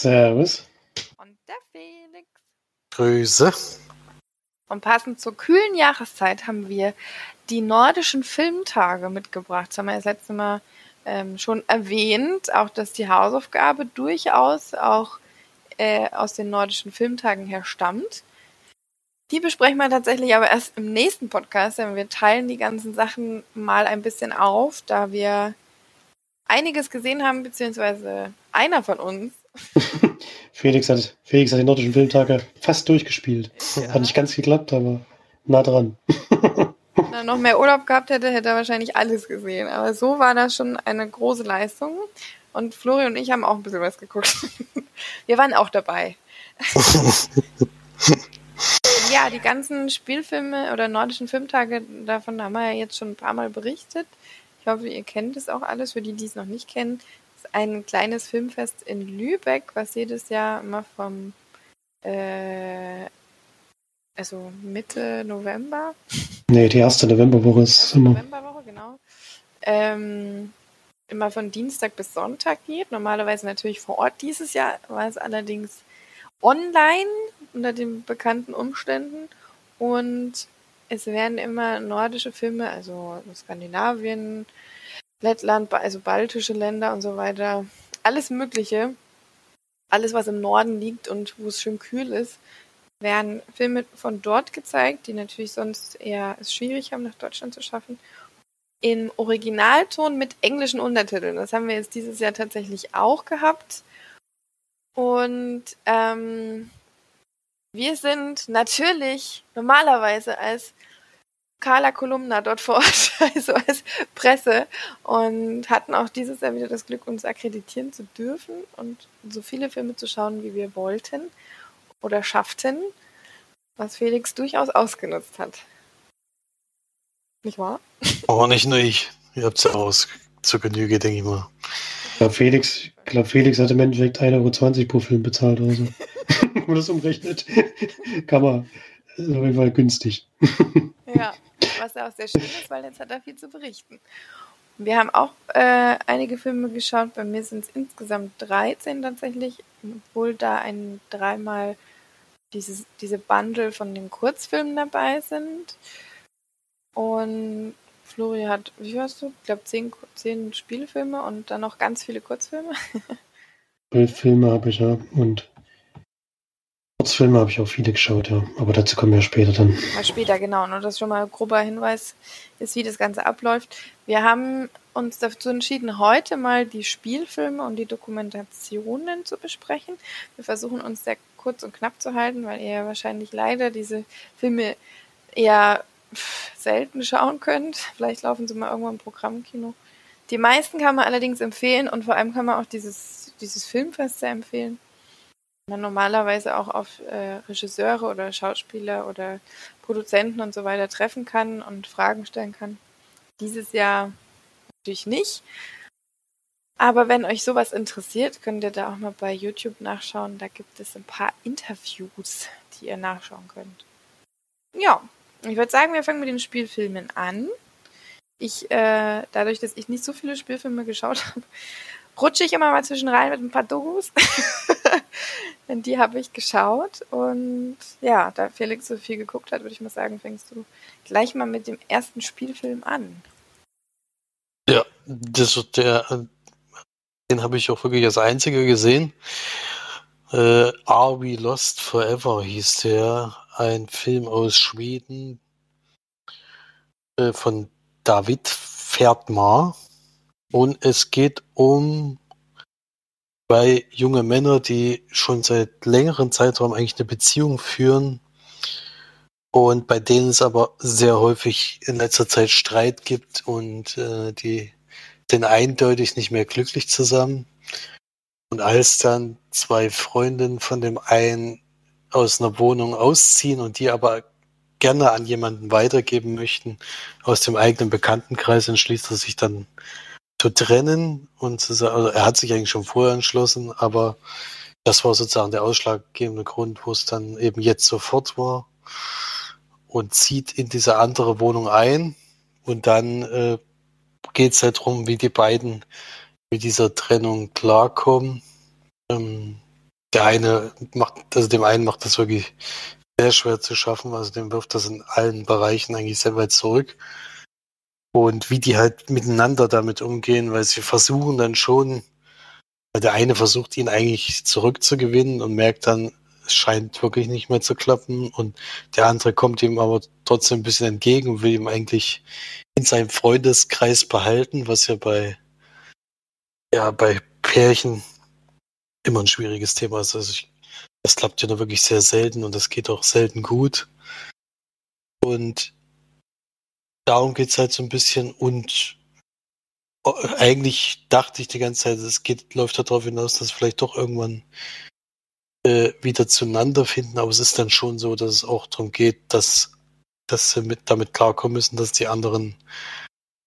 Servus. Und der Felix. Grüße. Und passend zur kühlen Jahreszeit haben wir die nordischen Filmtage mitgebracht. Das haben wir das letzte Mal ähm, schon erwähnt. Auch, dass die Hausaufgabe durchaus auch äh, aus den nordischen Filmtagen her stammt. Die besprechen wir tatsächlich aber erst im nächsten Podcast, denn wir teilen die ganzen Sachen mal ein bisschen auf, da wir einiges gesehen haben, beziehungsweise einer von uns. Felix, hat, Felix hat die nordischen Filmtage fast durchgespielt. Ja. Hat nicht ganz geklappt, aber nah dran. Wenn er noch mehr Urlaub gehabt hätte, hätte er wahrscheinlich alles gesehen. Aber so war das schon eine große Leistung. Und Florian und ich haben auch ein bisschen was geguckt. Wir waren auch dabei. ja, die ganzen Spielfilme oder nordischen Filmtage, davon haben wir ja jetzt schon ein paar Mal berichtet. Ich hoffe, ihr kennt es auch alles. Für die, die es noch nicht kennen, ein kleines Filmfest in Lübeck, was jedes Jahr immer vom äh, also Mitte November Nee, die erste Novemberwoche ist erste immer. Novemberwoche, genau. Ähm, immer von Dienstag bis Sonntag geht. Normalerweise natürlich vor Ort. Dieses Jahr war es allerdings online unter den bekannten Umständen. Und es werden immer nordische Filme, also Skandinavien, Lettland, also baltische Länder und so weiter. Alles Mögliche. Alles, was im Norden liegt und wo es schön kühl ist, werden Filme von dort gezeigt, die natürlich sonst eher es schwierig haben, nach Deutschland zu schaffen. Im Originalton mit englischen Untertiteln. Das haben wir jetzt dieses Jahr tatsächlich auch gehabt. Und ähm, wir sind natürlich normalerweise als Carla Kolumna dort vor Ort, also als Presse, und hatten auch dieses Jahr wieder das Glück, uns akkreditieren zu dürfen und so viele Filme zu schauen, wie wir wollten oder schafften, was Felix durchaus ausgenutzt hat. Nicht wahr? Aber nicht nur ich. Ihr habt es ja auch zur Genüge, denke ich mal. Ich glaube, Felix, ich glaub, Felix hat im Endeffekt 1,20 Euro pro Film bezahlt oder so. Wenn man das umrechnet, kann man. Ist auf jeden Fall günstig. Ja, was ja auch sehr schön ist, weil jetzt hat er viel zu berichten. Wir haben auch äh, einige Filme geschaut. Bei mir sind es insgesamt 13 tatsächlich, obwohl da ein dreimal dieses, diese Bundle von den Kurzfilmen dabei sind. Und Flori hat, wie hast du? Ich glaube, 10, 10 Spielfilme und dann noch ganz viele Kurzfilme. Zwölf Filme habe ich ja. Und Kurzfilme habe ich auch viele geschaut, ja. Aber dazu kommen wir später dann. Mal später, genau. Nur das schon mal ein grober Hinweis ist, wie das Ganze abläuft. Wir haben uns dazu entschieden, heute mal die Spielfilme und die Dokumentationen zu besprechen. Wir versuchen uns sehr kurz und knapp zu halten, weil ihr ja wahrscheinlich leider diese Filme eher selten schauen könnt. Vielleicht laufen sie mal irgendwann im Programmkino. Die meisten kann man allerdings empfehlen und vor allem kann man auch dieses, dieses Filmfest sehr empfehlen man normalerweise auch auf äh, Regisseure oder Schauspieler oder Produzenten und so weiter treffen kann und Fragen stellen kann. Dieses Jahr natürlich nicht. Aber wenn euch sowas interessiert, könnt ihr da auch mal bei YouTube nachschauen. Da gibt es ein paar Interviews, die ihr nachschauen könnt. Ja, ich würde sagen, wir fangen mit den Spielfilmen an. Ich, äh, dadurch, dass ich nicht so viele Spielfilme geschaut habe, rutsche ich immer mal zwischen rein mit ein paar Dokus. Denn die habe ich geschaut. Und ja, da Felix so viel geguckt hat, würde ich mal sagen, fängst du gleich mal mit dem ersten Spielfilm an. Ja, das der, den habe ich auch wirklich als einziger gesehen. Äh, Are We Lost Forever hieß der. Ein Film aus Schweden äh, von David Ferdmar. Und es geht um zwei junge Männer, die schon seit längerem Zeitraum eigentlich eine Beziehung führen und bei denen es aber sehr häufig in letzter Zeit Streit gibt und äh, die sind eindeutig nicht mehr glücklich zusammen. Und als dann zwei Freundinnen von dem einen aus einer Wohnung ausziehen und die aber gerne an jemanden weitergeben möchten aus dem eigenen Bekanntenkreis, entschließt er sich dann zu trennen und zu sagen, also er hat sich eigentlich schon vorher entschlossen, aber das war sozusagen der ausschlaggebende Grund, wo es dann eben jetzt sofort war und zieht in diese andere Wohnung ein und dann äh, geht es halt darum, wie die beiden mit dieser Trennung klarkommen. Ähm, der eine macht, also dem einen macht das wirklich sehr schwer zu schaffen, also dem wirft das in allen Bereichen eigentlich sehr weit zurück. Und wie die halt miteinander damit umgehen, weil sie versuchen dann schon, weil der eine versucht ihn eigentlich zurückzugewinnen und merkt dann, es scheint wirklich nicht mehr zu klappen und der andere kommt ihm aber trotzdem ein bisschen entgegen und will ihm eigentlich in seinem Freundeskreis behalten, was ja bei ja bei Pärchen immer ein schwieriges Thema ist. Also ich, das klappt ja nur wirklich sehr selten und das geht auch selten gut. Und darum geht es halt so ein bisschen und eigentlich dachte ich die ganze Zeit, es geht, läuft darauf hinaus, dass vielleicht doch irgendwann äh, wieder zueinander finden, aber es ist dann schon so, dass es auch darum geht, dass, dass sie mit, damit klarkommen müssen, dass die anderen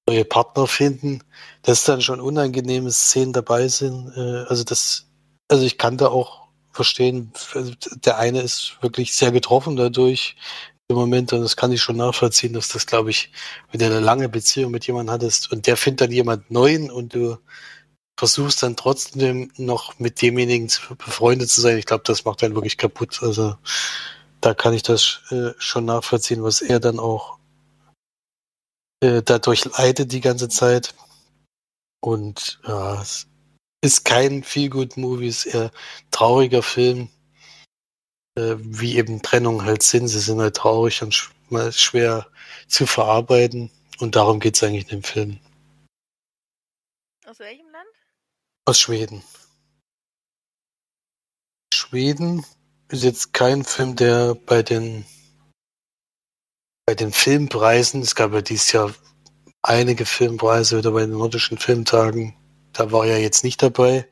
neue Partner finden, dass dann schon unangenehme Szenen dabei sind. Äh, also das, also ich kann da auch verstehen, also der eine ist wirklich sehr getroffen dadurch im Moment und das kann ich schon nachvollziehen, dass das, glaube ich, wenn du eine lange Beziehung mit jemandem hattest und der findet dann jemand Neuen und du versuchst dann trotzdem noch mit demjenigen befreundet zu sein, ich glaube, das macht einen wirklich kaputt. Also da kann ich das äh, schon nachvollziehen, was er dann auch äh, dadurch leidet die ganze Zeit. Und ja, es ist kein Feel-Good-Movie, ist eher trauriger Film, äh, wie eben Trennung halt sind. Sie sind halt traurig und sch schwer zu verarbeiten. Und darum geht es eigentlich in dem Film. Aus welchem Land? Aus Schweden. Schweden ist jetzt kein Film, der bei den bei den Filmpreisen, es gab ja dieses Jahr einige Filmpreise wieder bei den nordischen Filmtagen, da war er jetzt nicht dabei.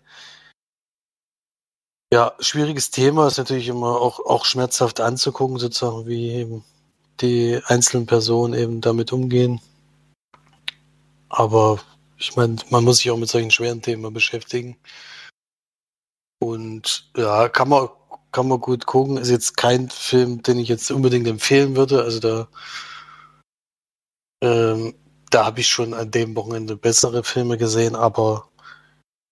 Ja, schwieriges Thema ist natürlich immer auch, auch schmerzhaft anzugucken, sozusagen, wie eben die einzelnen Personen eben damit umgehen. Aber ich meine, man muss sich auch mit solchen schweren Themen beschäftigen. Und ja, kann man, kann man gut gucken. Ist jetzt kein Film, den ich jetzt unbedingt empfehlen würde. Also da, ähm, da habe ich schon an dem Wochenende bessere Filme gesehen, aber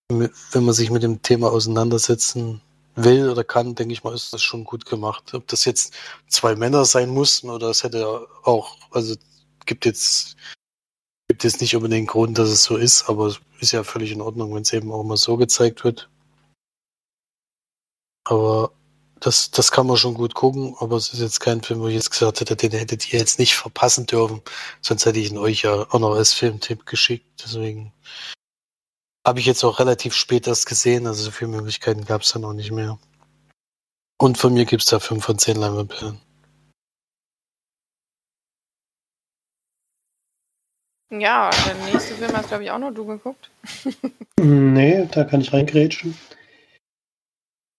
wenn man sich mit dem Thema auseinandersetzen will oder kann, denke ich mal, ist das schon gut gemacht. Ob das jetzt zwei Männer sein mussten oder es hätte auch, also gibt jetzt gibt jetzt nicht unbedingt einen Grund, dass es so ist, aber es ist ja völlig in Ordnung, wenn es eben auch mal so gezeigt wird. Aber das, das kann man schon gut gucken, aber es ist jetzt kein Film, wo ich jetzt gesagt hätte, den hättet ihr jetzt nicht verpassen dürfen. Sonst hätte ich ihn euch ja auch noch als Filmtipp geschickt. Deswegen habe ich jetzt auch relativ spät erst gesehen, also so viele Möglichkeiten gab es dann auch nicht mehr. Und von mir gibt es da 5 von 10 Leinwandperlen. Ja, der nächste Film hast, glaube ich, auch noch du geguckt. nee, da kann ich reingrätschen.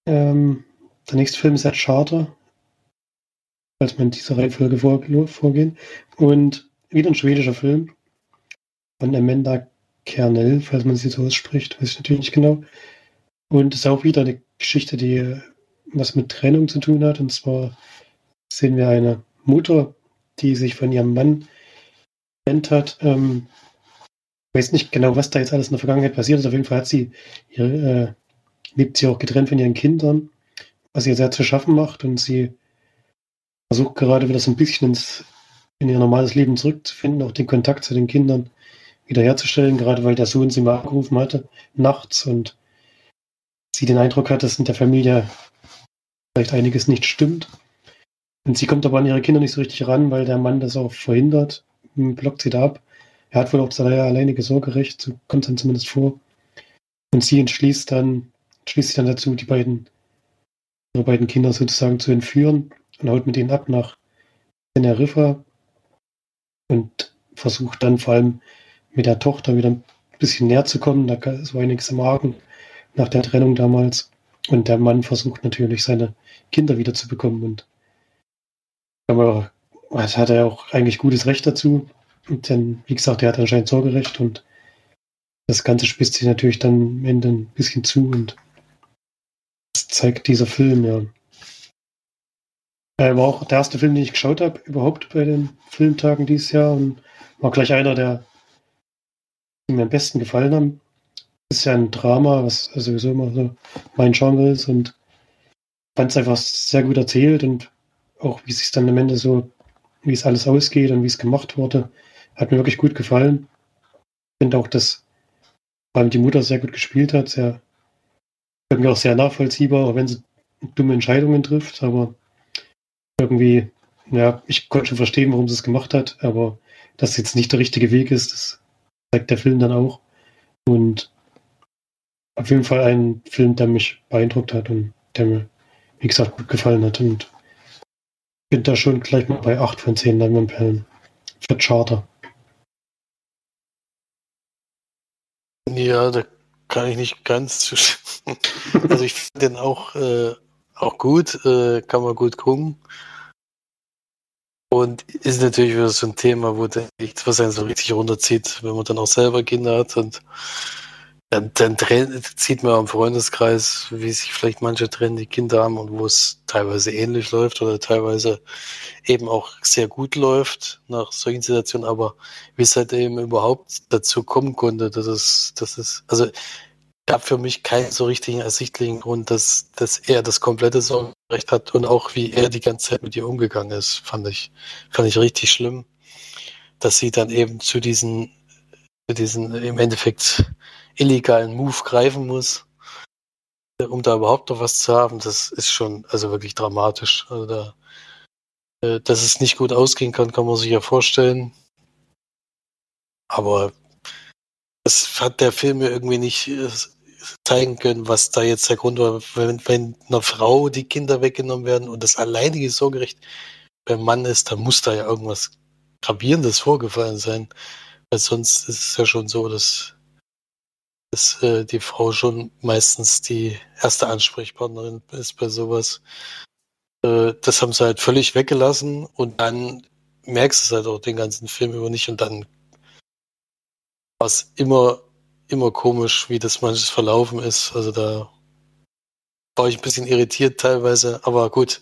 Ähm, der nächste Film ist halt Charter. Falls man in dieser Reihenfolge vor, vorgehen. Und wieder ein schwedischer Film von Amanda Kernell, falls man sie so ausspricht, weiß ich natürlich nicht genau. Und es ist auch wieder eine Geschichte, die was mit Trennung zu tun hat. Und zwar sehen wir eine Mutter, die sich von ihrem Mann getrennt hat. Ähm, ich weiß nicht genau, was da jetzt alles in der Vergangenheit passiert ist. Auf jeden Fall hat sie ihre, äh, lebt sie auch getrennt von ihren Kindern, was ihr sehr zu schaffen macht. Und sie versucht gerade wieder so ein bisschen ins, in ihr normales Leben zurückzufinden, auch den Kontakt zu den Kindern wiederherzustellen, gerade weil der Sohn sie mal angerufen hatte, nachts und sie den Eindruck hat, dass in der Familie vielleicht einiges nicht stimmt. Und sie kommt aber an ihre Kinder nicht so richtig ran, weil der Mann das auch verhindert, blockt sie da ab. Er hat wohl auch das alleinige Sorgerecht, so kommt dann zumindest vor. Und sie entschließt dann, entschließt sich dann dazu, die beiden, ihre beiden Kinder sozusagen zu entführen und haut mit ihnen ab nach Teneriffa und versucht dann vor allem mit der Tochter wieder ein bisschen näher zu kommen. Da war einiges im Argen nach der Trennung damals. Und der Mann versucht natürlich, seine Kinder wieder zu bekommen. Und das hat er auch eigentlich gutes Recht dazu. Und dann, wie gesagt, er hat anscheinend Sorgerecht und das Ganze spitzt sich natürlich dann am Ende ein bisschen zu und das zeigt dieser Film, ja. Er war auch der erste Film, den ich geschaut habe, überhaupt bei den Filmtagen dieses Jahr und war gleich einer der die mir am besten gefallen haben. Ist ja ein Drama, was sowieso immer so mein Genre ist und fand es einfach sehr gut erzählt und auch wie es sich dann am Ende so, wie es alles ausgeht und wie es gemacht wurde, hat mir wirklich gut gefallen. Ich finde auch, dass vor allem die Mutter sehr gut gespielt hat, sehr irgendwie auch sehr nachvollziehbar, auch wenn sie dumme Entscheidungen trifft, aber irgendwie, ja, ich konnte schon verstehen, warum sie es gemacht hat, aber dass jetzt nicht der richtige Weg ist, das zeigt der Film dann auch. Und auf jeden Fall ein Film, der mich beeindruckt hat und der mir, wie gesagt, gut gefallen hat. Und bin da schon gleich mal bei 8 von 10 Leinwandperlen für Charter. Ja, da kann ich nicht ganz zustimmen. Also ich finde den auch, äh, auch gut, äh, kann man gut gucken. Und ist natürlich wieder so ein Thema, wo nichts, was einen so richtig runterzieht, wenn man dann auch selber Kinder hat. Und dann, dann zieht man am Freundeskreis, wie sich vielleicht manche trennen, die Kinder haben und wo es teilweise ähnlich läuft oder teilweise eben auch sehr gut läuft nach solchen Situationen, aber wie es halt eben überhaupt dazu kommen konnte, dass es, dass es, also gab für mich keinen so richtigen ersichtlichen Grund, dass, dass er das komplette Sorgerecht hat und auch wie er die ganze Zeit mit ihr umgegangen ist, fand ich, fand ich richtig schlimm, dass sie dann eben zu diesen, zu diesen im Endeffekt illegalen Move greifen muss, um da überhaupt noch was zu haben, das ist schon also wirklich dramatisch. Also da, äh, dass es nicht gut ausgehen kann, kann man sich ja vorstellen. Aber das hat der Film mir irgendwie nicht äh, zeigen können, was da jetzt der Grund war, wenn, wenn einer Frau die Kinder weggenommen werden und das alleinige Sorgerecht beim Mann ist, dann muss da ja irgendwas Gravierendes vorgefallen sein. Weil sonst ist es ja schon so, dass dass äh, die Frau schon meistens die erste Ansprechpartnerin ist bei sowas. Äh, das haben sie halt völlig weggelassen und dann merkst du es halt auch den ganzen Film über nicht und dann war es immer, immer komisch, wie das manches verlaufen ist. Also da war ich ein bisschen irritiert teilweise, aber gut.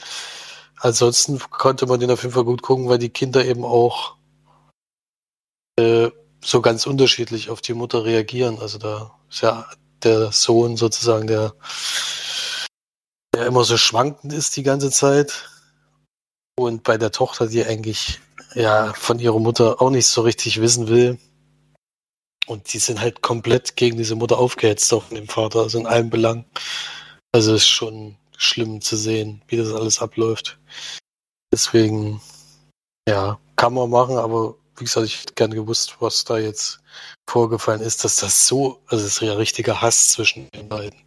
Ansonsten konnte man den auf jeden Fall gut gucken, weil die Kinder eben auch äh, so ganz unterschiedlich auf die Mutter reagieren. Also da ist ja der Sohn sozusagen, der, der immer so schwankend ist die ganze Zeit. Und bei der Tochter, die eigentlich ja von ihrer Mutter auch nicht so richtig wissen will. Und die sind halt komplett gegen diese Mutter aufgehetzt, auch von dem Vater, also in allen Belangen. Also ist schon schlimm zu sehen, wie das alles abläuft. Deswegen, ja, kann man machen, aber wie gesagt, ich hätte gerne gewusst, was da jetzt vorgefallen ist, dass das so, also es ist ja richtiger Hass zwischen den beiden.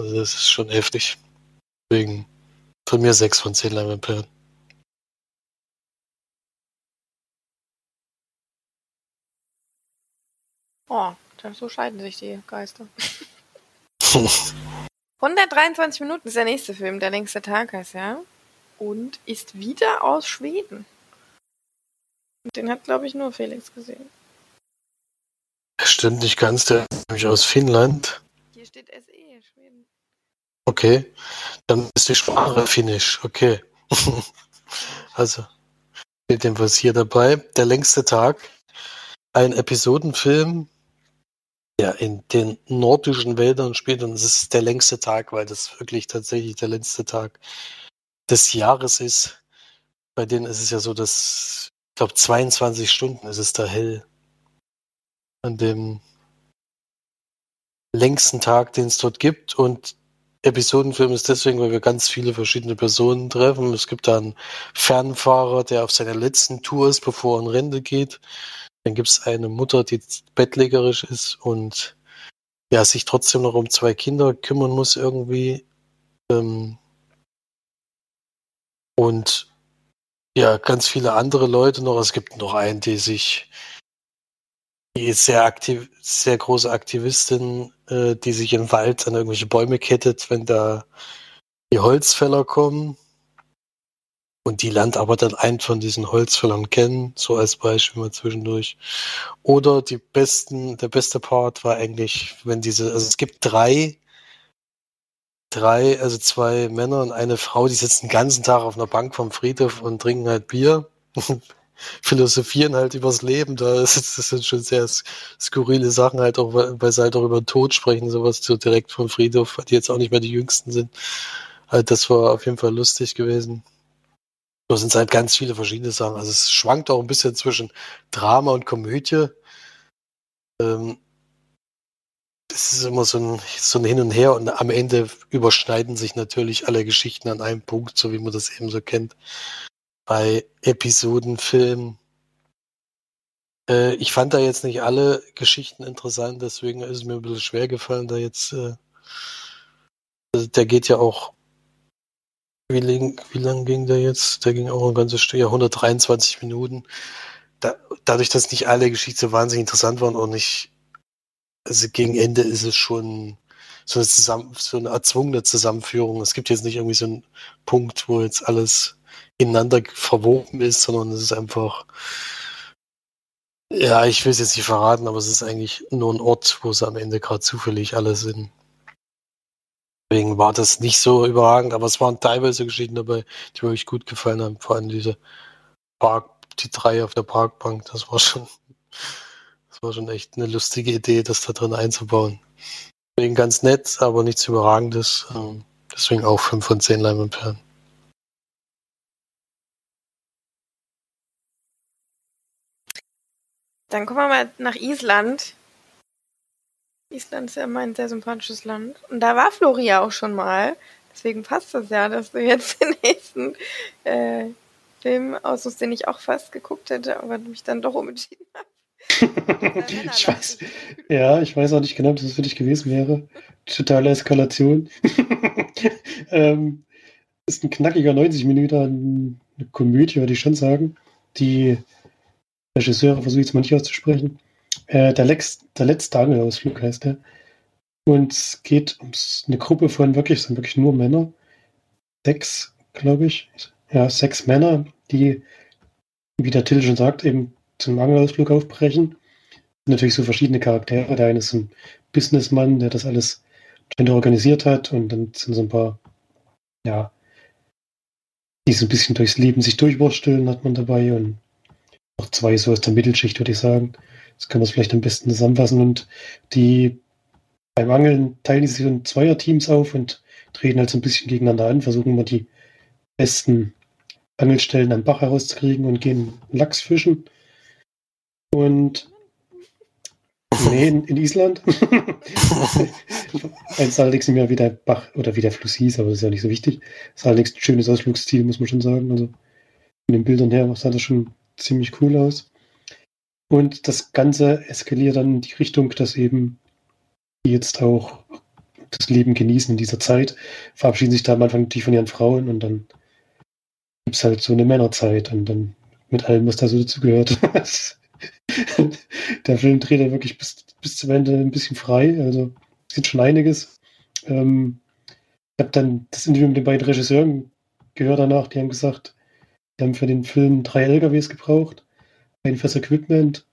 Also das ist schon heftig. Deswegen von mir sechs von zehn Leinwandperlen. Oh, so scheiden sich die Geister. 123 Minuten ist der nächste Film, der längste Tag heißt ja. Und ist wieder aus Schweden. Den hat, glaube ich, nur Felix gesehen. Stimmt nicht ganz, der ist nämlich aus Finnland. Hier steht SE, Schweden. Okay, dann ist die Sprache Finnisch, okay. also, steht jedenfalls hier dabei. Der längste Tag, ein Episodenfilm, der in den nordischen Wäldern und es ist der längste Tag, weil das wirklich tatsächlich der längste Tag des Jahres ist. Bei denen ist es ja so, dass ich glaube, 22 Stunden ist es da hell. An dem längsten Tag, den es dort gibt. Und Episodenfilm ist deswegen, weil wir ganz viele verschiedene Personen treffen. Es gibt da einen Fernfahrer, der auf seiner letzten Tour ist, bevor er in Rente geht. Dann gibt es eine Mutter, die bettlägerisch ist und ja, sich trotzdem noch um zwei Kinder kümmern muss irgendwie. Ähm und ja, ganz viele andere Leute noch. Es gibt noch einen, die sich, die ist sehr aktiv, sehr große Aktivistin, äh, die sich im Wald an irgendwelche Bäume kettet, wenn da die Holzfäller kommen. Und die lernt aber dann einen von diesen Holzfällern kennen, so als Beispiel mal zwischendurch. Oder die besten, der beste Part war eigentlich, wenn diese, also es gibt drei drei, also zwei Männer und eine Frau, die sitzen den ganzen Tag auf einer Bank vom Friedhof und trinken halt Bier. philosophieren halt übers Leben. Da das sind schon sehr skurrile Sachen, halt auch, weil sie halt auch über den Tod sprechen, sowas so direkt vom Friedhof, die jetzt auch nicht mehr die jüngsten sind. Also das war auf jeden Fall lustig gewesen. Da sind halt ganz viele verschiedene Sachen. Also es schwankt auch ein bisschen zwischen Drama und Komödie. Ähm, es ist immer so ein, so ein Hin und Her und am Ende überschneiden sich natürlich alle Geschichten an einem Punkt, so wie man das eben so kennt. Bei Episodenfilmen. Äh, ich fand da jetzt nicht alle Geschichten interessant, deswegen ist es mir ein bisschen schwer gefallen, da jetzt. Äh, also der geht ja auch. Wie, wie lang ging der jetzt? Der ging auch ein ganzes Stück, ja, 123 Minuten. Da, dadurch, dass nicht alle Geschichten so wahnsinnig interessant waren und nicht also gegen Ende ist es schon so eine, zusammen, so eine erzwungene Zusammenführung. Es gibt jetzt nicht irgendwie so einen Punkt, wo jetzt alles ineinander verwoben ist, sondern es ist einfach, ja, ich will es jetzt nicht verraten, aber es ist eigentlich nur ein Ort, wo sie am Ende gerade zufällig alle sind. Deswegen war das nicht so überragend, aber es waren teilweise Geschichten dabei, die mir wirklich gut gefallen haben. Vor allem diese Park, die drei auf der Parkbank, das war schon war schon echt eine lustige Idee, das da drin einzubauen. Deswegen ganz nett, aber nichts Überragendes. Ähm, deswegen auch 5 von 10 Leinwandperlen. Dann kommen wir mal nach Island. Island ist ja immer ein sehr sympathisches Land. Und da war Floria auch schon mal. Deswegen passt das ja, dass du jetzt den nächsten äh, Film aussuchst, den ich auch fast geguckt hätte, aber mich dann doch umentschieden habe ich weiß, ja, ich weiß auch nicht genau, ob das für dich gewesen wäre. Totale Eskalation. ähm, ist ein knackiger 90 Minuten, eine Komödie, würde ich schon sagen. Die Regisseure versuche ich jetzt mal nicht auszusprechen. Äh, der, Lex, der letzte Angelausflug heißt der. Und es geht um eine Gruppe von wirklich, sind wirklich nur Männer. Sechs, glaube ich. Ja, sechs Männer, die, wie der Till schon sagt, eben zum Angelausflug aufbrechen. Natürlich so verschiedene Charaktere. Der eine ist ein Businessmann, der das alles organisiert hat und dann sind so ein paar, ja, die so ein bisschen durchs Leben sich durchwursteln, hat man dabei und noch zwei so aus der Mittelschicht, würde ich sagen. Das können wir es vielleicht am besten zusammenfassen. Und die beim Angeln teilen sie sich in Zweierteams auf und treten halt so ein bisschen gegeneinander an, versuchen immer die besten Angelstellen am Bach herauszukriegen und gehen Lachs fischen. Und nee, in, in Island. Eins allerdings nicht mehr wie der Bach oder wie der Fluss hieß, aber das ist ja nicht so wichtig. Das ist allerdings ein schönes Ausflugsziel, muss man schon sagen. Also von den Bildern her sah das schon ziemlich cool aus. Und das Ganze eskaliert dann in die Richtung, dass eben die jetzt auch das Leben genießen in dieser Zeit, verabschieden sich da am Anfang natürlich von ihren Frauen und dann gibt es halt so eine Männerzeit und dann mit allem, was da so dazugehört. der Film dreht ja wirklich bis, bis zum Ende ein bisschen frei, also sieht schon einiges. Ähm, ich habe dann das Interview mit den beiden Regisseuren gehört danach, die haben gesagt, die haben für den Film drei LKWs gebraucht. Einen fürs Equipment,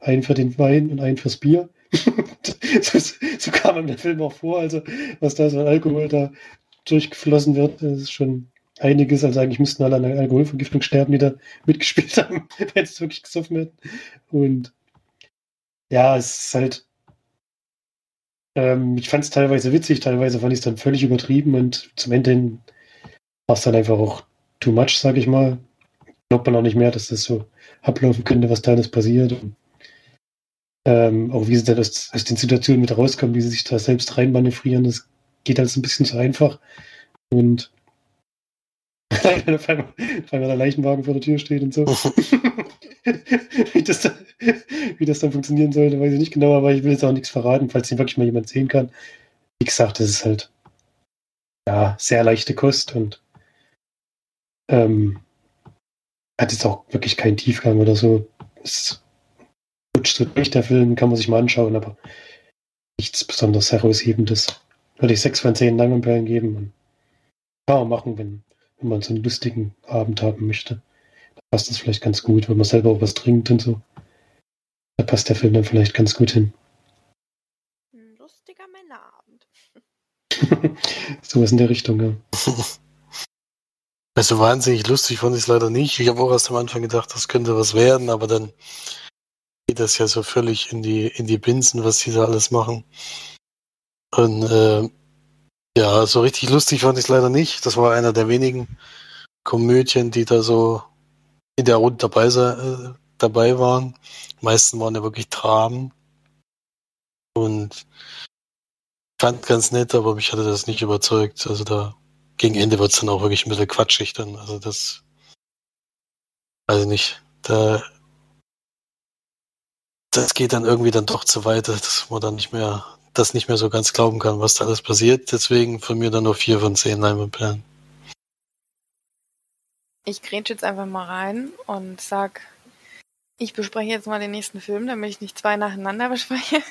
einen für den Wein und einen fürs Bier. so, so, kam ihm der Film auch vor, also was da so Alkohol da durchgeflossen wird, ist schon einiges. Also eigentlich müssten alle an einer Alkoholvergiftung sterben, die da mitgespielt haben, wenn es wirklich gesoffen hätten. Und ja, es ist halt. Ähm, ich fand es teilweise witzig, teilweise fand ich es dann völlig übertrieben und zum Ende hin war es dann einfach auch too much, sag ich mal. Glaubt man auch nicht mehr, dass das so ablaufen könnte, was da alles passiert. Und, ähm, auch wie sie dann aus, aus den Situationen mit rauskommen, wie sie sich da selbst reinmanövrieren, das geht alles ein bisschen zu einfach. Und wenn auf einmal, auf einmal der Leichenwagen vor der Tür steht und so. wie, das dann, wie das dann funktionieren sollte, weiß ich nicht genau, aber ich will jetzt auch nichts verraten, falls ihn wirklich mal jemand sehen kann. Wie gesagt, das ist halt ja sehr leichte Kost und ähm, hat jetzt auch wirklich keinen Tiefgang oder so. Es rutscht so durch der Film, kann man sich mal anschauen, aber nichts besonders heraushiebendes. Würde ich sechs von zehn Langenperlen geben und kann man machen, wenn wenn man so einen lustigen Abend haben möchte. Da passt das vielleicht ganz gut, wenn man selber auch was trinkt und so. Da passt der Film dann vielleicht ganz gut hin. Ein lustiger Männerabend. so was in der Richtung, ja. Also wahnsinnig lustig fand ich es leider nicht. Ich habe auch erst am Anfang gedacht, das könnte was werden, aber dann geht das ja so völlig in die, in die Binsen, was die da alles machen. Und äh, Ja, so richtig lustig fand ich es leider nicht. Das war einer der wenigen Komödien, die da so in der Runde dabei, äh, dabei waren. Die meisten waren ja wirklich Dramen. Und fand ganz nett, aber mich hatte das nicht überzeugt. Also da gegen Ende wird es dann auch wirklich ein bisschen quatschig dann. Also das weiß ich nicht. Da das geht dann irgendwie dann doch zu weit, dass man dann nicht mehr das nicht mehr so ganz glauben kann, was da alles passiert. Deswegen von mir dann nur vier von zehn Leinwandperlen. Ich grätsche jetzt einfach mal rein und sag, ich bespreche jetzt mal den nächsten Film, damit ich nicht zwei nacheinander bespreche.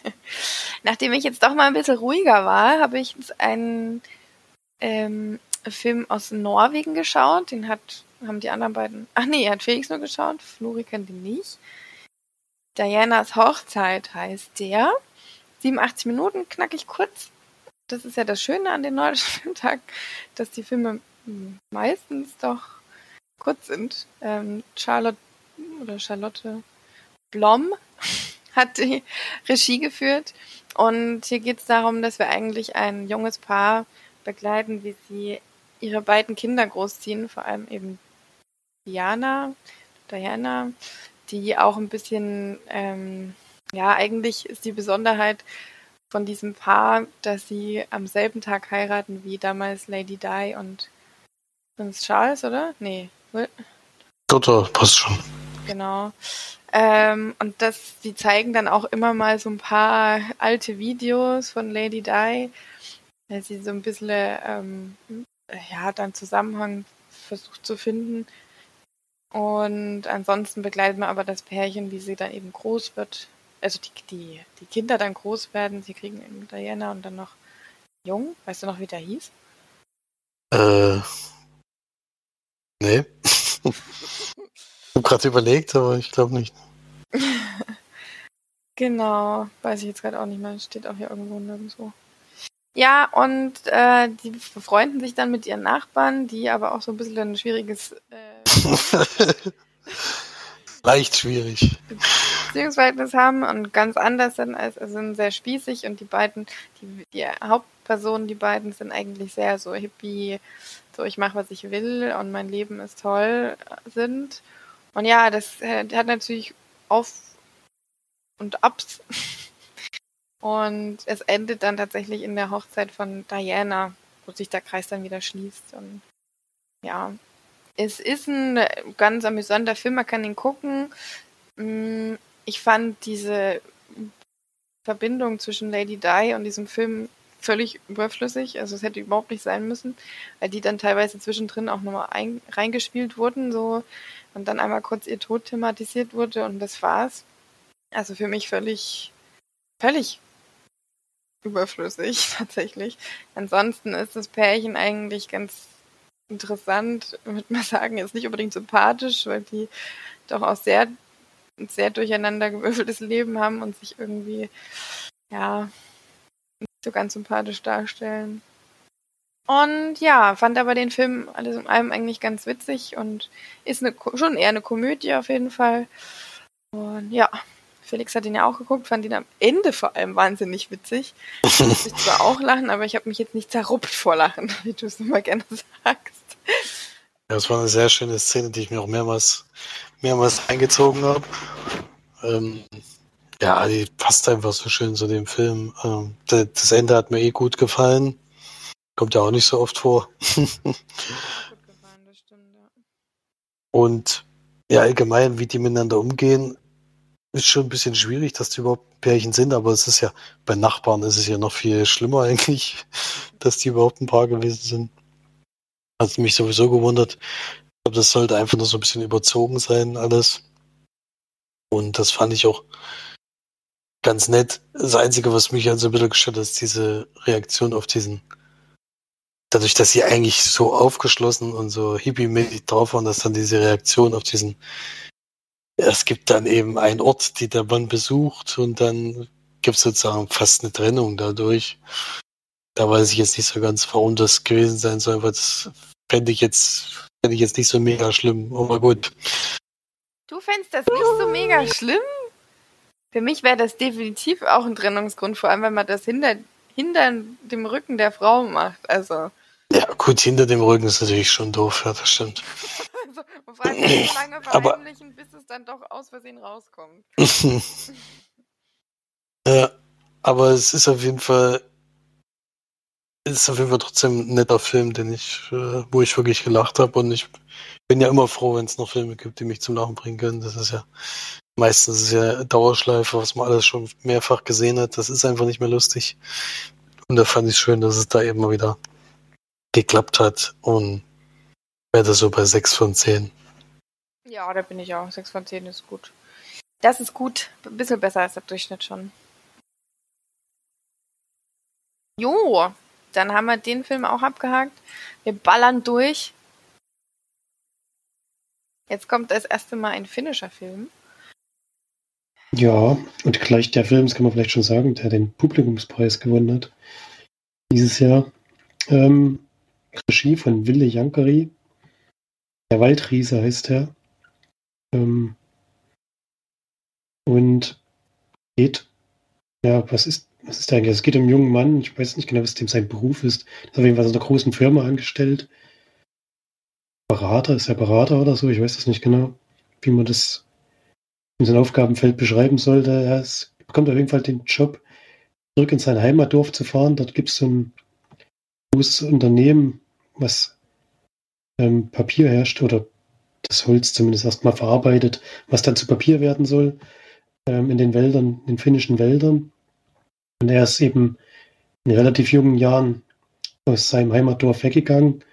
Nachdem ich jetzt doch mal ein bisschen ruhiger war, habe ich jetzt einen ähm, Film aus Norwegen geschaut. Den hat, haben die anderen beiden. Ach nee, hat Felix nur geschaut. Flori kennt ihn nicht. Dianas Hochzeit heißt der. 87 Minuten, knackig kurz. Das ist ja das Schöne an den nordischen Filmtagen, dass die Filme meistens doch kurz sind. Ähm, Charlotte oder Charlotte Blom hat die Regie geführt. Und hier geht es darum, dass wir eigentlich ein junges Paar begleiten, wie sie ihre beiden Kinder großziehen, vor allem eben Diana, Diana, die auch ein bisschen, ähm, ja, eigentlich ist die Besonderheit von diesem Paar, dass sie am selben Tag heiraten wie damals Lady Di und Prinz Charles, oder? Nee. Doch, passt schon. Genau. Ähm, und das, die zeigen dann auch immer mal so ein paar alte Videos von Lady Di, weil sie so ein bisschen, ähm, ja, dann Zusammenhang versucht zu finden. Und ansonsten begleitet man aber das Pärchen, wie sie dann eben groß wird. Also die, die, die Kinder dann groß werden. Sie kriegen eben Diana und dann noch Jung. Weißt du noch, wie der hieß? Äh. Nee. habe gerade überlegt, aber ich glaube nicht. genau, weiß ich jetzt gerade auch nicht mehr. Steht auch hier irgendwo nirgendwo. Ja, und äh, die befreunden sich dann mit ihren Nachbarn, die aber auch so ein bisschen ein schwieriges. Äh, Leicht schwierig. Beziehungsverhältnis haben und ganz anders sind, als sind sehr spießig und die beiden, die, die Hauptpersonen, die beiden sind eigentlich sehr so hippie, so ich mache, was ich will und mein Leben ist toll sind. Und ja, das äh, hat natürlich Auf und Ups. Und es endet dann tatsächlich in der Hochzeit von Diana, wo sich der Kreis dann wieder schließt. Und ja, es ist ein ganz amüsanter Film, man kann ihn gucken. Mm, ich fand diese Verbindung zwischen Lady Di und diesem Film völlig überflüssig. Also es hätte überhaupt nicht sein müssen, weil die dann teilweise zwischendrin auch nochmal reingespielt wurden, so und dann einmal kurz ihr Tod thematisiert wurde und das war's. Also für mich völlig, völlig überflüssig tatsächlich. Ansonsten ist das Pärchen eigentlich ganz interessant, würde man sagen, ist nicht unbedingt sympathisch, weil die doch auch sehr, sehr durcheinander gewürfeltes Leben haben und sich irgendwie, ja, nicht so ganz sympathisch darstellen. Und ja, fand aber den Film alles in allem eigentlich ganz witzig und ist eine, schon eher eine Komödie auf jeden Fall. Und ja, Felix hat ihn ja auch geguckt, fand ihn am Ende vor allem wahnsinnig witzig. Ich musste zwar auch lachen, aber ich habe mich jetzt nicht zerruppt vor Lachen, wie du es immer gerne sagst. Ja, das war eine sehr schöne Szene, die ich mir auch mehrmals, mehrmals eingezogen habe. Ähm, ja, die passt einfach so schön zu dem Film. Ähm, das Ende hat mir eh gut gefallen. Kommt ja auch nicht so oft vor. Und ja, allgemein, wie die miteinander umgehen, ist schon ein bisschen schwierig, dass die überhaupt Pärchen sind, aber es ist ja, bei Nachbarn ist es ja noch viel schlimmer eigentlich, dass die überhaupt ein Paar gewesen sind. Hat mich sowieso gewundert. Ich glaube, das sollte einfach nur so ein bisschen überzogen sein, alles. Und das fand ich auch ganz nett. Das Einzige, was mich halt so ein bisschen gestört hat, ist diese Reaktion auf diesen dadurch, dass sie eigentlich so aufgeschlossen und so hippie-mäßig drauf waren, dass dann diese Reaktion auf diesen, es gibt dann eben einen Ort, die der Mann besucht und dann gibt es sozusagen fast eine Trennung dadurch. Da weiß ich jetzt nicht so ganz, warum das gewesen sein soll, weil das fände ich jetzt, fände ich jetzt nicht so mega schlimm, aber gut. Du fändest das nicht so mega schlimm? Für mich wäre das definitiv auch ein Trennungsgrund, vor allem wenn man das hinter hinter dem Rücken der Frau macht. Also. Ja, gut, hinter dem Rücken ist natürlich schon doof, ja, das stimmt. Also, man fragt sich, so lange verheimlichen, bis es dann doch aus Versehen rauskommt. ja, aber es ist auf jeden Fall es ist auf jeden Fall trotzdem ein netter Film, den ich, äh, wo ich wirklich gelacht habe und ich bin ja immer froh, wenn es noch Filme gibt, die mich zum Lachen bringen können. Das ist ja meistens ist ja Dauerschleife, was man alles schon mehrfach gesehen hat. Das ist einfach nicht mehr lustig. Und da fand ich schön, dass es da eben mal wieder geklappt hat und werde so bei 6 von 10. Ja, da bin ich auch. 6 von 10 ist gut. Das ist gut. Ein bisschen besser als der Durchschnitt schon. Jo, dann haben wir den Film auch abgehakt. Wir ballern durch. Jetzt kommt das erste Mal ein finnischer Film. Ja, und gleich der Film, das kann man vielleicht schon sagen, der den Publikumspreis gewonnen hat. Dieses Jahr. Ähm, Regie von Wille Jankari. Der Waldriese heißt er. Ähm, und geht, ja, was ist, was ist der eigentlich? Es geht um einen jungen Mann, ich weiß nicht genau, was dem sein Beruf ist. Er ist auf jeden Fall in einer großen Firma angestellt. Berater, ist er Berater oder so? Ich weiß das nicht genau, wie man das in seinem Aufgabenfeld beschreiben sollte. Er ist, bekommt auf jeden Fall den Job, zurück in sein Heimatdorf zu fahren. Dort gibt es so ein großes Unternehmen, was ähm, Papier herrscht oder das Holz zumindest erstmal verarbeitet, was dann zu Papier werden soll ähm, in den Wäldern, in den finnischen Wäldern. Und er ist eben in relativ jungen Jahren aus seinem Heimatdorf weggegangen,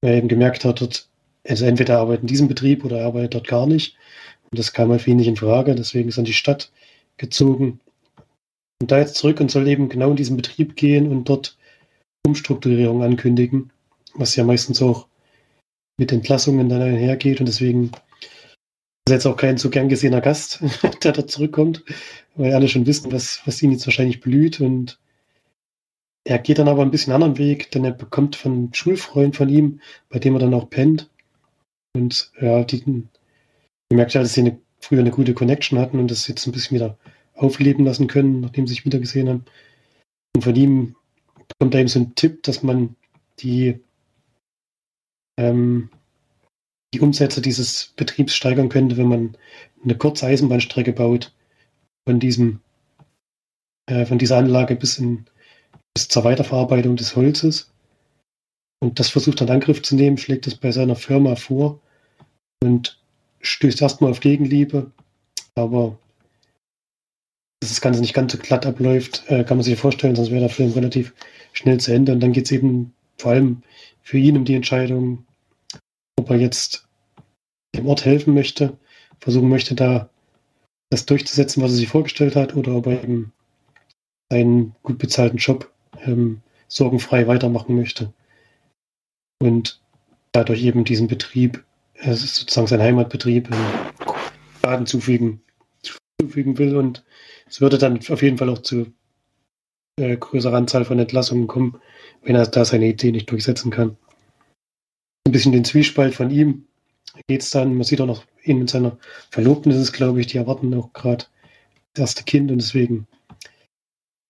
weil er eben gemerkt hat, dort, also entweder er arbeitet in diesem Betrieb oder er arbeitet dort gar nicht. Und das kam halt für ihn nicht in Frage, deswegen ist er in die Stadt gezogen. Und da jetzt zurück und soll eben genau in diesen Betrieb gehen und dort Umstrukturierung ankündigen, was ja meistens auch mit Entlassungen dann einhergeht und deswegen ist jetzt auch kein so gern gesehener Gast, der da zurückkommt, weil alle schon wissen, was, was ihn jetzt wahrscheinlich blüht und er geht dann aber ein bisschen anderen Weg, denn er bekommt von einem Schulfreund von ihm, bei dem er dann auch pennt und ja, die, die merkt ja, dass sie eine, früher eine gute Connection hatten und das jetzt ein bisschen wieder aufleben lassen können, nachdem sie sich wieder gesehen haben. Und von ihm bekommt er eben so ein Tipp, dass man die ähm, die Umsätze dieses Betriebs steigern könnte, wenn man eine kurze Eisenbahnstrecke baut von diesem, äh, von dieser Anlage bis, in, bis zur Weiterverarbeitung des Holzes. Und das versucht er in Angriff zu nehmen, schlägt es bei seiner Firma vor und stößt erstmal auf Gegenliebe. Aber dass das Ganze nicht ganz so glatt abläuft, äh, kann man sich vorstellen, sonst wäre der Film relativ schnell zu Ende. Und dann geht es eben vor allem für ihn die Entscheidung, ob er jetzt dem Ort helfen möchte, versuchen möchte, da das durchzusetzen, was er sich vorgestellt hat, oder ob er eben einen gut bezahlten Job ähm, sorgenfrei weitermachen möchte. Und dadurch eben diesen Betrieb, es ist sozusagen sein Heimatbetrieb, Schaden zufügen, zufügen will. Und es würde dann auf jeden Fall auch zu äh, größerer Anzahl von Entlassungen kommen, wenn er da seine Idee nicht durchsetzen kann. Ein bisschen den Zwiespalt von ihm geht es dann, man sieht auch noch ihn mit seiner Verlobten, das ist glaube ich, die erwarten auch gerade das erste Kind und deswegen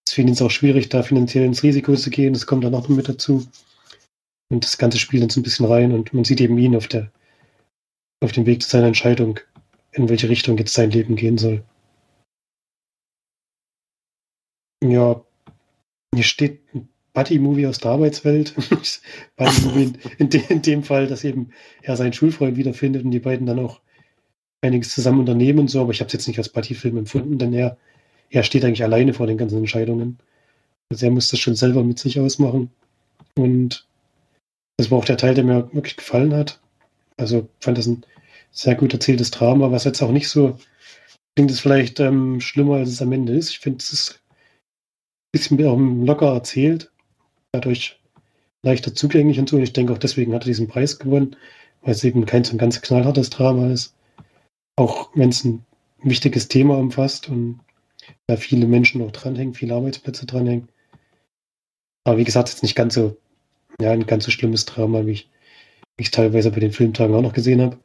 ist für es auch schwierig, da finanziell ins Risiko zu gehen. Das kommt dann auch noch mit dazu. Und das Ganze spielt uns ein bisschen rein und man sieht eben ihn auf der auf dem Weg zu seiner Entscheidung, in welche Richtung jetzt sein Leben gehen soll. Ja, hier steht ein Buddy-Movie aus der Arbeitswelt. Buddy-Movie in, in, in, dem Fall, dass eben er seinen Schulfreund wiederfindet und die beiden dann auch einiges zusammen unternehmen und so, aber ich habe es jetzt nicht als Buddy-Film empfunden, denn er, er steht eigentlich alleine vor den ganzen Entscheidungen. Also er muss das schon selber mit sich ausmachen. Und das war auch der Teil, der mir wirklich gefallen hat. Also fand das ein sehr gut erzähltes Drama, was jetzt auch nicht so klingt es vielleicht ähm, schlimmer, als es am Ende ist. Ich finde, es ist bisschen locker erzählt, dadurch leichter zugänglich und so. Ich denke auch deswegen hat er diesen Preis gewonnen, weil es eben kein so ein ganz knallhartes Drama ist. Auch wenn es ein wichtiges Thema umfasst und da viele Menschen auch dranhängen, viele Arbeitsplätze dranhängen. Aber wie gesagt, jetzt nicht ganz so, ja, ein ganz so schlimmes Drama, wie ich es teilweise bei den Filmtagen auch noch gesehen habe.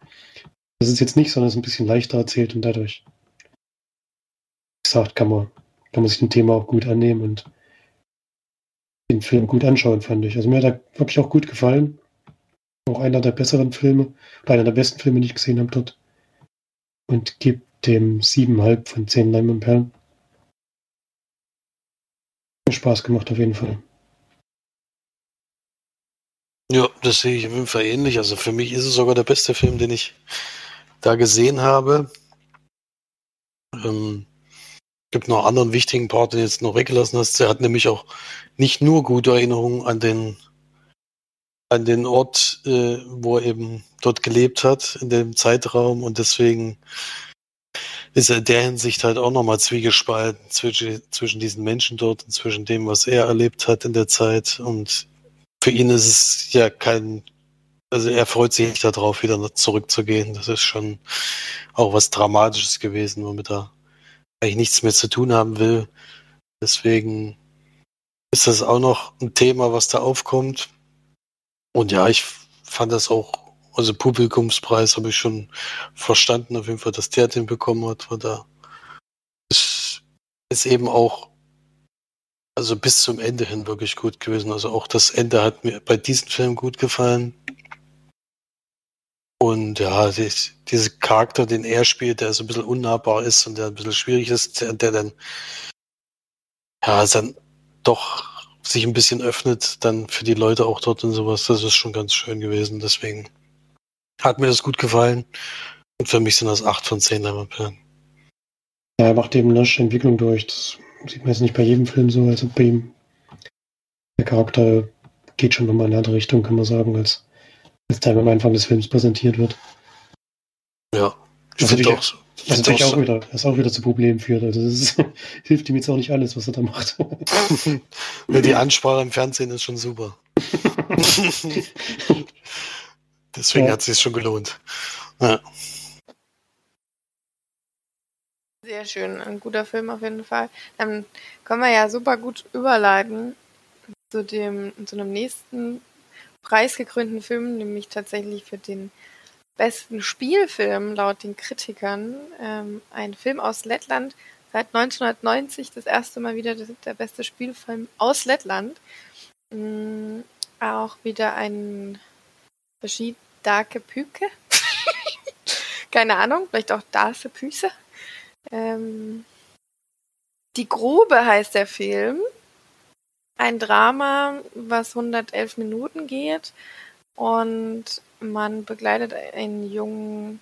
Das ist jetzt nicht, sondern es ist ein bisschen leichter erzählt und dadurch, wie gesagt, kann man kann man sich dem Thema auch gut annehmen und den Film gut anschauen, fand ich. Also mir hat er wirklich auch gut gefallen. Auch einer der besseren Filme, oder einer der besten Filme, die ich gesehen habe dort. Und gibt dem 7,5 von 10 Leinwandperlen. Spaß gemacht auf jeden Fall. Ja, das sehe ich auf jeden Fall ähnlich. Also für mich ist es sogar der beste Film, den ich da gesehen habe. Ähm, gibt noch einen anderen wichtigen Part, den jetzt noch weggelassen hast. Er hat nämlich auch nicht nur gute Erinnerungen an den an den Ort, äh, wo er eben dort gelebt hat, in dem Zeitraum und deswegen ist er in der Hinsicht halt auch nochmal zwiegespalten zwischen, zwischen diesen Menschen dort und zwischen dem, was er erlebt hat in der Zeit und für ihn ist es ja kein, also er freut sich nicht darauf, wieder zurückzugehen. Das ist schon auch was Dramatisches gewesen, womit er eigentlich nichts mehr zu tun haben will. Deswegen ist das auch noch ein Thema, was da aufkommt. Und ja, ich fand das auch, also Publikumspreis habe ich schon verstanden, auf jeden Fall, dass der den bekommen hat, weil da ist, ist eben auch also bis zum Ende hin wirklich gut gewesen. Also auch das Ende hat mir bei diesem Film gut gefallen. Und ja, die, diese Charakter, den er spielt, der so ein bisschen unnahbar ist und der ein bisschen schwierig ist, der, der dann ja dann doch sich ein bisschen öffnet, dann für die Leute auch dort und sowas, das ist schon ganz schön gewesen. Deswegen hat mir das gut gefallen. Und für mich sind das 8 von 10 Leinwandperlen. Ja, er macht eben eine Entwicklung durch. Das sieht man jetzt nicht bei jedem Film so, also bei ihm. Der Charakter geht schon nochmal in eine andere Richtung, kann man sagen, als, als der am Anfang des Films präsentiert wird. Ja, ich das finde auch so. Was natürlich auch, wieder, das auch wieder zu Problemen führt. Also das ist, hilft ihm jetzt auch nicht alles, was er da macht. die Ansprache im Fernsehen ist schon super. Deswegen ja. hat es sich schon gelohnt. Ja. Sehr schön, ein guter Film auf jeden Fall. Dann können wir ja super gut überleiten zu dem, zu einem nächsten preisgekrönten Film, nämlich tatsächlich für den besten Spielfilm laut den Kritikern. Ähm, ein Film aus Lettland, seit 1990 das erste Mal wieder der beste Spielfilm aus Lettland. Ähm, auch wieder ein Regie Darke Püke. Keine Ahnung, vielleicht auch Darse Püse. Ähm, die Grube heißt der Film. Ein Drama, was 111 Minuten geht. Und man begleitet einen Jungen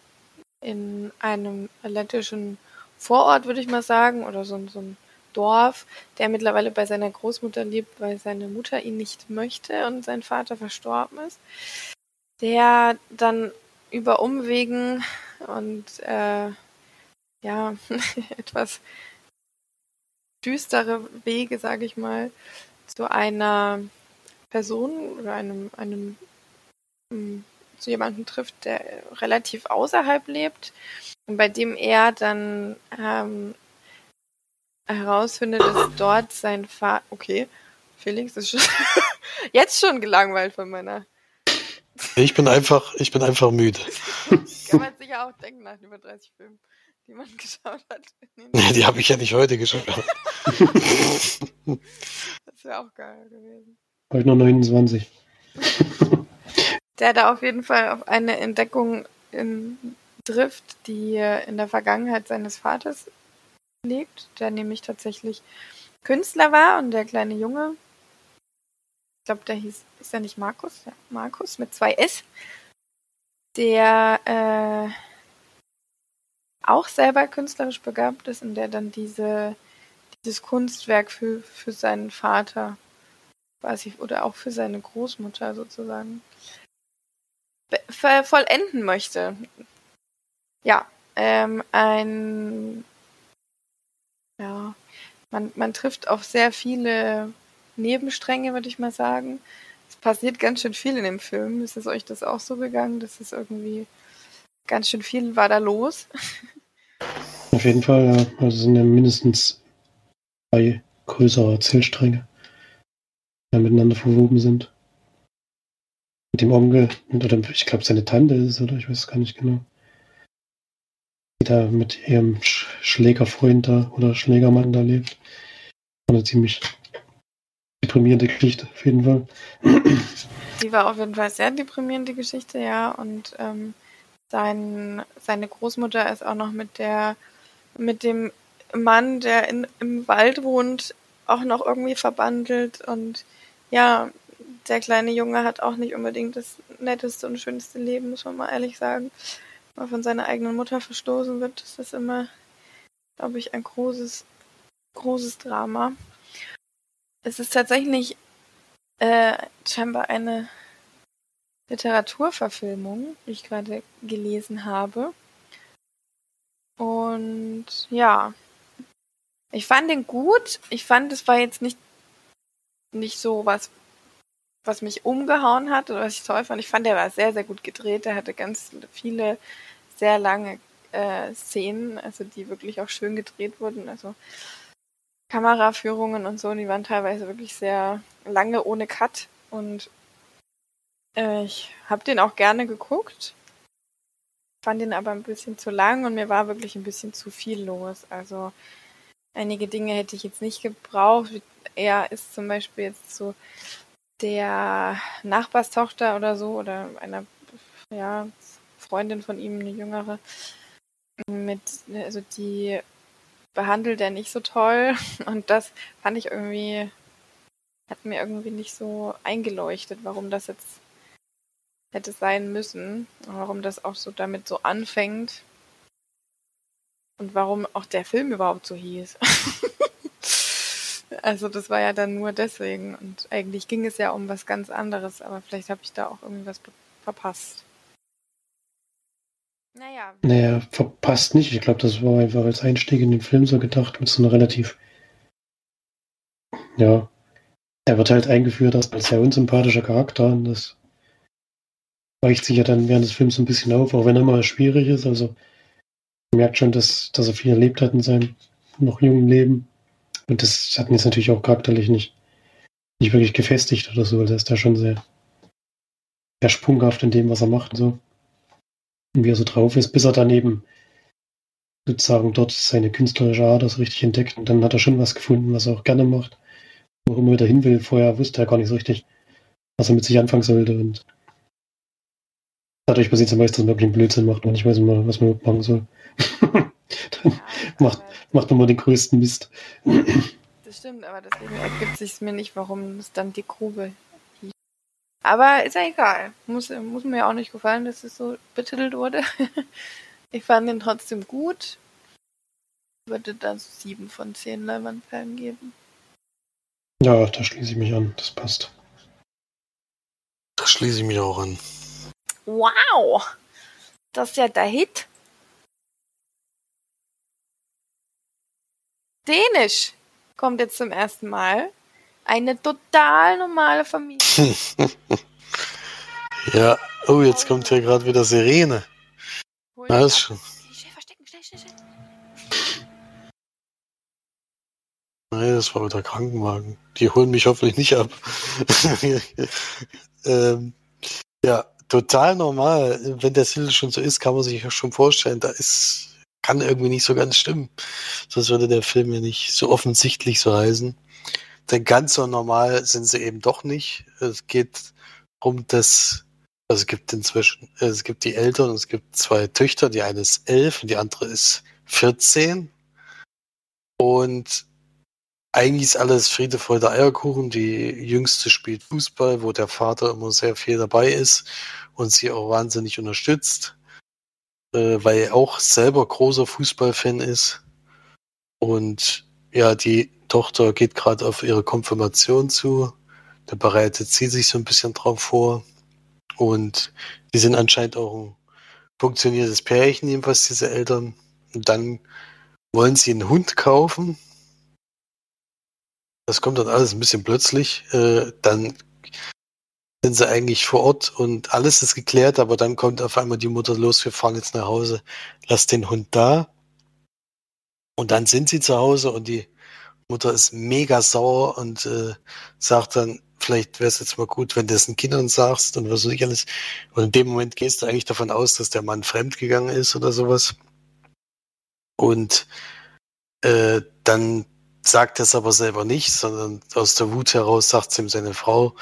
in einem lettischen Vorort, würde ich mal sagen, oder so, so ein Dorf, der mittlerweile bei seiner Großmutter lebt, weil seine Mutter ihn nicht möchte und sein Vater verstorben ist. Der dann über Umwegen und äh, ja, etwas düstere Wege, sage ich mal, zu einer Person oder einem, einem hm, zu jemandem trifft, der relativ außerhalb lebt und bei dem er dann ähm, herausfindet, dass dort sein Vater. Okay, Felix ist schon jetzt schon gelangweilt von meiner. Ich bin einfach, ich bin einfach müde. Kann man sich ja auch denken nach über 30 Filmen die man geschaut hat. Nee, die habe ich ja nicht heute geschaut. das wäre auch geil gewesen. Heute nur 29. Der da auf jeden Fall auf eine Entdeckung in, trifft, die in der Vergangenheit seines Vaters liegt, der nämlich tatsächlich Künstler war und der kleine Junge, ich glaube, der hieß, ist er nicht Markus? Ja, Markus mit zwei S, der äh, auch selber künstlerisch begabt ist und der dann diese, dieses Kunstwerk für, für seinen Vater quasi oder auch für seine Großmutter sozusagen vollenden möchte. Ja, ähm, ein ja, man, man trifft auf sehr viele Nebenstränge, würde ich mal sagen. Es passiert ganz schön viel in dem Film. Ist es euch das auch so gegangen? Das ist irgendwie ganz schön viel war da los. Auf jeden Fall, ja. Also sind ja mindestens drei größere Erzählstränge, die miteinander verwoben sind. Mit dem Onkel, oder ich glaube seine Tante ist es, oder ich weiß gar nicht genau. Die da mit ihrem Schlägerfreund da oder Schlägermann da lebt. Eine ziemlich deprimierende Geschichte, auf jeden Fall. Die war auf jeden Fall sehr deprimierende Geschichte, ja. Und ähm, sein, seine Großmutter ist auch noch mit der, mit dem Mann, der in, im Wald wohnt, auch noch irgendwie verbandelt. Und ja, der kleine Junge hat auch nicht unbedingt das netteste und schönste Leben, muss man mal ehrlich sagen. Wenn man von seiner eigenen Mutter verstoßen wird, das ist immer, glaube ich, ein großes, großes Drama. Es ist tatsächlich äh, scheinbar eine Literaturverfilmung, die ich gerade gelesen habe. Und ja, ich fand den gut. Ich fand, es war jetzt nicht, nicht so was, was mich umgehauen hat oder was ich toll fand. Ich fand, der war sehr, sehr gut gedreht. Er hatte ganz viele sehr lange äh, Szenen, also die wirklich auch schön gedreht wurden. Also Kameraführungen und so, die waren teilweise wirklich sehr lange ohne Cut und ich habe den auch gerne geguckt, fand den aber ein bisschen zu lang und mir war wirklich ein bisschen zu viel los. Also einige Dinge hätte ich jetzt nicht gebraucht. Er ist zum Beispiel jetzt so der Nachbarstochter oder so oder einer ja, Freundin von ihm, eine jüngere, mit, also die behandelt er nicht so toll. Und das fand ich irgendwie, hat mir irgendwie nicht so eingeleuchtet, warum das jetzt hätte sein müssen. Warum das auch so damit so anfängt. Und warum auch der Film überhaupt so hieß. also das war ja dann nur deswegen. Und eigentlich ging es ja um was ganz anderes, aber vielleicht habe ich da auch irgendwie was verpasst. Naja. Naja, verpasst nicht. Ich glaube, das war einfach als Einstieg in den Film so gedacht mit so einer relativ. Ja. Er wird halt eingeführt als sehr unsympathischer Charakter und das weicht sich ja dann während des Films ein bisschen auf, auch wenn er mal schwierig ist. Also man merkt schon, dass, dass er viel erlebt hat in seinem noch jungen Leben. Und das hat ihn jetzt natürlich auch charakterlich nicht, nicht wirklich gefestigt oder so. Also er ist da schon sehr, sehr sprunghaft in dem, was er macht und so wie er so drauf ist, bis er dann eben sozusagen dort seine künstlerische Art das richtig entdeckt. Und dann hat er schon was gefunden, was er auch gerne macht. Wo er immer wieder hin will. Vorher wusste er gar nicht so richtig, was er mit sich anfangen sollte. Und dadurch passiert es meist, dass man wirklich einen Blödsinn macht und nicht weiß, was man machen soll. dann macht, macht man mal den größten Mist. Das stimmt, aber deswegen ergibt sich mir nicht, warum es dann die Grube aber ist ja egal. Muss, muss mir ja auch nicht gefallen, dass es so betitelt wurde. ich fand den trotzdem gut. Ich würde da so sieben von zehn Leinwandperlen geben. Ja, da schließe ich mich an. Das passt. Da schließe ich mich auch an. Wow! Das ist ja der Hit. Dänisch kommt jetzt zum ersten Mal. Eine total normale Familie. ja, oh, jetzt kommt hier gerade wieder Sirene. Alles schon. Nein, das war wieder Krankenwagen. Die holen mich hoffentlich nicht ab. ähm, ja, total normal. Wenn der Titel schon so ist, kann man sich ja schon vorstellen, da ist, kann irgendwie nicht so ganz stimmen. Sonst würde der Film ja nicht so offensichtlich so heißen. Denn ganz so normal sind sie eben doch nicht. Es geht um das, also es gibt inzwischen, es gibt die Eltern, es gibt zwei Töchter, die eine ist elf und die andere ist 14. Und eigentlich ist alles Friede, Freude, Eierkuchen. Die jüngste spielt Fußball, wo der Vater immer sehr viel dabei ist und sie auch wahnsinnig unterstützt, äh, weil er auch selber großer Fußballfan ist. Und ja, die Tochter geht gerade auf ihre Konfirmation zu. Da bereitet sie sich so ein bisschen drauf vor. Und die sind anscheinend auch ein funktionierendes Pärchen, jedenfalls diese Eltern. Und dann wollen sie einen Hund kaufen. Das kommt dann alles ein bisschen plötzlich. Äh, dann sind sie eigentlich vor Ort und alles ist geklärt, aber dann kommt auf einmal die Mutter los, wir fahren jetzt nach Hause, lass den Hund da. Und dann sind sie zu Hause und die Mutter ist mega sauer und äh, sagt dann, vielleicht wäre es jetzt mal gut, wenn du es den Kindern sagst und was ich alles. Und in dem Moment gehst du eigentlich davon aus, dass der Mann fremdgegangen ist oder sowas. Und äh, dann sagt es aber selber nicht, sondern aus der Wut heraus sagt es ihm seine Frau,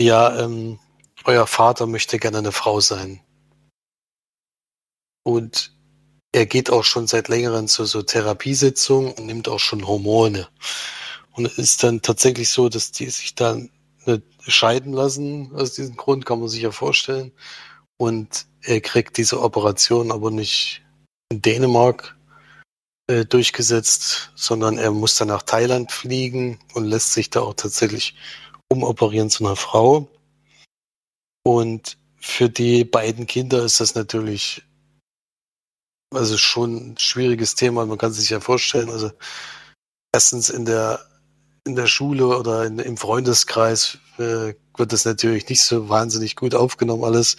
ja, ähm, euer Vater möchte gerne eine Frau sein. Und er geht auch schon seit längerem zu so Therapiesitzungen und nimmt auch schon Hormone. Und es ist dann tatsächlich so, dass die sich dann scheiden lassen aus diesem Grund, kann man sich ja vorstellen. Und er kriegt diese Operation aber nicht in Dänemark äh, durchgesetzt, sondern er muss dann nach Thailand fliegen und lässt sich da auch tatsächlich umoperieren zu einer Frau. Und für die beiden Kinder ist das natürlich also schon ein schwieriges Thema. Man kann sich ja vorstellen, also erstens in der in der Schule oder in, im Freundeskreis äh, wird das natürlich nicht so wahnsinnig gut aufgenommen alles.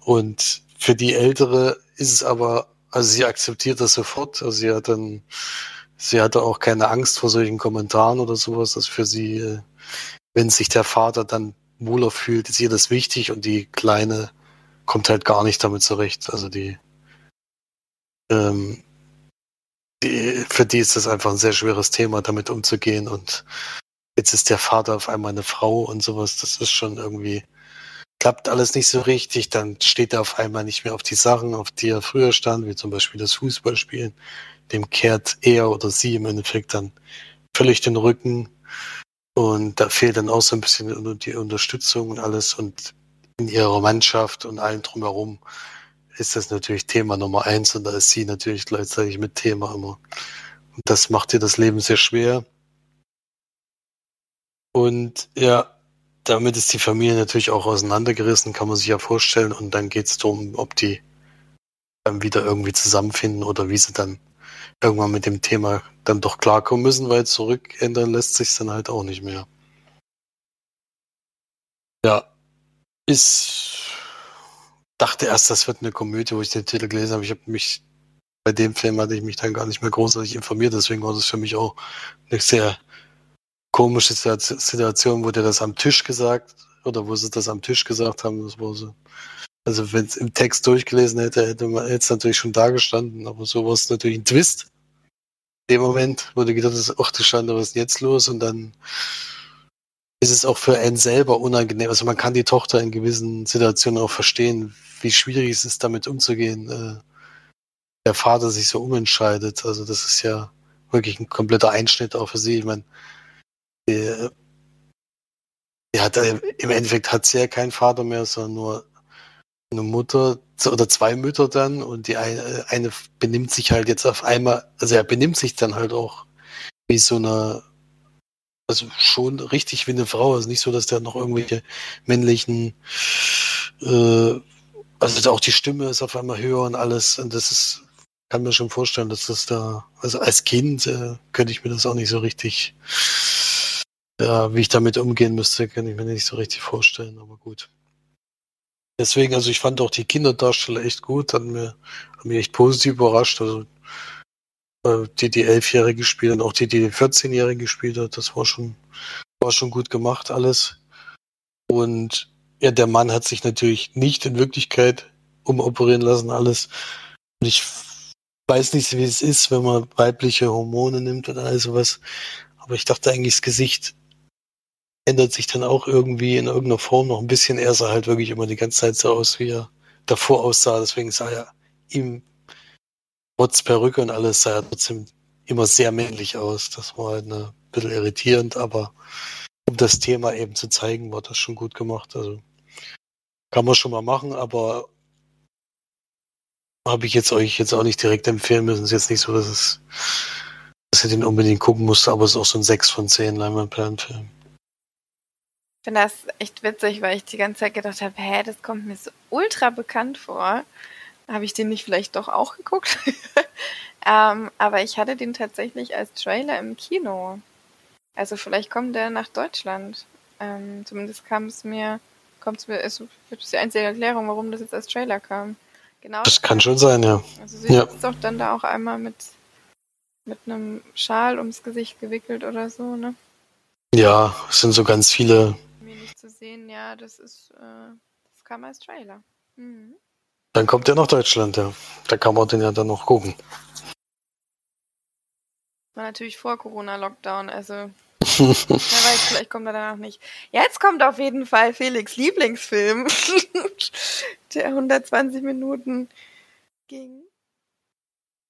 Und für die Ältere ist es aber, also sie akzeptiert das sofort. Also sie hat dann, sie hatte auch keine Angst vor solchen Kommentaren oder sowas. Das für sie, äh, wenn sich der Vater dann wohler fühlt, ist ihr das wichtig und die Kleine kommt halt gar nicht damit zurecht. Also die, ähm, die, für die ist das einfach ein sehr schweres Thema, damit umzugehen und jetzt ist der Vater auf einmal eine Frau und sowas, das ist schon irgendwie, klappt alles nicht so richtig, dann steht er auf einmal nicht mehr auf die Sachen, auf die er früher stand, wie zum Beispiel das Fußballspielen, dem kehrt er oder sie im Endeffekt dann völlig den Rücken und da fehlt dann auch so ein bisschen die Unterstützung und alles und in ihrer Mannschaft und allem drumherum ist das natürlich Thema Nummer eins und da ist sie natürlich gleichzeitig mit Thema immer. Und das macht ihr das Leben sehr schwer. Und ja, damit ist die Familie natürlich auch auseinandergerissen, kann man sich ja vorstellen. Und dann geht es darum, ob die dann wieder irgendwie zusammenfinden oder wie sie dann irgendwann mit dem Thema dann doch klarkommen müssen, weil zurück ändern lässt sich dann halt auch nicht mehr. Ja, ist dachte erst, das wird eine Komödie, wo ich den Titel gelesen habe. Ich habe mich, bei dem Film hatte ich mich dann gar nicht mehr großartig informiert, deswegen war das für mich auch eine sehr komische Situation, wo der das am Tisch gesagt, oder wo sie das am Tisch gesagt haben, das war so. Also wenn es im Text durchgelesen hätte, hätte man jetzt natürlich schon da gestanden, aber so war es natürlich ein Twist. In dem Moment, wo du gedacht hast, ach du Schande, was ist denn jetzt los? Und dann ist es auch für einen selber unangenehm. Also man kann die Tochter in gewissen Situationen auch verstehen, wie schwierig es ist, damit umzugehen. Äh, der Vater sich so umentscheidet. Also das ist ja wirklich ein kompletter Einschnitt auch für sie. Ich meine, die, die hat im Endeffekt hat sie ja keinen Vater mehr, sondern nur eine Mutter oder zwei Mütter dann und die eine, eine benimmt sich halt jetzt auf einmal, also er benimmt sich dann halt auch wie so eine also schon richtig wie eine Frau. Also nicht so, dass der noch irgendwelche männlichen, äh, also auch die Stimme ist auf einmal höher und alles. Und das ist, kann mir schon vorstellen, dass das da, also als Kind äh, könnte ich mir das auch nicht so richtig, ja, wie ich damit umgehen müsste, kann ich mir nicht so richtig vorstellen, aber gut. Deswegen, also ich fand auch die Kinderdarsteller echt gut, hat mir, hat mich echt positiv überrascht. Also äh, die die Elfjährige gespielt und auch die die 14-Jährige gespielt hat. Das war schon, war schon gut gemacht alles. Und ja, der Mann hat sich natürlich nicht in Wirklichkeit umoperieren lassen, alles. Und ich weiß nicht, wie es ist, wenn man weibliche Hormone nimmt oder all sowas. Aber ich dachte eigentlich, das Gesicht ändert sich dann auch irgendwie in irgendeiner Form noch ein bisschen. Er sah halt wirklich immer die ganze Zeit so aus, wie er davor aussah. Deswegen sah er ihm trotz Perücke und alles sah er trotzdem immer sehr männlich aus. Das war halt ein bisschen irritierend, aber um das Thema eben zu zeigen, war das schon gut gemacht. Also kann man schon mal machen, aber habe ich jetzt euch jetzt auch nicht direkt empfehlen müssen. Es ist jetzt nicht so, dass es dass ihr den unbedingt gucken musst, aber es ist auch so ein 6 von 10 Leinwandperlenfilm. Finde das echt witzig, weil ich die ganze Zeit gedacht habe, hä, das kommt mir so ultra bekannt vor. Habe ich den nicht vielleicht doch auch geguckt? ähm, aber ich hatte den tatsächlich als Trailer im Kino. Also vielleicht kommt der nach Deutschland. Ähm, zumindest kam es mir, kommt es mir, ist, ist die einzige Erklärung, warum das jetzt als Trailer kam. Genau. Das kann schon sein, ja. Also sie ja. ist doch dann da auch einmal mit, mit einem Schal ums Gesicht gewickelt oder so, ne? Ja, es sind so ganz viele. Zu sehen, ja, das ist, äh, das kam als Trailer. Mhm. Dann kommt er nach Deutschland, ja. Da kann man den ja dann noch gucken. War natürlich vor Corona-Lockdown, also wer weiß, vielleicht kommt er danach nicht. Jetzt kommt auf jeden Fall Felix Lieblingsfilm, der 120 Minuten ging.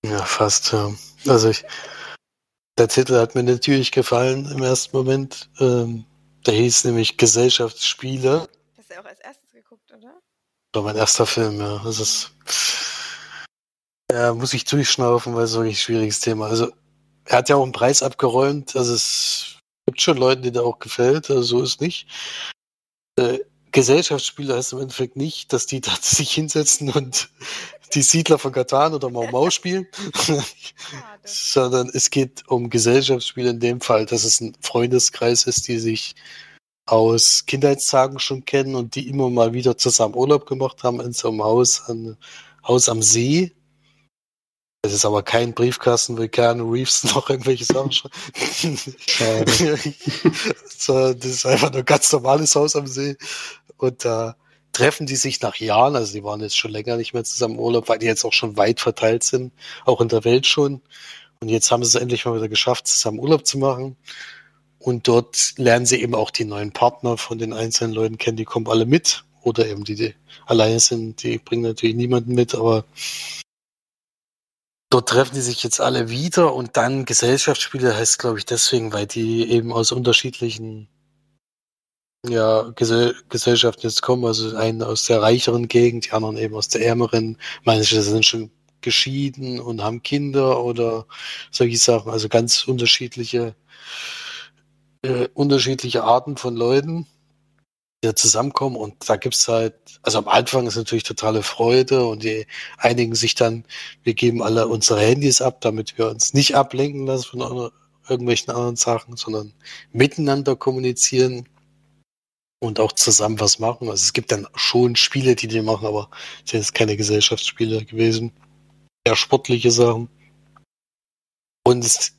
Ja, fast, ja. Also ich, der Titel hat mir natürlich gefallen im ersten Moment. Ähm, der hieß nämlich Gesellschaftsspiele. Hast du auch als erstes geguckt, oder? War mein erster Film, ja. Das ist. Ja, muss ich durchschnaufen, weil es wirklich ein schwieriges Thema. Also, er hat ja auch einen Preis abgeräumt. Also, es gibt schon Leute, die da auch gefällt. Also, so ist nicht. Äh, Gesellschaftsspiele heißt im Endeffekt nicht, dass die da sich hinsetzen und die Siedler von Katan oder Mau Mau spielen, sondern es geht um Gesellschaftsspiele in dem Fall, dass es ein Freundeskreis ist, die sich aus Kindheitstagen schon kennen und die immer mal wieder zusammen Urlaub gemacht haben in so einem Haus, ein Haus am See. Es ist aber kein Briefkasten, wo Keanu Reeves noch irgendwelche Sachen so, das ist einfach nur ein ganz normales Haus am See. Und da treffen die sich nach Jahren, also die waren jetzt schon länger nicht mehr zusammen im Urlaub, weil die jetzt auch schon weit verteilt sind, auch in der Welt schon. Und jetzt haben sie es endlich mal wieder geschafft, zusammen Urlaub zu machen. Und dort lernen sie eben auch die neuen Partner von den einzelnen Leuten kennen, die kommen alle mit. Oder eben die, die alleine sind, die bringen natürlich niemanden mit, aber dort treffen die sich jetzt alle wieder und dann Gesellschaftsspiele heißt, glaube ich, deswegen, weil die eben aus unterschiedlichen ja, Gesell Gesellschaften jetzt kommen. Also einen aus der reicheren Gegend, die anderen eben aus der ärmeren. Manche sind schon geschieden und haben Kinder oder solche Sachen. Also ganz unterschiedliche, äh, unterschiedliche Arten von Leuten, die da zusammenkommen. Und da gibt's halt, also am Anfang ist natürlich totale Freude und die einigen sich dann, wir geben alle unsere Handys ab, damit wir uns nicht ablenken lassen von irgendwelchen anderen Sachen, sondern miteinander kommunizieren und auch zusammen was machen. Also es gibt dann schon Spiele, die die machen, aber es sind jetzt keine Gesellschaftsspiele gewesen. Eher sportliche Sachen. Und es,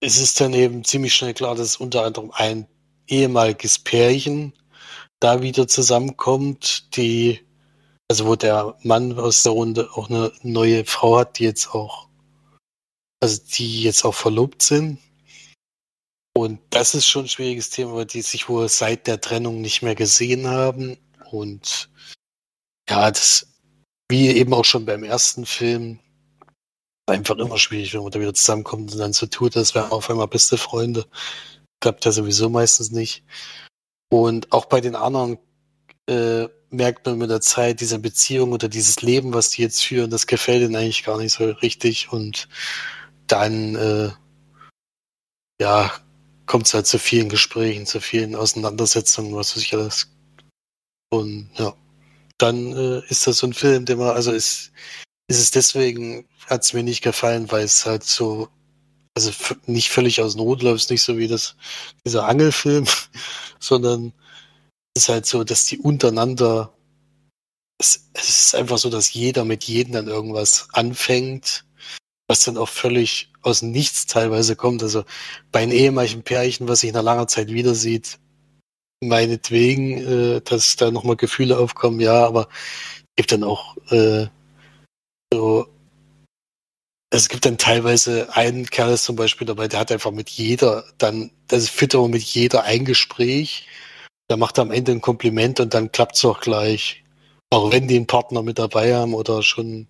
es ist dann eben ziemlich schnell klar, dass unter anderem ein ehemaliges Pärchen da wieder zusammenkommt, die, also wo der Mann aus der Runde auch eine neue Frau hat, die jetzt auch, also die jetzt auch verlobt sind und das ist schon ein schwieriges Thema, weil die sich wohl seit der Trennung nicht mehr gesehen haben. Und ja, das, wie eben auch schon beim ersten Film, einfach immer schwierig, wenn man da wieder zusammenkommt und dann so tut, als wären auf einmal beste Freunde. Klappt ja sowieso meistens nicht. Und auch bei den anderen äh, merkt man mit der Zeit, diese Beziehung oder dieses Leben, was die jetzt führen, das gefällt ihnen eigentlich gar nicht so richtig. Und dann, äh, ja, kommt es halt zu vielen Gesprächen, zu vielen Auseinandersetzungen, was weiß ich alles. Und ja, dann äh, ist das so ein Film, der man, also ist, ist es deswegen, hat es mir nicht gefallen, weil es halt so, also nicht völlig aus Not läuft, nicht so wie das, dieser Angelfilm, sondern es ist halt so, dass die untereinander, es, es ist einfach so, dass jeder mit jedem dann irgendwas anfängt, was dann auch völlig aus nichts teilweise kommt. Also bei einem ehemaligen Pärchen, was sich nach langer Zeit wieder sieht, meinetwegen, äh, dass da nochmal Gefühle aufkommen, ja, aber gibt dann auch äh, so, es gibt dann teilweise einen Kerl zum Beispiel dabei, der hat einfach mit jeder, dann, das führt aber mit jeder ein Gespräch, da macht er am Ende ein Kompliment und dann klappt es auch gleich. Auch wenn die einen Partner mit dabei haben oder schon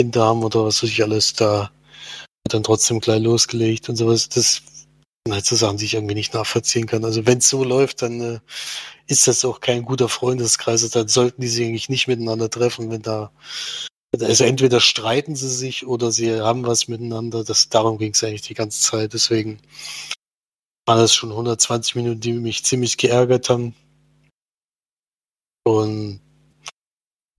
Kinder haben oder was weiß ich alles, da dann trotzdem gleich losgelegt und sowas. Das sind halt so Sachen, die ich irgendwie nicht nachvollziehen kann. Also wenn es so läuft, dann äh, ist das auch kein guter Freundeskreis. Also dann sollten die sich eigentlich nicht miteinander treffen, wenn da also entweder streiten sie sich oder sie haben was miteinander. Das, darum ging es eigentlich die ganze Zeit. Deswegen waren das schon 120 Minuten, die mich ziemlich geärgert haben. Und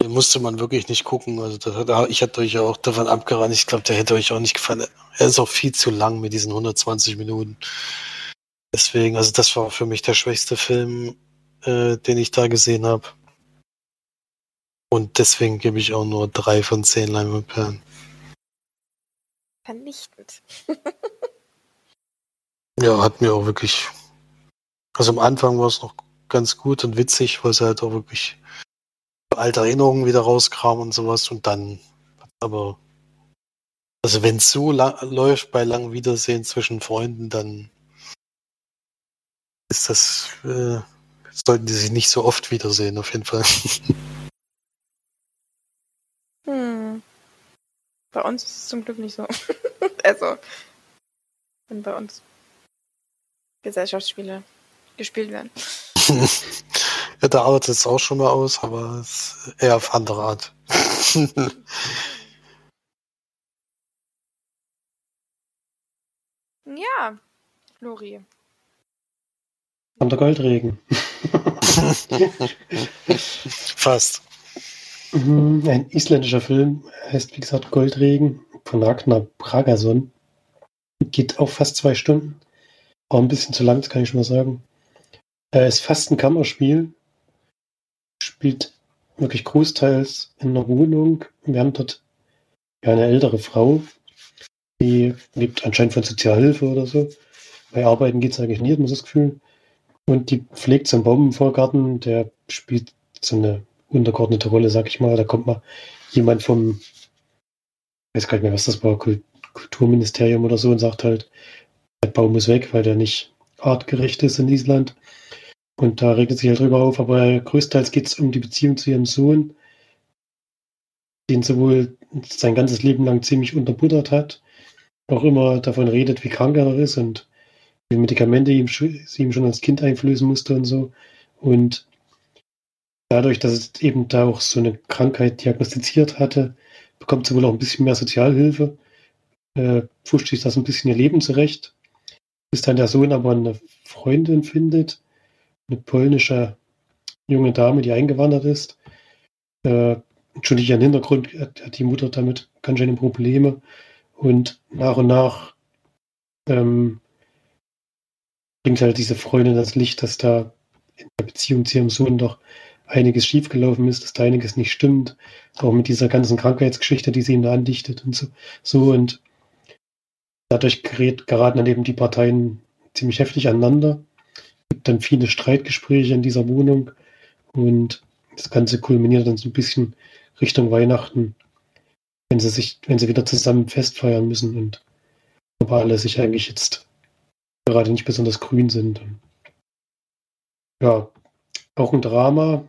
den musste man wirklich nicht gucken. Also da, ich hatte euch ja auch davon abgerannt. Ich glaube, der hätte euch auch nicht gefallen. Er ist auch viel zu lang mit diesen 120 Minuten. Deswegen, also das war für mich der schwächste Film, äh, den ich da gesehen habe. Und deswegen gebe ich auch nur drei von zehn Leinwandperlen. Vernichtend. ja, hat mir auch wirklich. Also am Anfang war es noch ganz gut und witzig, weil es halt auch wirklich alte Erinnerungen wieder rauskramen und sowas und dann aber Also wenn es so läuft bei langem Wiedersehen zwischen Freunden, dann ist das, äh, sollten die sich nicht so oft wiedersehen, auf jeden Fall. Hm. Bei uns ist es zum Glück nicht so. also, wenn bei uns Gesellschaftsspiele gespielt werden. ja, da arbeitet es auch schon mal aus, aber es ist eher auf andere Art. ja, Flori. Kommt der Goldregen. Fast. Mhm, ein isländischer Film heißt, wie gesagt, Goldregen von Ragnar Bragason. Geht auch fast zwei Stunden. Auch ein bisschen zu lang, das kann ich schon mal sagen. Er ist fast ein Kammerspiel. Spielt wirklich großteils in einer Wohnung. Wir haben dort eine ältere Frau, die lebt anscheinend von Sozialhilfe oder so. Bei Arbeiten geht es eigentlich nie, hat man das Gefühl. Und die pflegt so einen Baumvorgarten, der spielt so eine untergeordnete Rolle, sag ich mal. Da kommt mal jemand vom, weiß gar nicht mehr, was das war, Kulturministerium oder so und sagt halt, der Baum muss weg, weil der nicht artgerecht ist in Island. Und da regnet sich halt drüber auf, aber größtenteils geht es um die Beziehung zu ihrem Sohn, den sowohl sein ganzes Leben lang ziemlich unterbuttert hat, auch immer davon redet, wie krank er ist und wie Medikamente ihm, sie ihm schon als Kind einflößen musste und so. Und dadurch, dass es eben da auch so eine Krankheit diagnostiziert hatte, bekommt sie wohl auch ein bisschen mehr Sozialhilfe, äh, pfuscht sich das ein bisschen ihr Leben zurecht, bis dann der Sohn aber eine Freundin findet, eine polnische junge Dame, die eingewandert ist. Äh, schon ihren Hintergrund hat, hat, die Mutter damit ganz schöne Probleme. Und nach und nach ähm, bringt halt diese Freundin das Licht, dass da in der Beziehung zu ihrem Sohn doch einiges schiefgelaufen ist, dass da einiges nicht stimmt, auch mit dieser ganzen Krankheitsgeschichte, die sie ihm da andichtet und so. so und dadurch gerät, geraten dann eben die Parteien ziemlich heftig aneinander. Es gibt dann viele Streitgespräche in dieser Wohnung und das Ganze kulminiert dann so ein bisschen Richtung Weihnachten, wenn sie sich, wenn sie wieder zusammen festfeiern müssen und aber alle sich eigentlich jetzt gerade nicht besonders grün sind. Ja, auch ein Drama,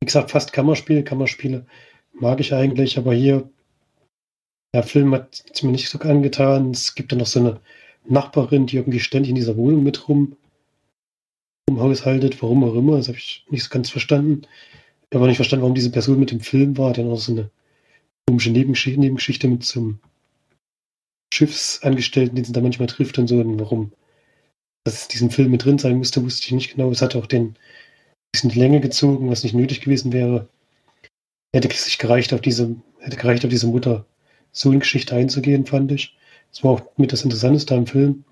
wie gesagt, fast Kammerspiel. Kammerspiele mag ich eigentlich, aber hier, der Film hat es mir nicht so angetan. Es gibt dann noch so eine Nachbarin, die irgendwie ständig in dieser Wohnung mit rum rumhaushaltet, warum auch immer. Das habe ich nicht so ganz verstanden. Ich habe auch nicht verstanden, warum diese Person mit dem Film war. Hat auch so eine komische Nebengeschichte, Nebengeschichte mit einem Schiffsangestellten, den sie da manchmal trifft und so. Und warum dass es diesen Film mit drin sein müsste, wusste ich nicht genau. Es hat auch den bisschen die Länge gezogen, was nicht nötig gewesen wäre. Hätte sich gereicht, auf diese, hätte gereicht, auf diese Mutter-Sohn-Geschichte einzugehen, fand ich. Das war auch mit das Interessanteste am Film.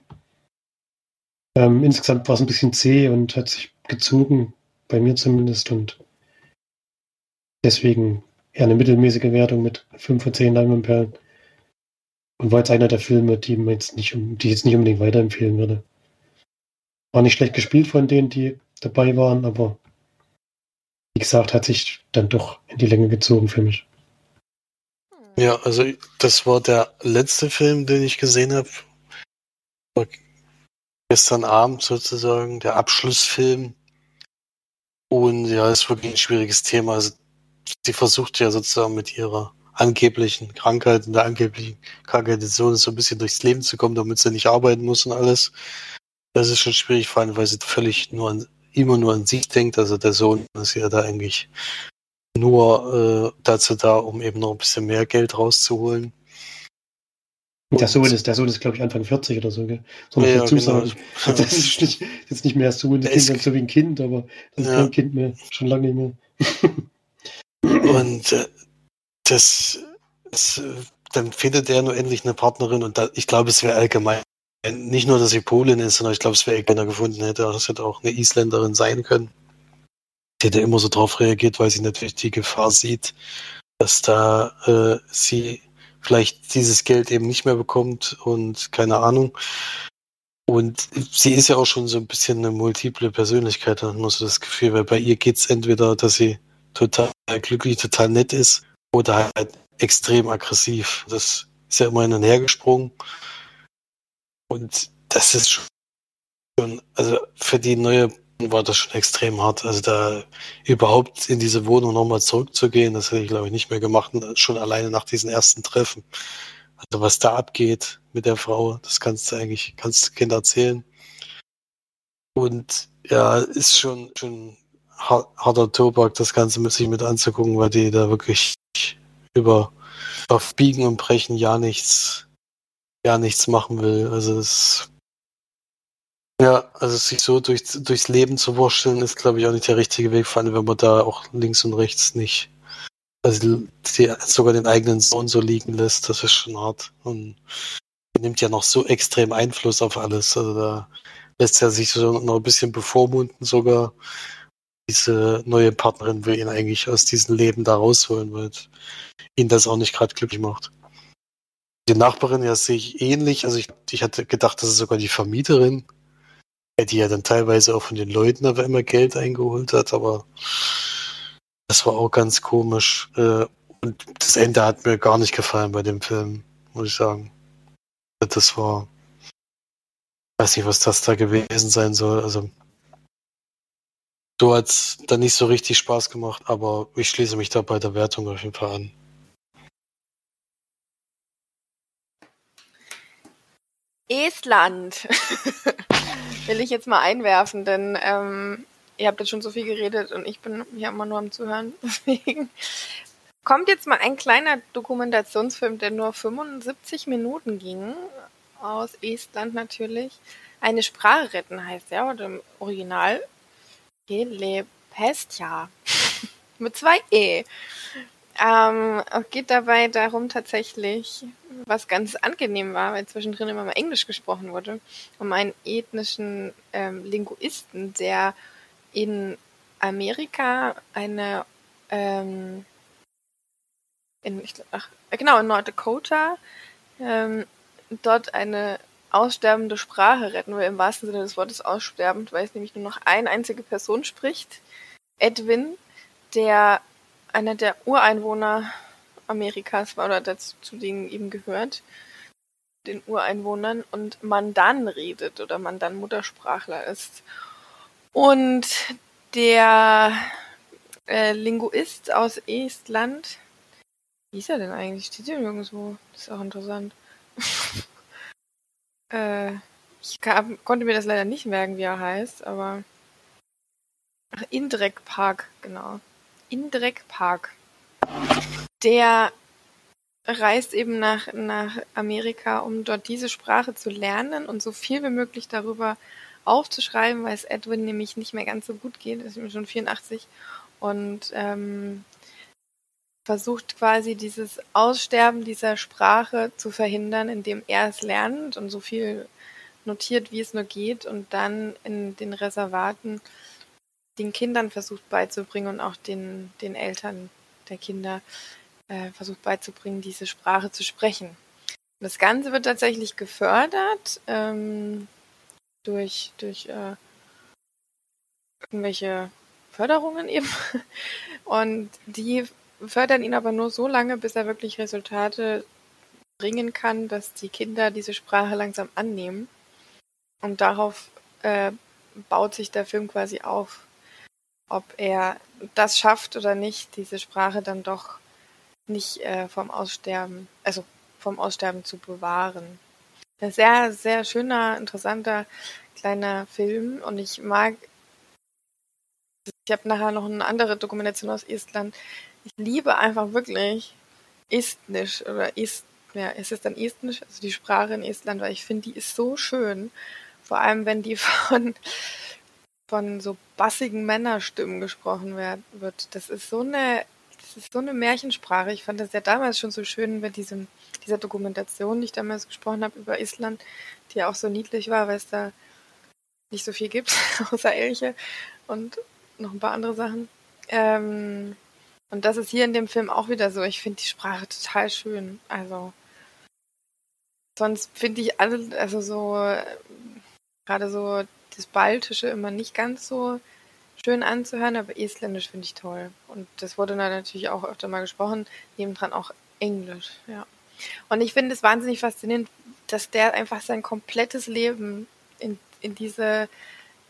Ähm, insgesamt war es ein bisschen zäh und hat sich gezogen, bei mir zumindest, und deswegen eher eine mittelmäßige Wertung mit 5 von 10 Leinwandperlen. Und war jetzt einer der Filme, die, man jetzt nicht, die ich jetzt nicht unbedingt weiterempfehlen würde. War nicht schlecht gespielt von denen, die dabei waren, aber wie gesagt, hat sich dann doch in die Länge gezogen für mich. Ja, also das war der letzte Film, den ich gesehen habe. Gestern Abend sozusagen, der Abschlussfilm. Und ja, ist wirklich ein schwieriges Thema. Also sie versucht ja sozusagen mit ihrer angeblichen Krankheit und der angeblichen Krankheit des Sohnes so ein bisschen durchs Leben zu kommen, damit sie nicht arbeiten muss und alles. Das ist schon schwierig, vor allem, weil sie völlig nur an immer nur an sich denkt. Also der Sohn ist ja da eigentlich nur äh, dazu da, um eben noch ein bisschen mehr Geld rauszuholen. Und der Sohn ist, der Sohn ist, glaube ich, Anfang 40 oder so, gell? So ja, dazu genau. sagen. Das ist nicht, jetzt nicht mehr Sohn, das klingt so wie ein Kind, aber das ist ja. kein Kind mehr, schon lange nicht mehr. und äh, das, das, äh, dann findet er nur endlich eine Partnerin und da, ich glaube, es wäre allgemein nicht nur, dass sie Polin ist, sondern ich glaube, es wäre keiner gefunden hätte. Das hätte auch eine Isländerin sein können. Die hätte immer so drauf reagiert, weil sie natürlich die Gefahr sieht, dass da äh, sie vielleicht dieses Geld eben nicht mehr bekommt und keine Ahnung. Und sie ist ja auch schon so ein bisschen eine multiple Persönlichkeit, hat man so das Gefühl, weil bei ihr geht es entweder, dass sie total glücklich, total nett ist oder halt extrem aggressiv. Das ist ja immer hin und her gesprungen. Und das ist schon, also für die neue war das schon extrem hart. Also da überhaupt in diese Wohnung nochmal zurückzugehen, das hätte ich glaube ich nicht mehr gemacht, schon alleine nach diesen ersten Treffen. Also was da abgeht mit der Frau, das kannst du eigentlich, kannst du Kind erzählen. Und ja, ist schon, schon harter Tobak, das Ganze mit sich mit anzugucken, weil die da wirklich über auf Biegen und Brechen ja nichts, ja nichts machen will. Also es ja, also sich so durch, durchs Leben zu wursteln, ist, glaube ich, auch nicht der richtige Weg, vor allem wenn man da auch links und rechts nicht, also die, sogar den eigenen Sohn so liegen lässt, das ist schon hart. Und nimmt ja noch so extrem Einfluss auf alles. Also da lässt er sich so noch ein bisschen bevormunden sogar. Diese neue Partnerin will ihn eigentlich aus diesem Leben da rausholen, weil ihn das auch nicht gerade glücklich macht. Die Nachbarin ja sehe ich ähnlich. Also ich, ich hatte gedacht, das ist sogar die Vermieterin, die ja dann teilweise auch von den Leuten aber immer Geld eingeholt hat, aber das war auch ganz komisch. Äh, und das Ende hat mir gar nicht gefallen bei dem Film, muss ich sagen. Das war. Ich weiß nicht, was das da gewesen sein soll. Also. So hat es dann nicht so richtig Spaß gemacht, aber ich schließe mich da bei der Wertung auf jeden Fall an. Estland will ich jetzt mal einwerfen, denn ähm, ihr habt jetzt schon so viel geredet und ich bin hier immer nur am Zuhören. Deswegen kommt jetzt mal ein kleiner Dokumentationsfilm, der nur 75 Minuten ging, aus Estland natürlich. Eine Sprache retten heißt er, oder im Original Telepestia. Mit zwei E. Ähm, geht dabei darum tatsächlich, was ganz angenehm war, weil zwischendrin immer mal Englisch gesprochen wurde, um einen ethnischen ähm, Linguisten, der in Amerika eine ähm, in, ich, ach, genau, in North ähm, dort eine aussterbende Sprache retten will, im wahrsten Sinne des Wortes aussterbend, weil es nämlich nur noch eine einzige Person spricht. Edwin, der einer der Ureinwohner Amerikas war oder dazu, zu denen eben gehört, den Ureinwohnern und Mandan redet oder Mandan Muttersprachler ist. Und der äh, Linguist aus Estland, wie ist er denn eigentlich? Steht hier nirgendwo? Das ist auch interessant. äh, ich kann, konnte mir das leider nicht merken, wie er heißt, aber Indrek Park, genau. Indrek Park. Der reist eben nach, nach Amerika, um dort diese Sprache zu lernen und so viel wie möglich darüber aufzuschreiben, weil es Edwin nämlich nicht mehr ganz so gut geht, ist schon 84 und ähm, versucht quasi dieses Aussterben dieser Sprache zu verhindern, indem er es lernt und so viel notiert, wie es nur geht und dann in den Reservaten den Kindern versucht beizubringen und auch den, den Eltern der Kinder äh, versucht beizubringen, diese Sprache zu sprechen. Das Ganze wird tatsächlich gefördert ähm, durch, durch äh, irgendwelche Förderungen eben. Und die fördern ihn aber nur so lange, bis er wirklich Resultate bringen kann, dass die Kinder diese Sprache langsam annehmen. Und darauf äh, baut sich der Film quasi auf, ob er das schafft oder nicht, diese Sprache dann doch nicht äh, vom Aussterben, also vom Aussterben zu bewahren. Ein sehr, sehr schöner, interessanter kleiner Film und ich mag, ich habe nachher noch eine andere Dokumentation aus Estland. Ich liebe einfach wirklich Estnisch oder Est, ja, ist es dann Estnisch, also die Sprache in Estland, weil ich finde, die ist so schön. Vor allem, wenn die von, von so bassigen Männerstimmen gesprochen wird. Das ist so eine das ist so eine Märchensprache. Ich fand das ja damals schon so schön bei diesem, dieser Dokumentation, die ich damals gesprochen habe über Island, die ja auch so niedlich war, weil es da nicht so viel gibt, außer Elche und noch ein paar andere Sachen. Ähm, und das ist hier in dem Film auch wieder so. Ich finde die Sprache total schön. Also, sonst finde ich alle, also so, gerade so das Baltische immer nicht ganz so schön anzuhören, aber Estländisch finde ich toll. Und das wurde dann natürlich auch öfter mal gesprochen, nebendran auch Englisch, ja. Und ich finde es wahnsinnig faszinierend, dass der einfach sein komplettes Leben in, in diese,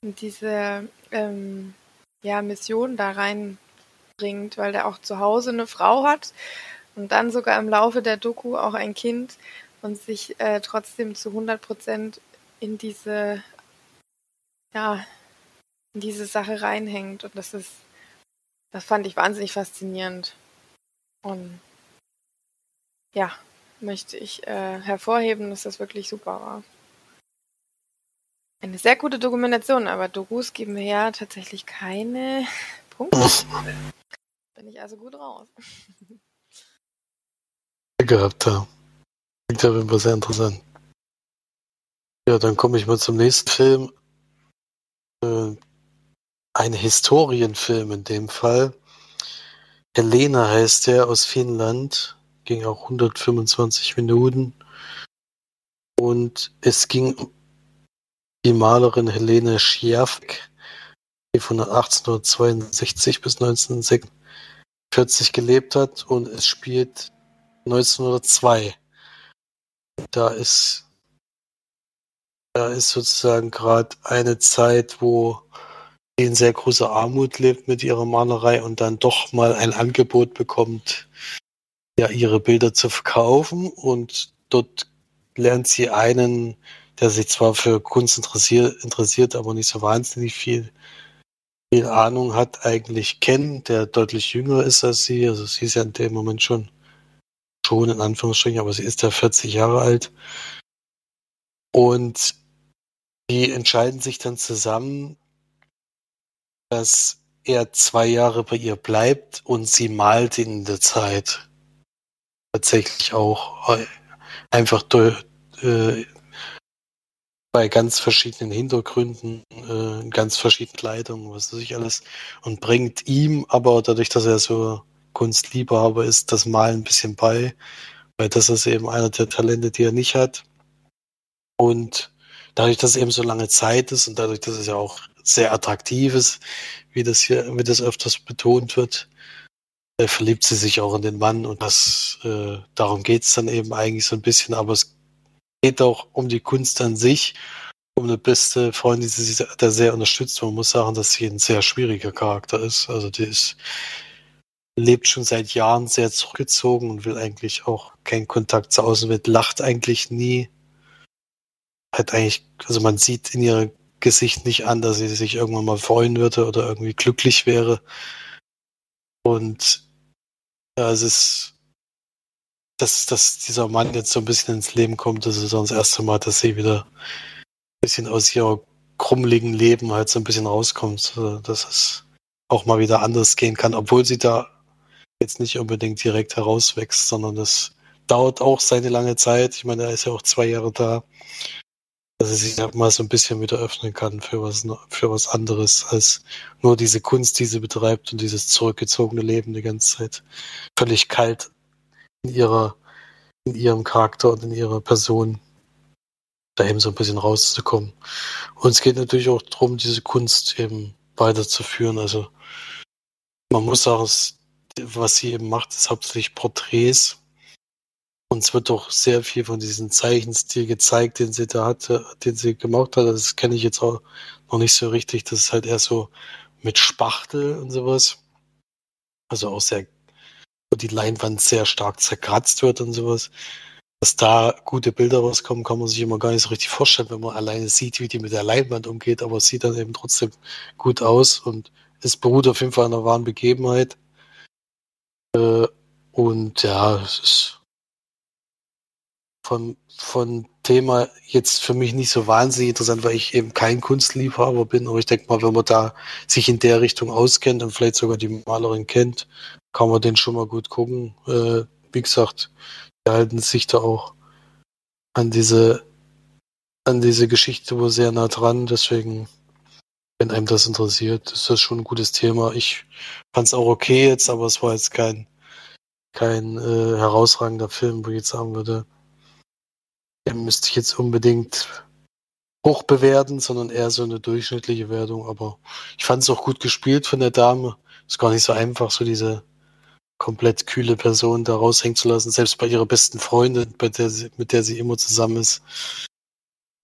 in diese ähm, ja, Mission da reinbringt, weil der auch zu Hause eine Frau hat und dann sogar im Laufe der Doku auch ein Kind und sich äh, trotzdem zu 100 Prozent in diese, ja, in diese Sache reinhängt. Und das ist, das fand ich wahnsinnig faszinierend. Und ja, möchte ich äh, hervorheben, dass das wirklich super war. Eine sehr gute Dokumentation, aber Dokus geben mir ja tatsächlich keine Punkte. Bin ich also gut raus. gehabt da. Klingt jeden Fall sehr interessant. Ja, dann komme ich mal zum nächsten Film. Äh, ein Historienfilm in dem Fall. Helena heißt der aus Finnland. Ging auch 125 Minuten. Und es ging um die Malerin Helene Schiafk, die von 1862 bis 1946 gelebt hat. Und es spielt 1902. Da ist, da ist sozusagen gerade eine Zeit, wo sie in sehr großer Armut lebt mit ihrer Malerei und dann doch mal ein Angebot bekommt, ja, ihre Bilder zu verkaufen. Und dort lernt sie einen, der sich zwar für Kunst interessiert, interessiert aber nicht so wahnsinnig viel, viel Ahnung hat, eigentlich kennen, der deutlich jünger ist als sie. Also sie ist ja in dem Moment schon schon in Anführungsstrichen, aber sie ist ja 40 Jahre alt. Und die entscheiden sich dann zusammen, dass er zwei Jahre bei ihr bleibt und sie malt in der Zeit. Tatsächlich auch äh, einfach durch, äh, bei ganz verschiedenen Hintergründen, äh, ganz verschiedenen Kleidungen, was weiß ich alles, und bringt ihm aber dadurch, dass er so Kunstliebhaber ist das Malen ein bisschen bei, weil das ist eben einer der Talente, die er nicht hat. Und dadurch, dass es eben so lange Zeit ist und dadurch, dass es ja auch sehr attraktiv ist, wie das hier, wie das öfters betont wird, äh, verliebt sie sich auch in den Mann und das, äh, darum es dann eben eigentlich so ein bisschen, aber es geht auch um die Kunst an sich, um eine beste Freundin, die sie da sehr unterstützt. Man muss sagen, dass sie ein sehr schwieriger Charakter ist. Also die ist lebt schon seit Jahren sehr zurückgezogen und will eigentlich auch keinen Kontakt zur Außenwelt, lacht eigentlich nie. Hat eigentlich, also man sieht in ihrem Gesicht nicht an, dass sie sich irgendwann mal freuen würde oder irgendwie glücklich wäre. Und ja, es ist, dass, dass dieser Mann jetzt so ein bisschen ins Leben kommt, das ist das erste Mal, dass sie wieder ein bisschen aus ihrer krummeligen Leben halt so ein bisschen rauskommt, dass es auch mal wieder anders gehen kann, obwohl sie da jetzt nicht unbedingt direkt herauswächst, sondern das dauert auch seine lange Zeit. Ich meine, er ist ja auch zwei Jahre da, dass er sich halt mal so ein bisschen wieder öffnen kann für was, für was anderes als nur diese Kunst, die sie betreibt und dieses zurückgezogene Leben die ganze Zeit. Völlig kalt in ihrer, in ihrem Charakter und in ihrer Person da eben so ein bisschen rauszukommen. Und es geht natürlich auch darum, diese Kunst eben weiterzuführen. Also man muss sagen, was sie eben macht, ist hauptsächlich Porträts. Und es wird doch sehr viel von diesem Zeichenstil gezeigt, den sie da hatte, den sie gemacht hat. Das kenne ich jetzt auch noch nicht so richtig. Das ist halt eher so mit Spachtel und sowas. Also auch sehr, wo die Leinwand sehr stark zerkratzt wird und sowas. Dass da gute Bilder rauskommen, kann man sich immer gar nicht so richtig vorstellen, wenn man alleine sieht, wie die mit der Leinwand umgeht. Aber es sieht dann eben trotzdem gut aus und es beruht auf jeden Fall einer wahren Begebenheit. Äh, und ja, es ist von, von Thema jetzt für mich nicht so wahnsinnig interessant, weil ich eben kein Kunstliebhaber bin. Aber ich denke mal, wenn man da sich in der Richtung auskennt und vielleicht sogar die Malerin kennt, kann man den schon mal gut gucken. Äh, wie gesagt, die halten sich da auch an diese, an diese Geschichte wo sehr nah dran. Deswegen, wenn einem das interessiert, ist das schon ein gutes Thema. Ich fand es auch okay jetzt, aber es war jetzt kein kein äh, herausragender Film, wo ich jetzt sagen würde, müsste ich jetzt unbedingt hoch bewerten, sondern eher so eine durchschnittliche Wertung. Aber ich fand es auch gut gespielt von der Dame. Ist gar nicht so einfach, so diese komplett kühle Person da raushängen zu lassen, selbst bei ihrer besten Freundin, bei der sie, mit der sie immer zusammen ist.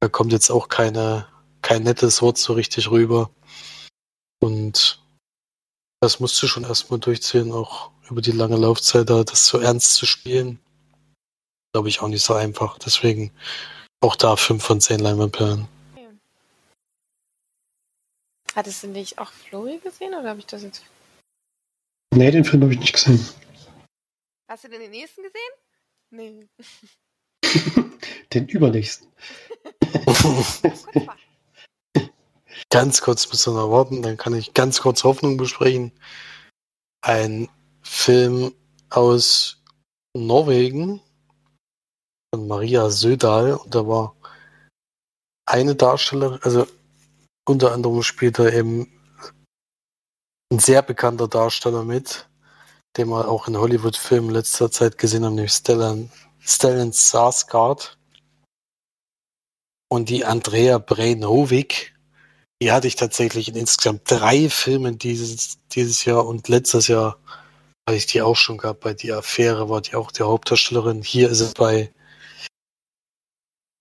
Da kommt jetzt auch keine, kein nettes Wort so richtig rüber. Und das musst du schon erstmal durchziehen, auch über die lange Laufzeit da, das so ernst zu spielen. Glaube ich auch nicht so einfach. Deswegen auch da 5 von 10 Leinwandperlen. Hattest du nicht auch Flori gesehen oder habe ich das jetzt? Nee, den Film habe ich nicht gesehen. Hast du denn den nächsten gesehen? Nee. den übernächsten. ganz kurz müssen wir noch warten, dann kann ich ganz kurz Hoffnung besprechen. Ein Film aus Norwegen von Maria Södal und da war eine Darstellerin, also unter anderem spielt er eben ein sehr bekannter Darsteller mit, den wir auch in Hollywood-Filmen letzter Zeit gesehen haben, nämlich Stellan, Stellan Sarsgaard. Und die Andrea Brainhovik, die hatte ich tatsächlich in insgesamt drei Filmen dieses, dieses Jahr und letztes Jahr hatte ich die auch schon gehabt. Bei Die Affäre war die auch die Hauptdarstellerin. Hier ist es bei,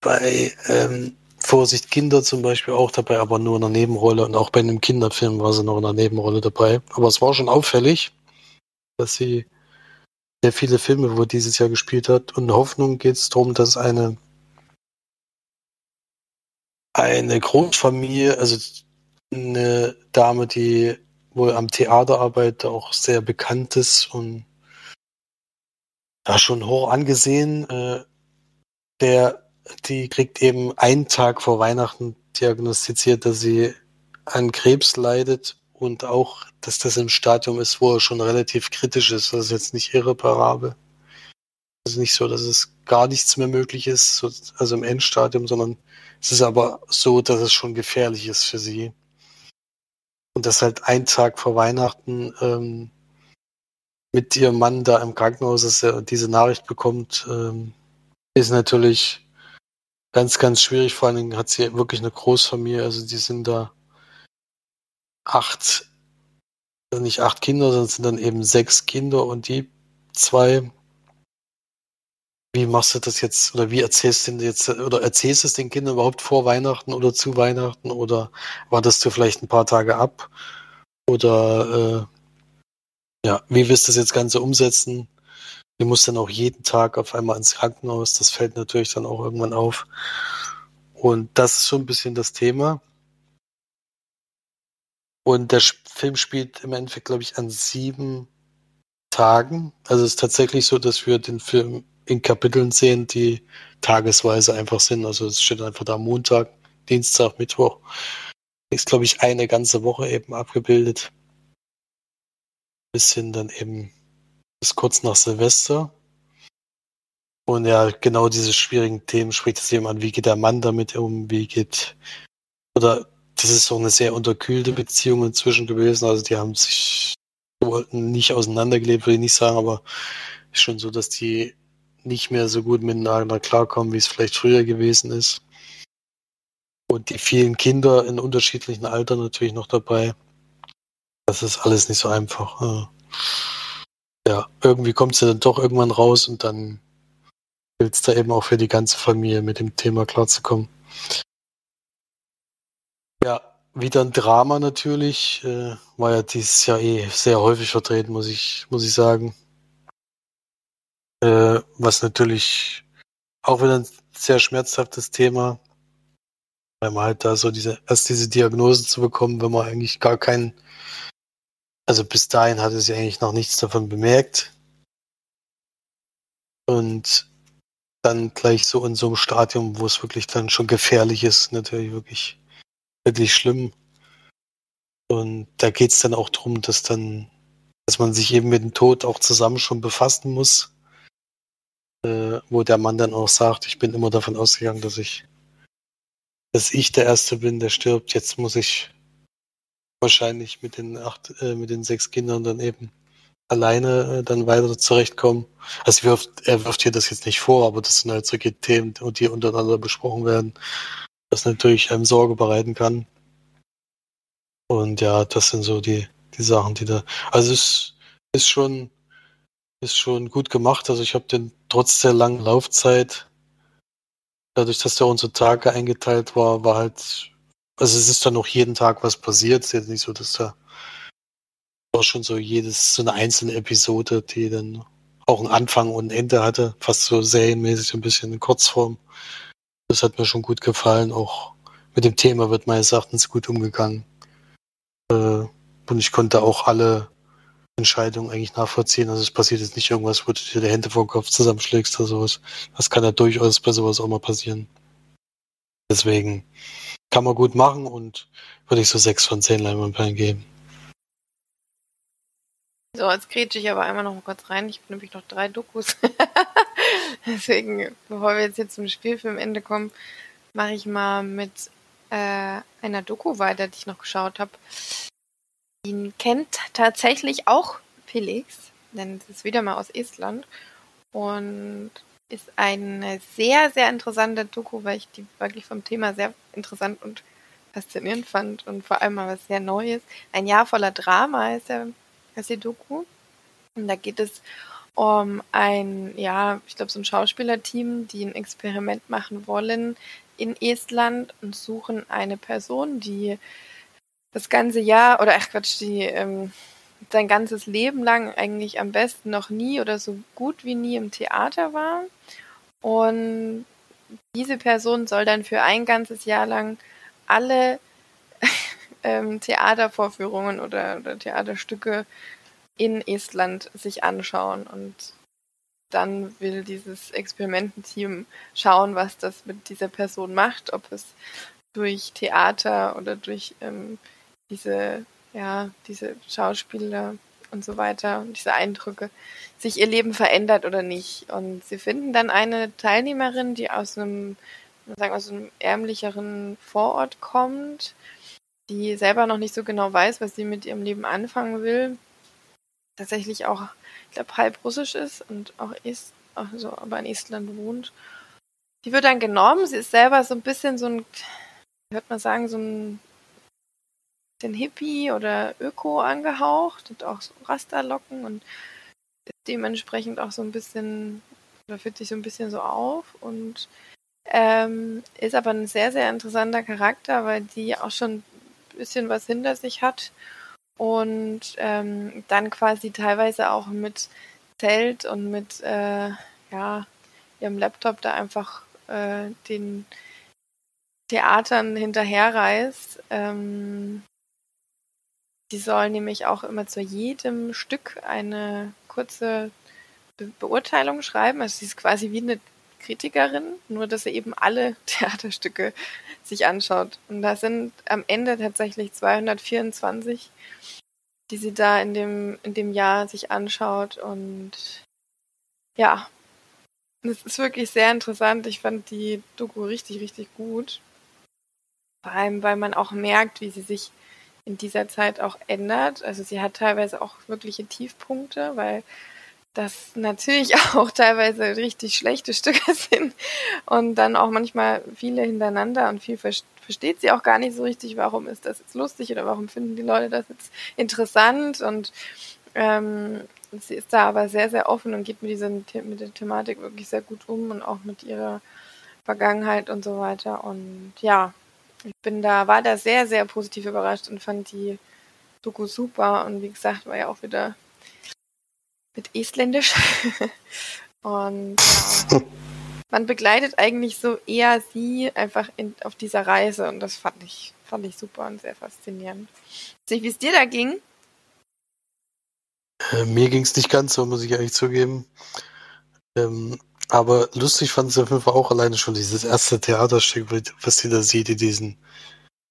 bei ähm, Vorsicht Kinder zum Beispiel auch dabei, aber nur in einer Nebenrolle. Und auch bei einem Kinderfilm war sie noch in einer Nebenrolle dabei. Aber es war schon auffällig, dass sie sehr viele Filme wo dieses Jahr gespielt hat. Und in Hoffnung geht es darum, dass eine eine Großfamilie, also eine Dame, die wohl am Theater arbeitet, auch sehr bekannt ist und ja, schon hoch angesehen, äh, der die kriegt eben einen Tag vor Weihnachten diagnostiziert, dass sie an Krebs leidet und auch, dass das im Stadium ist, wo er schon relativ kritisch ist. Das ist jetzt nicht irreparabel. Es ist nicht so, dass es gar nichts mehr möglich ist, also im Endstadium, sondern es ist aber so, dass es schon gefährlich ist für sie. Und dass halt ein Tag vor Weihnachten ähm, mit ihrem Mann da im Krankenhaus dass er diese Nachricht bekommt, ähm, ist natürlich ganz, ganz schwierig. Vor allen Dingen hat sie wirklich eine Großfamilie. Also die sind da acht, also nicht acht Kinder, sondern sind dann eben sechs Kinder und die zwei. Wie machst du das jetzt oder wie erzählst du denn jetzt oder erzählst du es den Kindern überhaupt vor Weihnachten oder zu Weihnachten oder wartest du vielleicht ein paar Tage ab oder äh, ja, wie willst du das jetzt Ganze umsetzen? Die muss dann auch jeden Tag auf einmal ins Krankenhaus. Das fällt natürlich dann auch irgendwann auf. Und das ist so ein bisschen das Thema. Und der Film spielt im Endeffekt, glaube ich, an sieben Tagen. Also es ist tatsächlich so, dass wir den Film in Kapiteln sehen, die tagesweise einfach sind. Also es steht einfach da Montag, Dienstag, Mittwoch. Ist, glaube ich, eine ganze Woche eben abgebildet. Bis hin dann eben bis kurz nach Silvester. Und ja, genau diese schwierigen Themen spricht es eben an. Wie geht der Mann damit um? Wie geht, oder das ist so eine sehr unterkühlte Beziehung inzwischen gewesen. Also die haben sich, wollten nicht auseinandergelebt, würde ich nicht sagen, aber ist schon so, dass die nicht mehr so gut miteinander klarkommen, wie es vielleicht früher gewesen ist. Und die vielen Kinder in unterschiedlichen Altern natürlich noch dabei. Das ist alles nicht so einfach ja, irgendwie kommt sie dann doch irgendwann raus und dann gilt es da eben auch für die ganze Familie mit dem Thema klarzukommen. Ja, wieder ein Drama natürlich. Äh, war ja dieses Jahr eh sehr häufig vertreten, muss ich, muss ich sagen. Äh, was natürlich auch wieder ein sehr schmerzhaftes Thema, weil man halt da so diese, erst diese Diagnose zu bekommen, wenn man eigentlich gar keinen also bis dahin hatte sie eigentlich noch nichts davon bemerkt. Und dann gleich so in so einem Stadium, wo es wirklich dann schon gefährlich ist, natürlich wirklich, wirklich schlimm. Und da geht es dann auch darum, dass dann, dass man sich eben mit dem Tod auch zusammen schon befassen muss. Äh, wo der Mann dann auch sagt, ich bin immer davon ausgegangen, dass ich, dass ich der Erste bin, der stirbt. Jetzt muss ich wahrscheinlich mit den acht, äh, mit den sechs Kindern dann eben alleine äh, dann weiter zurechtkommen. Also wirft, er wirft hier das jetzt nicht vor, aber das sind halt solche Themen, die untereinander besprochen werden, das natürlich einem Sorge bereiten kann. Und ja, das sind so die, die Sachen, die da. Also es ist schon ist schon gut gemacht. Also ich habe den trotz der langen Laufzeit, dadurch, dass der unsere Tage eingeteilt war, war halt, also es ist dann noch jeden Tag was passiert. Es ist jetzt nicht so, dass da war schon so jedes, so eine einzelne Episode, die dann auch einen Anfang und ein Ende hatte, fast so serienmäßig ein bisschen in Kurzform. Das hat mir schon gut gefallen. Auch mit dem Thema wird meines Erachtens gut umgegangen. Äh, und ich konnte auch alle Entscheidungen eigentlich nachvollziehen. Also es passiert jetzt nicht irgendwas, wo du dir die Hände vor den Kopf zusammenschlägst oder sowas. Das kann ja durchaus bei sowas auch mal passieren. Deswegen kann man gut machen und würde ich so sechs von zehn Leinwandperlen geben. So, jetzt grätsche ich aber einmal noch mal kurz rein. Ich habe nämlich noch drei Dokus. Deswegen, bevor wir jetzt hier zum Spielfilmende kommen, mache ich mal mit äh, einer Doku weiter, die ich noch geschaut habe. Ihn kennt tatsächlich auch Felix, denn es ist wieder mal aus Estland und ist eine sehr, sehr interessante Doku, weil ich die wirklich vom Thema sehr interessant und faszinierend fand und vor allem mal was sehr Neues. Ein Jahr voller Drama ist der heißt die Doku. Und da geht es um ein, ja, ich glaube, so ein Schauspielerteam, die ein Experiment machen wollen in Estland und suchen eine Person, die das ganze Jahr, oder ach Quatsch, die ähm, sein ganzes Leben lang eigentlich am besten noch nie oder so gut wie nie im Theater war. Und diese Person soll dann für ein ganzes Jahr lang alle ähm, Theatervorführungen oder, oder Theaterstücke in Estland sich anschauen und dann will dieses Experimententeam schauen, was das mit dieser Person macht, ob es durch Theater oder durch ähm, diese, ja, diese Schauspieler und so weiter und diese Eindrücke sich ihr Leben verändert oder nicht. Und sie finden dann eine Teilnehmerin, die aus einem, sagen, aus einem ärmlicheren Vorort kommt die selber noch nicht so genau weiß, was sie mit ihrem Leben anfangen will, tatsächlich auch, ich glaube, halb russisch ist und auch ist, also aber in Estland wohnt. Die wird dann genommen. Sie ist selber so ein bisschen so ein, hört man sagen, so ein den Hippie oder Öko angehaucht und auch so Rasterlocken und dementsprechend auch so ein bisschen, oder fühlt sich so ein bisschen so auf und ähm, ist aber ein sehr, sehr interessanter Charakter, weil die auch schon bisschen was hinter sich hat und ähm, dann quasi teilweise auch mit Zelt und mit äh, ja, ihrem Laptop da einfach äh, den Theatern hinterherreist. Ähm, die soll nämlich auch immer zu jedem Stück eine kurze Be Beurteilung schreiben. Also sie ist quasi wie eine Kritikerin, nur dass er eben alle Theaterstücke sich anschaut. Und da sind am Ende tatsächlich 224, die sie da in dem, in dem Jahr sich anschaut. Und ja, es ist wirklich sehr interessant. Ich fand die Doku richtig, richtig gut. Vor allem, weil man auch merkt, wie sie sich in dieser Zeit auch ändert. Also sie hat teilweise auch wirkliche Tiefpunkte, weil das natürlich auch teilweise richtig schlechte Stücke sind und dann auch manchmal viele hintereinander und viel versteht sie auch gar nicht so richtig, warum ist das jetzt lustig oder warum finden die Leute das jetzt interessant und ähm, sie ist da aber sehr, sehr offen und geht mit, dieser, mit der Thematik wirklich sehr gut um und auch mit ihrer Vergangenheit und so weiter und ja, ich bin da, war da sehr, sehr positiv überrascht und fand die Doku super und wie gesagt, war ja auch wieder mit Estländisch. Und ja, man begleitet eigentlich so eher sie einfach in, auf dieser Reise und das fand ich, fand ich super und sehr faszinierend. Ich nicht, wie es dir da ging. Äh, mir ging es nicht ganz so, muss ich ehrlich zugeben. Ähm, aber lustig fand es auf jeden Fall auch alleine schon dieses erste Theaterstück, was sie da sieht in diesen,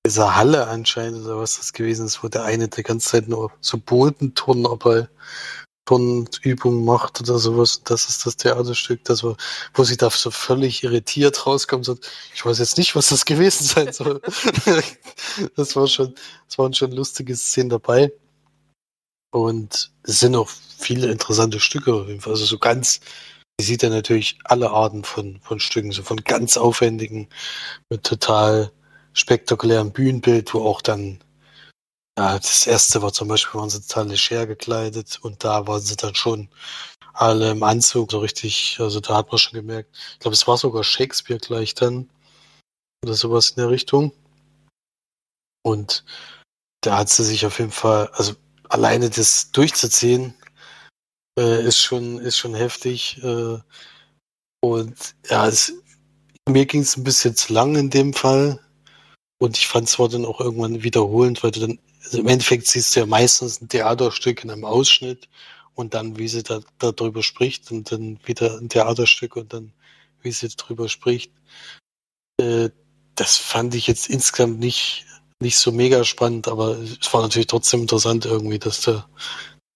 dieser Halle anscheinend oder was das gewesen ist, wo der eine die ganze Zeit nur so Bodenturnen aber Turnübung macht oder sowas. Das ist das Theaterstück, das war, wo sie da so völlig irritiert rauskommt und ich weiß jetzt nicht, was das gewesen sein soll. das war schon, es waren schon lustige Szenen dabei. Und es sind auch viele interessante Stücke auf jeden Fall. Also so ganz, sieht ja natürlich alle Arten von, von Stücken, so von ganz aufwendigen, mit total spektakulären Bühnenbild, wo auch dann Ja, das erste war zum Beispiel, waren sie total leger gekleidet und da waren sie dann schon alle im Anzug, so richtig, also da hat man schon gemerkt. Ich glaube, es war sogar Shakespeare gleich dann oder sowas in der Richtung. Und da hat sie sich auf jeden Fall, also alleine das durchzuziehen, äh, ist schon, ist schon heftig. Äh, und ja, es, mir ging es ein bisschen zu lang in dem Fall. Und ich fand es war dann auch irgendwann wiederholend, weil du dann, also im Endeffekt siehst du ja meistens ein Theaterstück in einem Ausschnitt und dann, wie sie da darüber spricht und dann wieder ein Theaterstück und dann, wie sie darüber spricht. Äh, das fand ich jetzt insgesamt nicht, nicht so mega spannend, aber es war natürlich trotzdem interessant irgendwie, dass da,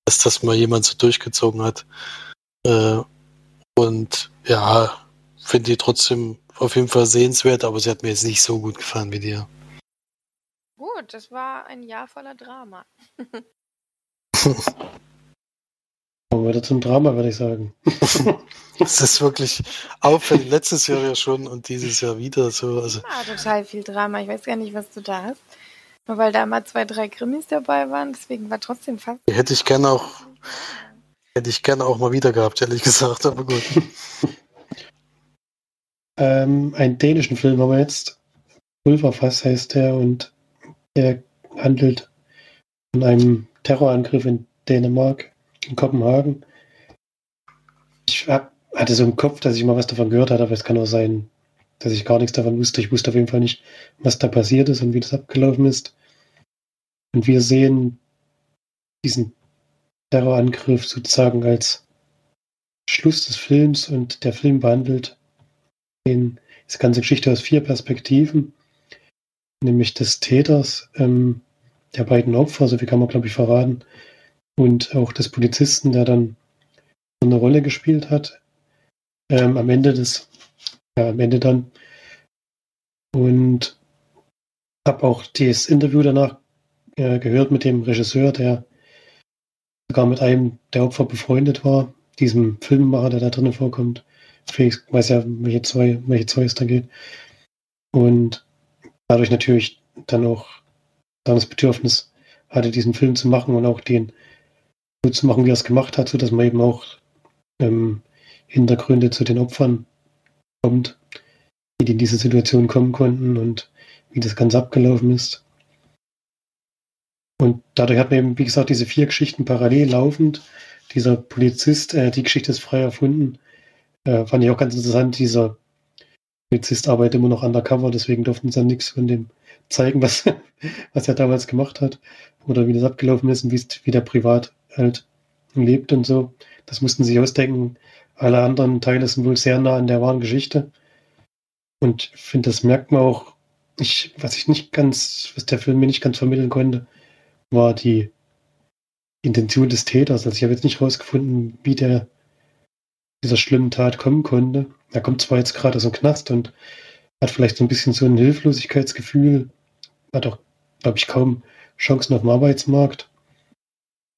dass das mal jemand so durchgezogen hat. Äh, und ja, finde ich trotzdem auf jeden Fall sehenswert, aber sie hat mir jetzt nicht so gut gefallen wie dir. Gut, das war ein Jahr voller Drama. Kommen wir wieder zum Drama, würde ich sagen. Es ist wirklich auffällig. Letztes Jahr ja schon und dieses Jahr wieder so. Also. Ja, total viel Drama. Ich weiß gar nicht, was du da hast. Nur weil da mal zwei, drei Krimis dabei waren, deswegen war trotzdem fast. Hätte ich gerne auch, hätte ich gerne auch mal wieder gehabt, ehrlich gesagt, aber gut. ähm, einen dänischen Film haben wir jetzt. Pulverfass heißt der und der handelt von einem Terrorangriff in Dänemark, in Kopenhagen. Ich hab, hatte so im Kopf, dass ich mal was davon gehört hatte, aber es kann auch sein, dass ich gar nichts davon wusste. Ich wusste auf jeden Fall nicht, was da passiert ist und wie das abgelaufen ist. Und wir sehen diesen Terrorangriff sozusagen als Schluss des Films und der Film behandelt den, diese ganze Geschichte aus vier Perspektiven, nämlich des Täters, ähm, der beiden Opfer, so viel kann man glaube ich verraten, und auch des Polizisten, der dann eine Rolle gespielt hat. Ähm, am Ende des, ja, am Ende dann. Und habe auch das Interview danach äh, gehört mit dem Regisseur, der sogar mit einem der Opfer befreundet war, diesem Filmemacher, der da drinnen vorkommt. Felix weiß ja, welche zwei, welche zwei es da geht. Und dadurch natürlich dann auch dann das Bedürfnis hatte, diesen Film zu machen und auch den so zu machen, wie er es gemacht hat, sodass man eben auch ähm, Hintergründe zu den Opfern kommt, die in diese Situation kommen konnten und wie das Ganze abgelaufen ist. Und dadurch hat man eben, wie gesagt, diese vier Geschichten parallel laufend. Dieser Polizist, äh, die Geschichte ist frei erfunden. Äh, fand ich auch ganz interessant. Dieser Polizist arbeitet immer noch undercover, deswegen durften sie dann nichts von dem zeigen, was, was er damals gemacht hat oder wie das abgelaufen ist und wie der privat halt lebt und so. Das mussten sie ausdenken. Alle anderen Teile sind wohl sehr nah an der wahren Geschichte. Und ich finde, das merkt man auch, ich, was ich nicht ganz, was der Film mir nicht ganz vermitteln konnte, war die Intention des Täters. Also ich habe jetzt nicht rausgefunden, wie der dieser schlimmen Tat kommen konnte. Er kommt zwar jetzt gerade aus dem Knast und hat vielleicht so ein bisschen so ein Hilflosigkeitsgefühl, hat auch, glaube ich, kaum Chancen auf dem Arbeitsmarkt.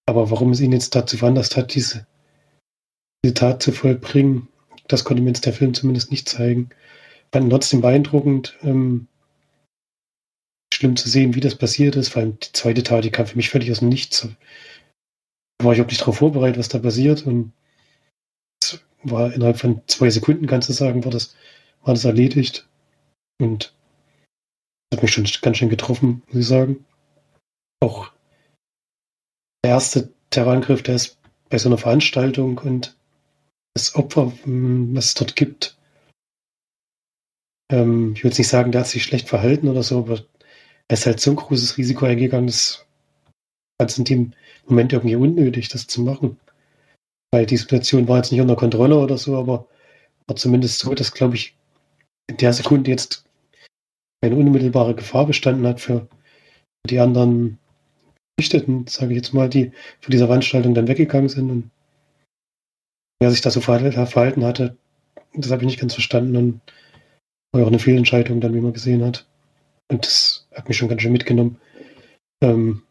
Aber warum es ihn jetzt dazu veranlasst hat, diese, diese Tat zu vollbringen, das konnte mir jetzt der Film zumindest nicht zeigen. Fand trotzdem beeindruckend. Ähm, schlimm zu sehen, wie das passiert ist. Vor allem die zweite Tat, die kam für mich völlig aus dem Nichts. Da war ich überhaupt nicht darauf vorbereitet, was da passiert. Und es war innerhalb von zwei Sekunden, kannst du sagen, war das, war das erledigt. Und hat mich schon ganz schön getroffen, muss ich sagen. Auch der erste Terrorangriff, der ist bei so einer Veranstaltung und das Opfer, hm, was es dort gibt, ähm, ich würde nicht sagen, der hat sich schlecht verhalten oder so, aber er ist halt so ein großes Risiko eingegangen, das fand in dem Moment irgendwie unnötig, das zu machen. Weil die Situation war jetzt nicht unter Kontrolle oder so, aber war zumindest so, dass, glaube ich, in der Sekunde jetzt eine unmittelbare Gefahr bestanden hat für die anderen Geflüchteten, sage ich jetzt mal, die von dieser Veranstaltung dann weggegangen sind. Und wer sich da so verhalten hatte, das habe ich nicht ganz verstanden und war auch eine Fehlentscheidung dann, wie man gesehen hat. Und das hat mich schon ganz schön mitgenommen. Ähm,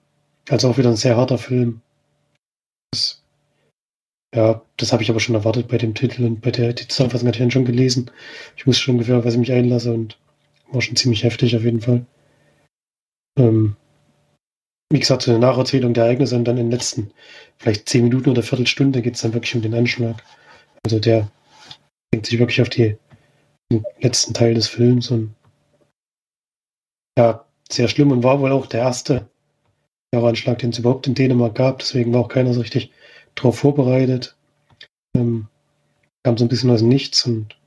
also auch wieder ein sehr harter Film. Das, ja, das habe ich aber schon erwartet bei dem Titel und bei der die Zusammenfassung hatte ich dann schon gelesen. Ich wusste schon ungefähr, was ich mich einlasse und war schon ziemlich heftig auf jeden Fall. Ähm, wie gesagt, so eine Nacherzählung der Ereignisse und dann in den letzten vielleicht zehn Minuten oder Viertelstunde geht es dann wirklich um den Anschlag. Also der bringt sich wirklich auf die, den letzten Teil des Films und ja, sehr schlimm und war wohl auch der erste Terroranschlag, den es überhaupt in Dänemark gab. Deswegen war auch keiner so richtig darauf vorbereitet. Ähm, kam so ein bisschen aus dem Nichts und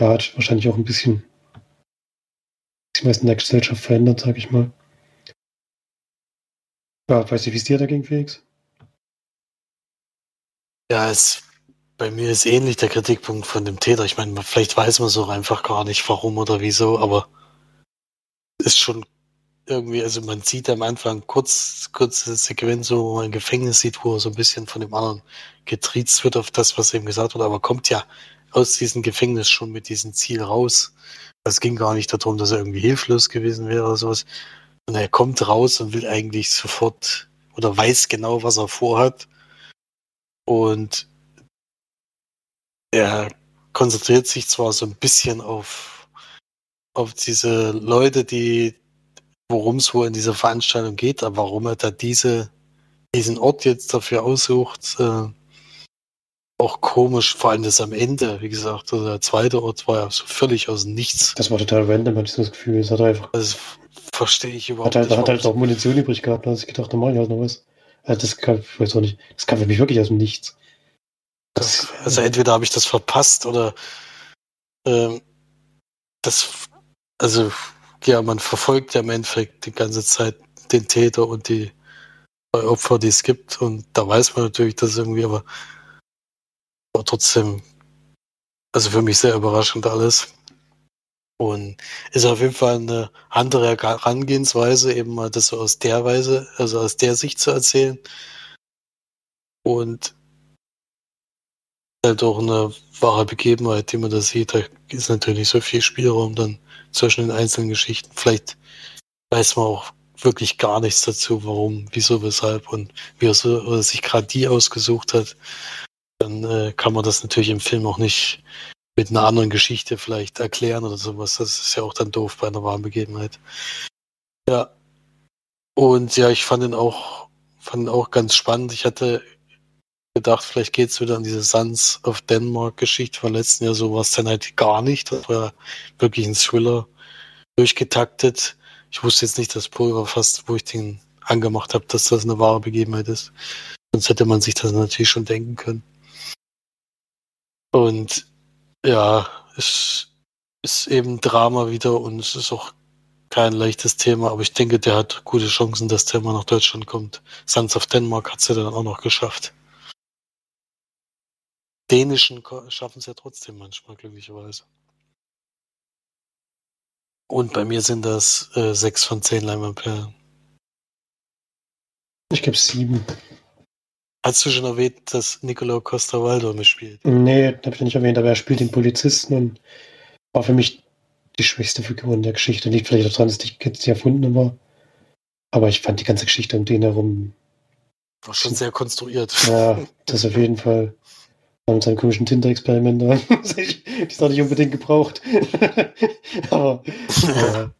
ja, hat wahrscheinlich auch ein bisschen, bisschen was in der Gesellschaft verändert, sag ich mal. Ja, weiß nicht, wie es dir dagegen, Felix? Ja, es, bei mir ist ähnlich der Kritikpunkt von dem Täter. Ich meine, vielleicht weiß man so einfach gar nicht, warum oder wieso, aber ist schon irgendwie, also man sieht am Anfang kurz, kurze Sequenz, wo man ein Gefängnis sieht, wo er so ein bisschen von dem anderen getriezt wird auf das, was ihm gesagt wird, aber kommt ja aus diesem Gefängnis schon mit diesem Ziel raus. Es ging gar nicht darum, dass er irgendwie hilflos gewesen wäre oder sowas, und er kommt raus und will eigentlich sofort oder weiß genau, was er vorhat. Und er konzentriert sich zwar so ein bisschen auf, auf diese Leute, die, worum es wohl in dieser Veranstaltung geht, aber warum er da diese, diesen Ort jetzt dafür aussucht, äh, auch komisch, vor allem das am Ende, wie gesagt, also der zweite Ort war ja so völlig aus dem Nichts. Das war total random, hatte ich das Gefühl. Es hat einfach. Also, verstehe ich überhaupt Hat halt, nicht. hat halt auch Munition übrig gehabt, da habe ich gedacht, da mache ich halt noch was. Also das kam, ich weiß auch nicht, das kam für mich wirklich aus dem Nichts. Das, Also entweder habe ich das verpasst oder ähm, das, also ja, man verfolgt ja im Endeffekt die ganze Zeit den Täter und die zwei Opfer, die es gibt und da weiß man natürlich, dass irgendwie, aber, aber trotzdem, also für mich sehr überraschend alles. Und ist auf jeden Fall eine andere Herangehensweise, eben mal das so aus der Weise, also aus der Sicht zu erzählen. Und halt auch eine wahre Begebenheit, die man da sieht. Da ist natürlich so viel Spielraum dann zwischen den einzelnen Geschichten. Vielleicht weiß man auch wirklich gar nichts dazu, warum, wieso, weshalb und wie er, so, sich gerade die ausgesucht hat. Dann äh, kann man das natürlich im Film auch nicht mit einer anderen Geschichte vielleicht erklären oder sowas. Das ist ja auch dann doof bei einer wahren Begebenheit. Ja. Und ja, ich fand ihn auch, fand ihn auch ganz spannend. Ich hatte gedacht, vielleicht geht's wieder an diese Sons of Denmark-Geschichte von letzten Jahr. So war es dann halt gar nicht. Das war wirklich ein Thriller durchgetaktet. Ich wusste jetzt nicht, dass Pulver fast, wo ich den angemacht habe, dass das eine wahre Begebenheit ist. Sonst hätte man sich das natürlich schon denken können. Und ja, es ist eben Drama wieder und es ist auch kein leichtes Thema, aber ich denke, der hat gute Chancen, dass der mal nach Deutschland kommt. Sons of Denmark hat es ja dann auch noch geschafft. Dänischen schaffen es ja trotzdem manchmal, glücklicherweise. Und bei mir sind das äh, sechs von zehn Leinwandperlen. ich gebe sieben. Hast du schon erwähnt, dass Nicolau Costa-Waldau mitspielt? Nee, habe ich nicht erwähnt, aber er spielt den Polizisten und war für mich die schwächste Figur in der Geschichte. Liegt vielleicht auch daran, dass die jetzt die erfundene war. Aber ich fand die ganze Geschichte um den herum, War schon sehr konstruiert. ja, das auf jeden Fall. Mit seinen komischen Tinder-Experiment. Die ist auch nicht unbedingt gebraucht. aber ja.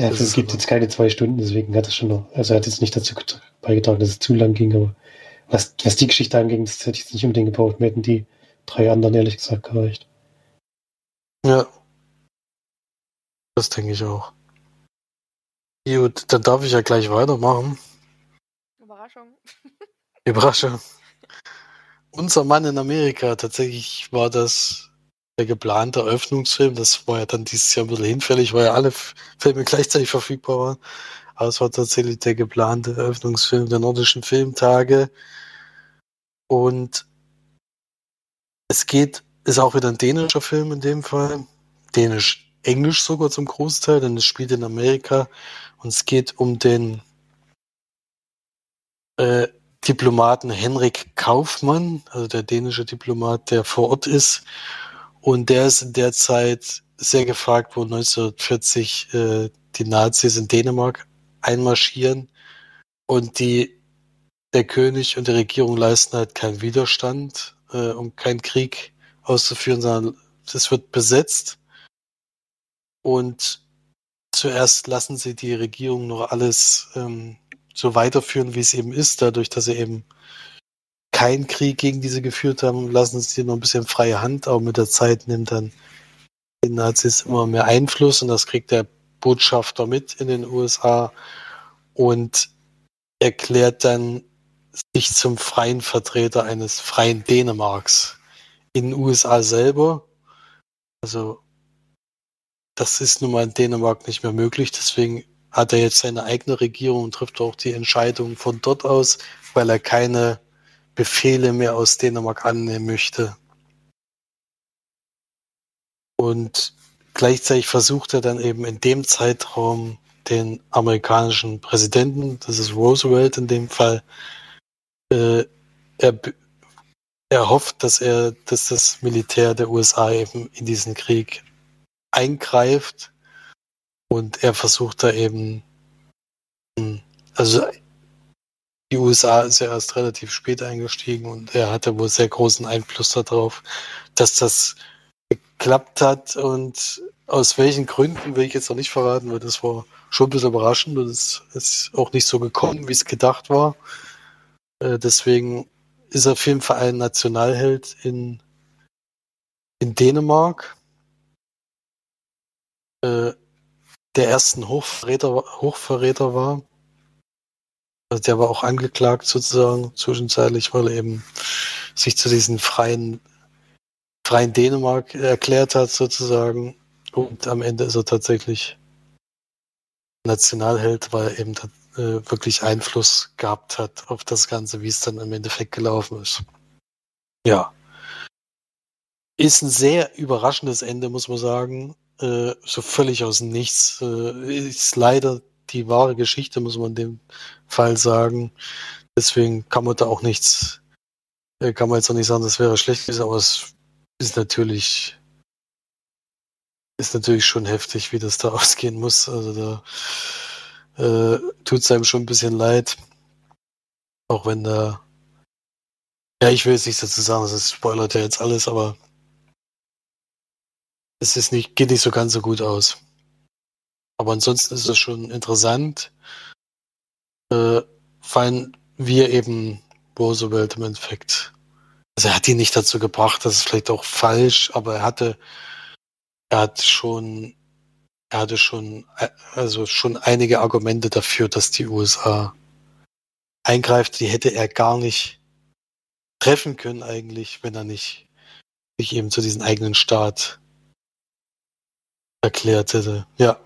Ja, Das gibt jetzt keine zwei Stunden, deswegen hat es schon noch. Also er hat jetzt nicht dazu get- beigetragen, dass es zu lang ging, aber was, was die Geschichte anging, das hätte ich jetzt nicht unbedingt gebraucht. Mir hätten die drei anderen ehrlich gesagt gereicht. Ja. Das denke ich auch. Gut, dann darf ich ja gleich weitermachen. Überraschung. Überraschung. Unser Mann in Amerika, tatsächlich war das der geplante Eröffnungsfilm. Das war ja dann dieses Jahr ein bisschen hinfällig, weil ja alle Filme gleichzeitig verfügbar waren. Aber es war tatsächlich der geplante Eröffnungsfilm der nordischen Filmtage. Und es geht, ist auch wieder ein dänischer Film in dem Fall. Dänisch-Englisch sogar zum Großteil, denn es spielt in Amerika. Und es geht um den äh, Diplomaten Henrik Kaufmann, also der dänische Diplomat, der vor Ort ist. Und der ist in der Zeit sehr gefragt, wo 1940 äh, die Nazis in Dänemark einmarschieren und die der König und die Regierung leisten halt keinen Widerstand, äh, um keinen Krieg auszuführen, sondern es wird besetzt. Und zuerst lassen sie die Regierung noch alles ähm, so weiterführen, wie es eben ist, dadurch, dass sie eben keinen Krieg gegen diese geführt haben, lassen sie noch ein bisschen freie Hand, aber mit der Zeit nimmt dann die Nazis immer mehr Einfluss und das kriegt der Botschafter mit in den USA und erklärt dann sich zum freien Vertreter eines freien Dänemarks in den USA selber. Also das ist nun mal in Dänemark nicht mehr möglich, deswegen hat er jetzt seine eigene Regierung und trifft auch die Entscheidungen von dort aus, weil er keine Befehle mehr aus Dänemark annehmen möchte. Und gleichzeitig versucht er dann eben in dem Zeitraum den amerikanischen Präsidenten, das ist Roosevelt in dem Fall, äh, er, er hofft, dass er, dass das Militär der USA eben in diesen Krieg eingreift und er versucht da eben, hm, also die USA ist ja erst relativ spät eingestiegen und er hatte wohl sehr großen Einfluss darauf, dass das geklappt hat und aus welchen Gründen will ich jetzt noch nicht verraten, weil das war schon ein bisschen überraschend und es ist auch nicht so gekommen, wie es gedacht war. Äh, deswegen ist er auf jeden Fall ein Nationalheld in, in Dänemark. Äh, der ersten Hochverräter, Hochverräter war. Also der war auch angeklagt sozusagen zwischenzeitlich, weil er eben sich zu diesen freien, freien Dänemark erklärt hat sozusagen. Und am Ende ist er tatsächlich Nationalheld, weil er eben äh, wirklich Einfluss gehabt hat auf das Ganze, wie es dann im Endeffekt gelaufen ist. Ja. Ist ein sehr überraschendes Ende, muss man sagen. Äh, so völlig aus dem Nichts. Äh, ist leider die wahre Geschichte, muss man in dem Fall sagen. Deswegen kann man da auch nichts, äh, kann man jetzt auch nicht sagen, das wäre schlecht gewesen, aber es ist natürlich, ist natürlich schon heftig, wie das da ausgehen muss. Also da äh, tut es einem schon ein bisschen leid. Auch wenn da, ja, ich will jetzt nichts dazu sagen, das spoilert ja jetzt alles, aber es ist nicht, geht nicht so ganz so gut aus. Aber ansonsten ist es schon interessant, äh, weil wir eben Roosevelt im Endeffekt, also er hat ihn nicht dazu gebracht, das ist vielleicht auch falsch, aber er hatte, er hat schon, er hatte schon, also schon einige Argumente dafür, dass die USA eingreift, die hätte er gar nicht treffen können eigentlich, wenn er nicht sich eben zu diesem eigenen Staat erklärt hätte. Ja.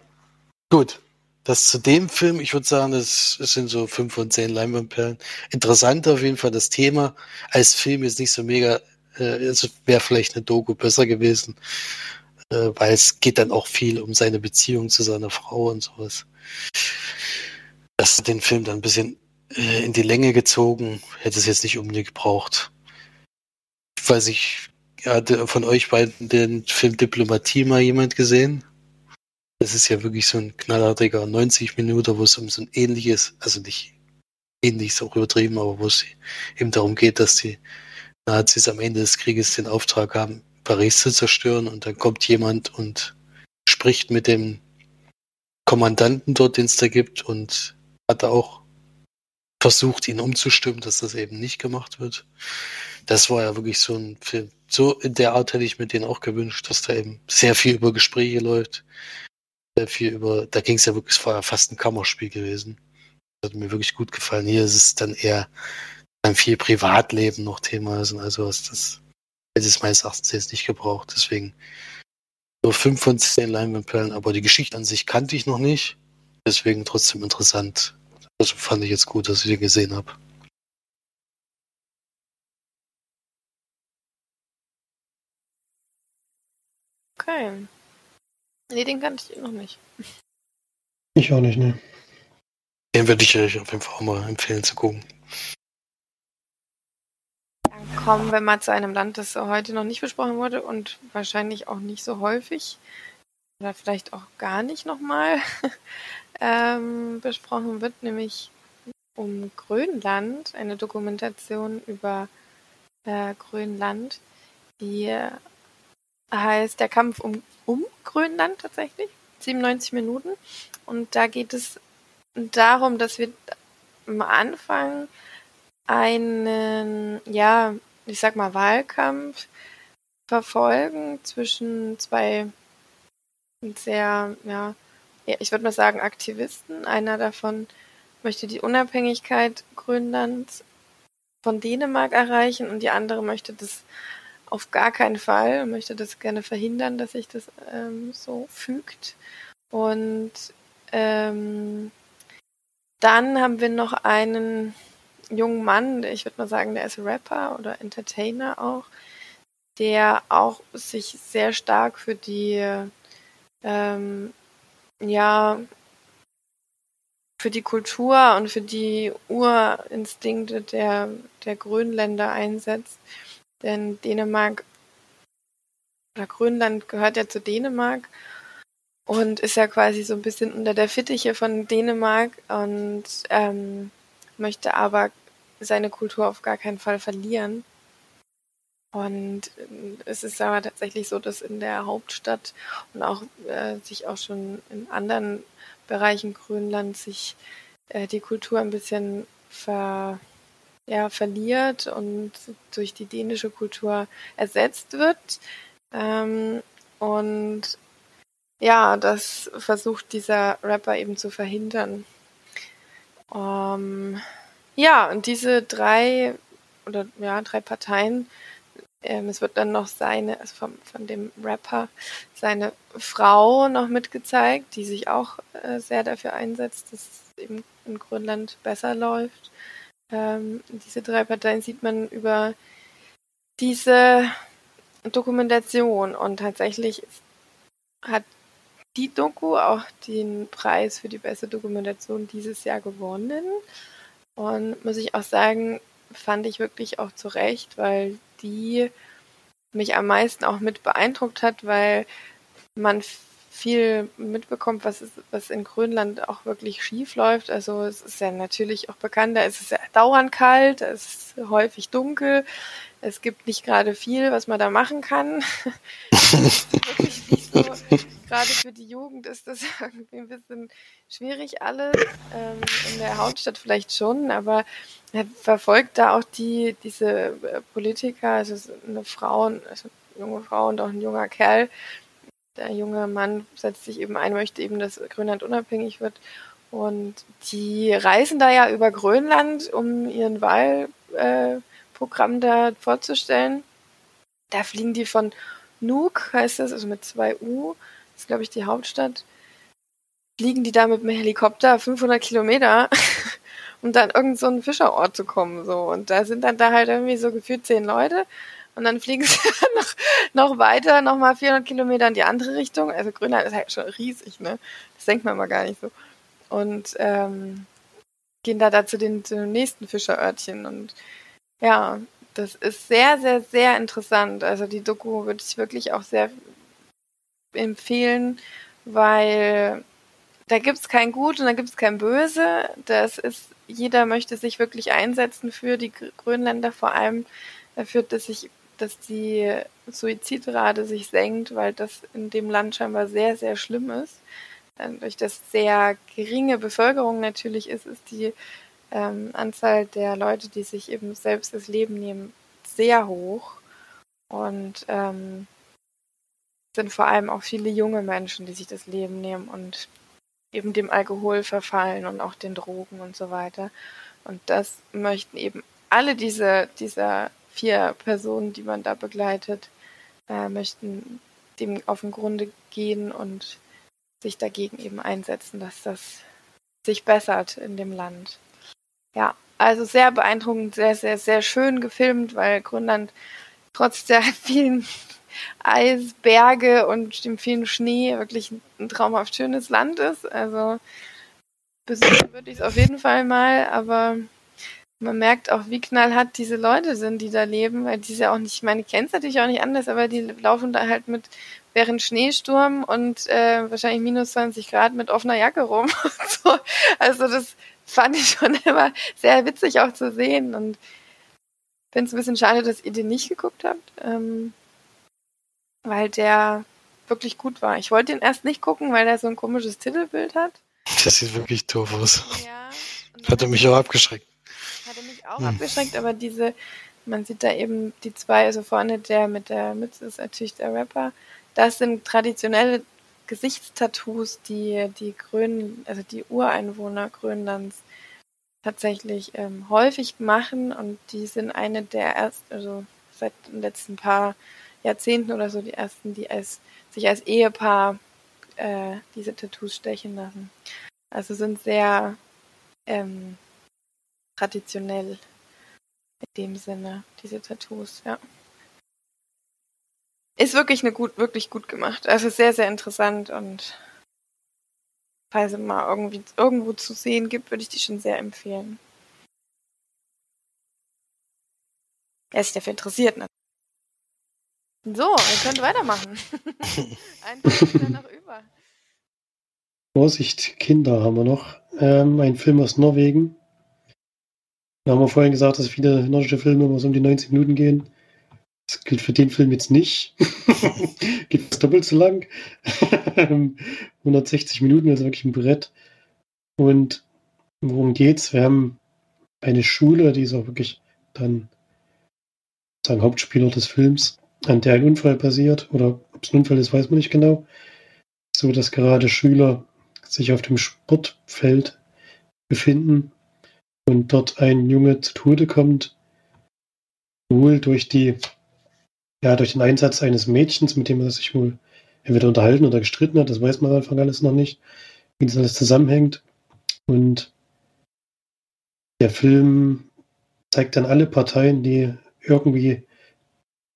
Gut. Das zu dem Film, ich würde sagen, das, sind so fünf von zehn Leinwandperlen. Interessant auf jeden Fall das Thema. Als Film ist nicht so mega, äh, es wäre vielleicht eine Doku besser gewesen, äh, weil es geht dann auch viel um seine Beziehung zu seiner Frau und sowas. Das hat den Film dann ein bisschen äh, in die Länge gezogen, hätte es jetzt nicht unbedingt gebraucht. Ich weiß nicht, hatte von euch beiden den Film Diplomatie mal jemand gesehen? Das ist ja wirklich so ein knallartiger 90 Minuten, wo es um so ein ähnliches, also nicht ähnliches auch übertrieben, aber wo es eben darum geht, dass die Nazis am Ende des Krieges den Auftrag haben, Paris zu zerstören und dann kommt jemand und spricht mit dem Kommandanten dort, den es da gibt und hat auch versucht, ihn umzustimmen, dass das eben nicht gemacht wird. Das war ja wirklich so ein Film. So in der Art hätte ich mir den auch gewünscht, dass da eben sehr viel über Gespräche läuft, viel über, da ging es ja wirklich, ja fast ein Kammerspiel gewesen. Das hat mir wirklich gut gefallen. Hier ist es dann eher dann viel Privatleben noch Thema ist und also was das hätte es meines Erachtens jetzt nicht gebraucht. Deswegen nur fünf von zehn Leinwandperlen, aber die Geschichte an sich kannte ich noch nicht. Deswegen trotzdem interessant. Das fand ich jetzt gut, dass ich den gesehen habe. Okay. Nee, den kannte ich noch nicht. Ich auch nicht, ne. Den würde ich euch auf jeden Fall auch mal empfehlen zu gucken. Dann kommen wir mal zu einem Land, das heute noch nicht besprochen wurde und wahrscheinlich auch nicht so häufig oder vielleicht auch gar nicht nochmal ähm, besprochen wird, nämlich um Grönland, eine Dokumentation über äh, Grönland, die heißt Der Kampf um um Grönland tatsächlich. 97 Minuten. Und da geht es darum, dass wir am Anfang einen, ja, ich sag mal, Wahlkampf verfolgen zwischen zwei sehr, ja, ich würde mal sagen, Aktivisten. Einer davon möchte die Unabhängigkeit Grönlands von Dänemark erreichen und die andere möchte das auf gar keinen Fall, möchte das gerne verhindern, dass sich das ähm, so fügt. Und ähm, dann haben wir noch einen jungen Mann, ich würde mal sagen, der ist Rapper oder Entertainer auch, der auch sich sehr stark für die ähm, ja für die Kultur und für die Urinstinkte der, der Grönländer einsetzt. Denn Dänemark oder Grönland gehört ja zu Dänemark und ist ja quasi so ein bisschen unter der Fittiche von Dänemark und ähm, möchte aber seine Kultur auf gar keinen Fall verlieren. Und äh, es ist aber tatsächlich so, dass in der Hauptstadt und auch äh, sich auch schon in anderen Bereichen Grönlands sich äh, die Kultur ein bisschen ver, ja, verliert und durch die dänische Kultur ersetzt wird. Ähm, und ja, das versucht dieser Rapper eben zu verhindern. Ähm, ja, und diese drei oder ja, drei Parteien ähm, es wird dann noch seine, also von, von dem Rapper, seine Frau noch mitgezeigt, die sich auch äh, sehr dafür einsetzt, dass es eben in Grönland besser läuft. Ähm, diese drei Parteien sieht man über diese Dokumentation und tatsächlich hat die Doku auch den Preis für die beste Dokumentation dieses Jahr gewonnen. Und muss ich auch sagen, fand ich wirklich auch zu Recht, weil die mich am meisten auch mit beeindruckt hat, weil man viel mitbekommt, was, ist, was in Grönland auch wirklich schief läuft. Also es ist ja natürlich auch bekannt, da ist es ja dauernd kalt, es ist häufig dunkel, es gibt nicht gerade viel, was man da machen kann. so. Gerade für die Jugend ist das irgendwie ein bisschen schwierig alles. Ähm, in der Hauptstadt vielleicht schon, aber er verfolgt da auch die, diese äh, Politiker, also eine Frau, also eine junge Frau und auch ein junger Kerl. Der junge Mann setzt sich eben ein, möchte eben, dass Grönland unabhängig wird. Und die reisen da ja über Grönland, um ihren Wahlprogramm äh, da vorzustellen. Da fliegen die von Nuuk, heißt das, also mit zwei U, das ist glaube ich die Hauptstadt, fliegen die da mit dem Helikopter 500 Kilometer um dann irgend so einen Fischerort zu kommen, so. Und da sind dann da halt irgendwie so gefühlt zehn Leute. Und dann fliegen sie noch, noch weiter, nochmal 400 Kilometer in die andere Richtung. Also Grönland ist halt schon riesig, ne? Das denkt man mal gar nicht so. Und ähm, gehen da, da zu den, zu den nächsten Fischerörtchen. Und ja, das ist sehr, sehr, sehr interessant. Also die Doku würde ich wirklich auch sehr empfehlen, weil da gibt es kein Gut und da gibt es kein Böse. Das ist, jeder möchte sich wirklich einsetzen für die Grönländer, vor allem dafür, dass sich, dass die Suizidrate sich senkt, weil das in dem Land scheinbar sehr, sehr schlimm ist. Ähm, durch das sehr geringe Bevölkerung natürlich ist, ist die ähm, Anzahl der Leute, die sich eben selbst das Leben nehmen, sehr hoch. Und ähm, sind vor allem auch viele junge Menschen, die sich das Leben nehmen und eben dem Alkohol verfallen und auch den Drogen und so weiter. Und das möchten eben alle diese, dieser vier Personen, die man da begleitet, äh, möchten dem auf den Grunde gehen und sich dagegen eben einsetzen, dass das sich bessert in dem Land. Ja, also sehr beeindruckend, sehr, sehr, sehr schön gefilmt, weil Grönland trotz der vielen Eisberge und dem vielen Schnee wirklich ein traumhaft schönes Land ist. Also besuchen würde ich es auf jeden Fall mal, aber man merkt auch, wie knallhart diese Leute sind, die da leben, weil die ja auch nicht, ich meine, ich kenne es natürlich auch nicht anders, aber die laufen da halt mit während Schneesturm und äh, wahrscheinlich minus 20 Grad mit offener Jacke rum. so. Also das fand ich schon immer sehr witzig auch zu sehen und finde es ein bisschen schade, dass ihr den nicht geguckt habt. Ähm, weil der wirklich gut war. Ich wollte ihn erst nicht gucken, weil er so ein komisches Titelbild hat. Das sieht wirklich doof aus. Ja. und Hat dann mich auch abgeschreckt. Auch Hm. abgeschreckt, aber diese, man sieht da eben die zwei, also vorne der mit der Mütze ist natürlich der Rapper. Das sind traditionelle Gesichtstattoos, die die Grön, also die Ureinwohner Grönlands tatsächlich ähm, häufig machen und die sind eine der ersten, also seit den letzten paar Jahrzehnten oder so die ersten, die als, sich als Ehepaar äh, diese Tattoos stechen lassen. Also sind sehr ähm, traditionell in dem Sinne, diese Tattoos, ja. Ist wirklich eine gut, wirklich gut gemacht. Also sehr, sehr interessant und falls es mal irgendwie irgendwo zu sehen gibt, würde ich die schon sehr empfehlen. Wer sich dafür interessiert, ne? So, ihr könnt weitermachen. Ein ist ja noch über. Vorsicht, Kinder haben wir noch. Ähm, ein Film aus Norwegen. Da haben wir vorhin gesagt, dass viele nordische Filme immer so um die 90 Minuten gehen. Das gilt für den Film jetzt nicht. Geht fast doppelt so lang. 160 Minuten, also wirklich ein Brett. Und worum geht's? Wir haben eine Schule, die ist auch wirklich dann sagen Hauptspieler des Films, an der ein Unfall passiert. Oder ob es ein Unfall ist, weiß man nicht genau. So dass gerade Schüler sich auf dem Sportfeld befinden und dort ein Junge zu Tode kommt, wohl durch die, ja, durch den Einsatz eines Mädchens, mit dem er sich wohl entweder unterhalten oder gestritten hat, das weiß man am Anfang alles noch nicht, wie das alles zusammenhängt. Und der Film zeigt dann alle Parteien, die irgendwie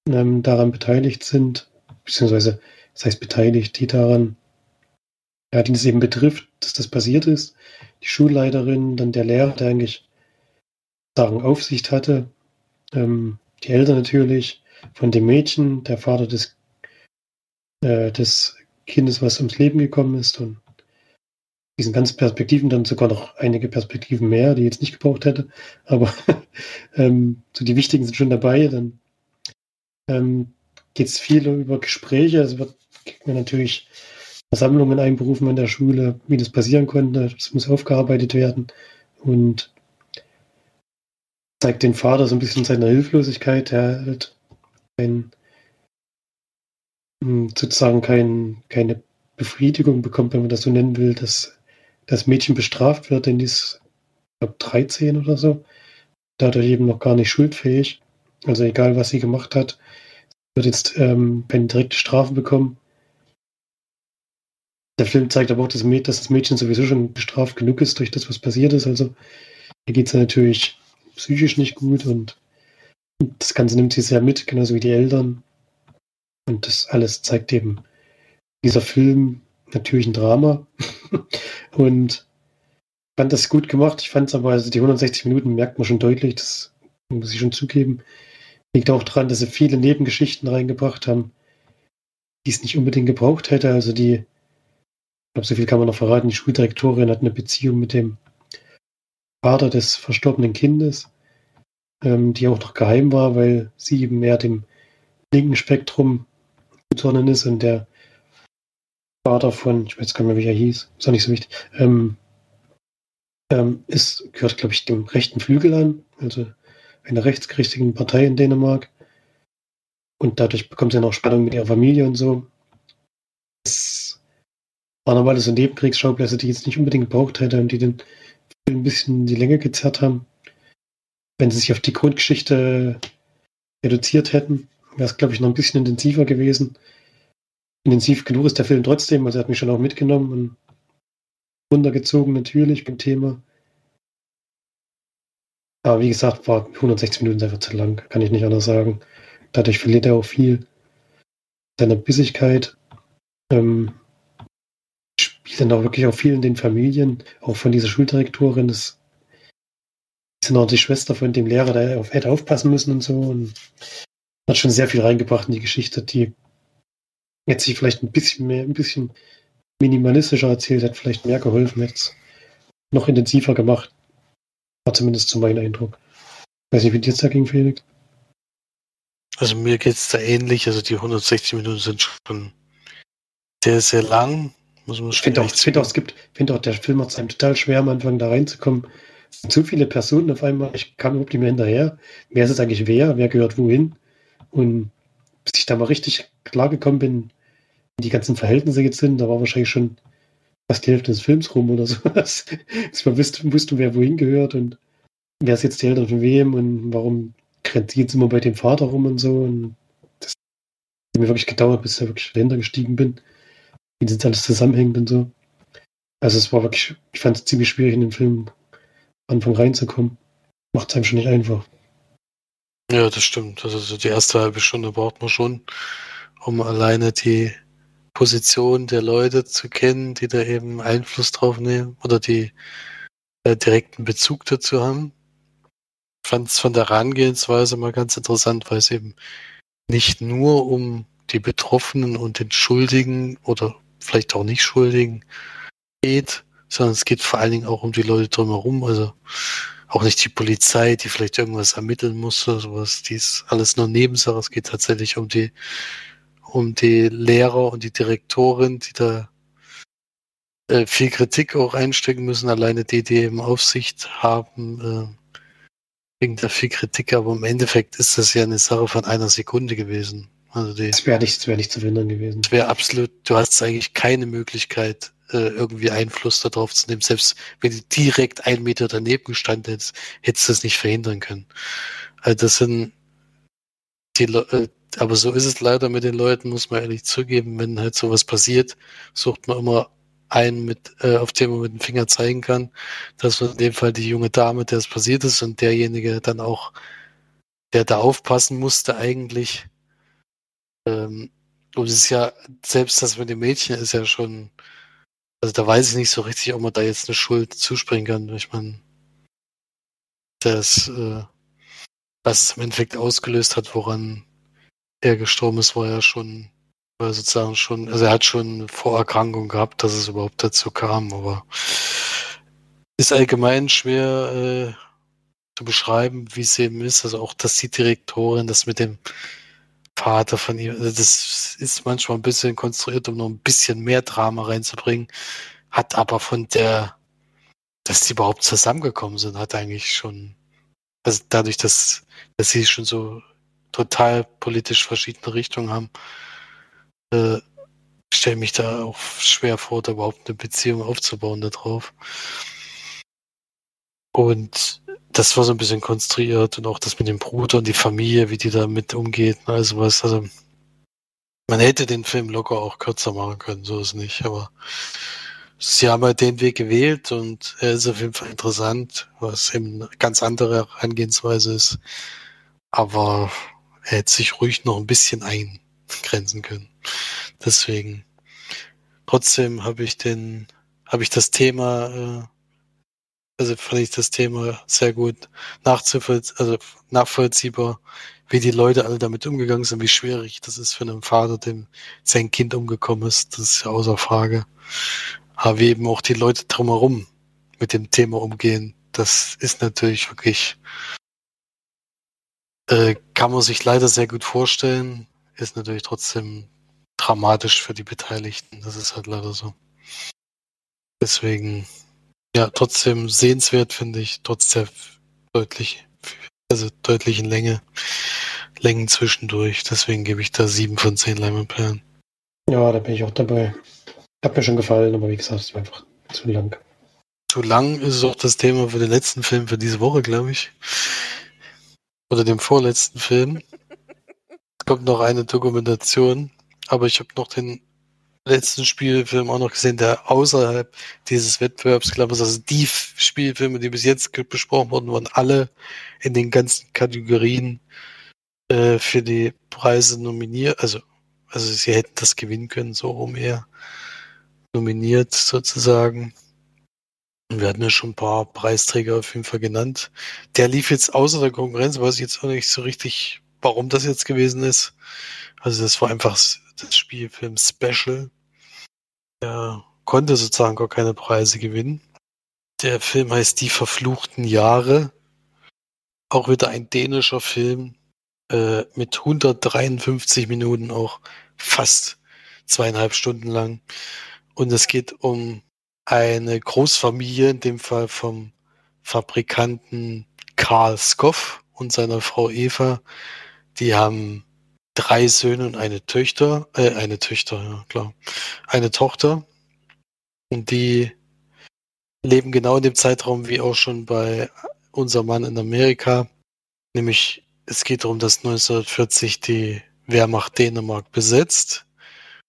ähm, daran beteiligt sind, beziehungsweise, das heißt beteiligt, die daran ja, die es eben betrifft, dass das passiert ist. Die Schulleiterin, dann der Lehrer, der eigentlich sagen Aufsicht hatte, ähm, die Eltern natürlich, von dem Mädchen, der Vater des, äh, des Kindes, was ums Leben gekommen ist und diesen ganzen Perspektiven dann sogar noch einige Perspektiven mehr, die ich jetzt nicht gebraucht hätte, aber ähm, so die wichtigen sind schon dabei. Dann ähm, geht es viel über Gespräche, es wird kriegt natürlich Versammlungen einberufen an der Schule, wie das passieren konnte. Das muss aufgearbeitet werden und zeigt den Vater so ein bisschen seiner Hilflosigkeit. Er halt ein, sozusagen kein, keine Befriedigung bekommt, wenn man das so nennen will, dass das Mädchen bestraft wird, denn die ist, ich glaube, 13 oder so, dadurch eben noch gar nicht schuldfähig. Also egal, was sie gemacht hat, wird jetzt ähm, eine direkte Strafe bekommen. Der Film zeigt aber auch, dass, dass das Mädchen sowieso schon bestraft genug ist durch das, was passiert ist. Also hier geht es natürlich psychisch nicht gut und das Ganze nimmt sie sehr mit, genauso wie die Eltern. Und das alles zeigt eben dieser Film natürlich ein Drama. und ich fand das gut gemacht. Ich fand es aber, also die 160 Minuten merkt man schon deutlich, das muss ich schon zugeben. Liegt auch daran, dass sie viele Nebengeschichten reingebracht haben, die es nicht unbedingt gebraucht hätte. Also die, ich glaube, so viel kann man noch verraten, die Schuldirektorin hat eine Beziehung mit dem Vater des verstorbenen Kindes, ähm, die auch noch geheim war, weil sie eben mehr dem linken Spektrum zuzuordnen ist und der Vater von, ich weiß gar nicht mehr, wie er hieß, ist auch nicht so wichtig, ähm, ähm, ist, gehört, glaube ich, dem rechten Flügel an, also einer rechtsgerichteten Partei in Dänemark. Und dadurch bekommt sie dann auch Spannung mit ihrer Familie und so. Waren aber alles so Nebenkriegsschauplätze, die ich jetzt nicht unbedingt gebraucht hätte und die den Film ein bisschen die Länge gezerrt haben. Wenn sie sich auf die Grundgeschichte reduziert hätten, wäre es, glaube ich, noch ein bisschen intensiver gewesen. Intensiv genug ist der Film trotzdem, also er hat mich schon auch mitgenommen und runtergezogen natürlich beim Thema. Aber wie gesagt, war 160 Minuten einfach zu lang, kann ich nicht anders sagen. Dadurch verliert er auch viel seiner Bissigkeit. Ähm, spielt dann auch wirklich auch viel in den Familien, auch von dieser Schuldirektorin. Das ist auch die Schwester von dem Lehrer, der auf hätte aufpassen müssen und so. Und hat schon sehr viel reingebracht in die Geschichte, die jetzt sich vielleicht ein bisschen mehr, ein bisschen minimalistischer erzählt hat, vielleicht mehr geholfen, hätte es noch intensiver gemacht. War zumindest zu meinem Eindruck. Weiß nicht, wie dir jetzt dagegen, Felix? Also mir geht es da ähnlich, also die 160 Minuten sind schon ist sehr lang. Ich finde auch, ich finde auch, es gibt, finde auch, der Film hat es einem total schwer, am Anfang da reinzukommen. Es sind zu viele Personen auf einmal. Ich kam überhaupt nicht mehr hinterher. Wer ist jetzt eigentlich wer? Wer gehört wohin? Und bis ich da mal richtig klar gekommen bin, wie die ganzen Verhältnisse jetzt sind, da war wahrscheinlich schon fast die Hälfte des Films rum oder sowas. Dass man wusste, wusste, wer wohin gehört und wer ist jetzt die Eltern von wem und warum rennt die jetzt immer bei dem Vater rum und so. Und das hat mir wirklich gedauert, bis ich da wirklich dahinter gestiegen bin, wie das alles zusammenhängt und so. Also es war wirklich, ich fand es ziemlich schwierig in den Film Anfang reinzukommen. Macht es einem schon nicht einfach. Ja, das stimmt. Also so die erste halbe Stunde braucht man schon, um alleine die Position der Leute zu kennen, die da eben Einfluss drauf nehmen oder die äh, direkten Bezug dazu haben. Ich fand es von der Herangehensweise mal ganz interessant, weil es eben nicht nur um die Betroffenen und den Schuldigen oder vielleicht auch nicht Schuldigen geht, sondern es geht vor allen Dingen auch um die Leute drumherum. Also auch nicht die Polizei, die vielleicht irgendwas ermitteln muss oder sowas. Die ist alles nur Nebensache. Es geht tatsächlich um die, um die Lehrer und die Direktorin, die da äh, viel Kritik auch einstecken müssen. Alleine die, die eben Aufsicht haben, äh, wegen da viel Kritik. Aber im Endeffekt ist das ja eine Sache von einer Sekunde gewesen. Also die, Das wäre nicht, das wär nicht zu verhindern gewesen. es wäre absolut, du hast eigentlich keine Möglichkeit, äh, irgendwie Einfluss darauf zu nehmen. Selbst wenn du direkt einen Meter daneben gestanden hättest, hättest du das nicht verhindern können. Also das sind die Le äh, aber so ist es leider mit den Leuten, muss man ehrlich zugeben, wenn halt sowas passiert, sucht man immer einen mit, äh, auf den man mit dem Finger zeigen kann. Das war in dem Fall die junge Dame, der es passiert ist und derjenige dann auch, der da aufpassen musste eigentlich. Ähm, und es ist ja, selbst das mit dem Mädchen ist ja schon, also da weiß ich nicht so richtig, ob man da jetzt eine Schuld zuspringen kann. Ich meine, das, äh, was es im Endeffekt ausgelöst hat, woran er gestorben ist, war ja schon, war sozusagen schon, also er hat schon Vorerkrankung gehabt, dass es überhaupt dazu kam, aber ist allgemein schwer äh, zu beschreiben, wie es eben ist. Also auch, dass die Direktorin das mit dem Vater von ihm, also das ist manchmal ein bisschen konstruiert, um noch ein bisschen mehr Drama reinzubringen, hat aber von der, dass die überhaupt zusammengekommen sind, hat eigentlich schon, also dadurch, dass, dass sie schon so total politisch verschiedene Richtungen haben, äh, stelle mich da auch schwer vor, da überhaupt eine Beziehung aufzubauen darauf. Und das war so ein bisschen konstruiert und auch das mit dem Bruder und die Familie, wie die da mit umgeht, und also was, also man hätte den Film locker auch kürzer machen können, so ist nicht, aber sie haben halt den Weg gewählt und er ist auf jeden Fall interessant, was eben eine ganz andere Herangehensweise ist. Aber er hätte sich ruhig noch ein bisschen eingrenzen können. Deswegen. Trotzdem habe ich den, habe ich das Thema, äh, also fand ich das Thema sehr gut also nachvollziehbar, wie die Leute alle damit umgegangen sind, wie schwierig das ist für einen Vater, dem sein Kind umgekommen ist. Das ist ja außer Frage. Aber wie eben auch die Leute drumherum mit dem Thema umgehen, das ist natürlich wirklich äh, kann man sich leider sehr gut vorstellen. Ist natürlich trotzdem dramatisch für die Beteiligten. Das ist halt leider so. Deswegen, ja, trotzdem sehenswert finde ich, trotz der deutlich, also deutlichen Länge, Längen zwischendurch. Deswegen gebe ich da sieben von zehn Leimanperlen. Ja, da bin ich auch dabei. Hat mir schon gefallen, aber wie gesagt, es war einfach zu lang. Zu lang ist auch das Thema für den letzten Film für diese Woche, glaube ich. Oder dem vorletzten Film. Es kommt noch eine Dokumentation, aber ich habe noch den letzten Spielfilm auch noch gesehen, der außerhalb dieses Wettbewerbs, glaube ich, also die Spielfilme, die bis jetzt besprochen wurden, waren alle in den ganzen Kategorien äh, für die Preise nominiert. Also, also sie hätten das gewinnen können, so rum eher nominiert sozusagen. Und wir hatten ja schon ein paar Preisträger auf jeden Fall genannt. Der lief jetzt außer der Konkurrenz, weiß ich jetzt auch nicht so richtig, warum das jetzt gewesen ist. Also das war einfach das Spielfilm Special. Der konnte sozusagen gar keine Preise gewinnen. Der Film heißt Die verfluchten Jahre. Auch wieder ein dänischer Film äh, mit 153 Minuten auch fast zweieinhalb Stunden lang. Und es geht um eine Großfamilie, in dem Fall vom Fabrikanten Karl Skoff und seiner Frau Eva. Die haben drei Söhne und eine Töchter, äh, eine Töchter, ja klar, eine Tochter. Und die leben genau in dem Zeitraum wie auch schon bei unser Mann in Amerika. Nämlich, es geht darum, dass 1940 die Wehrmacht Dänemark besetzt.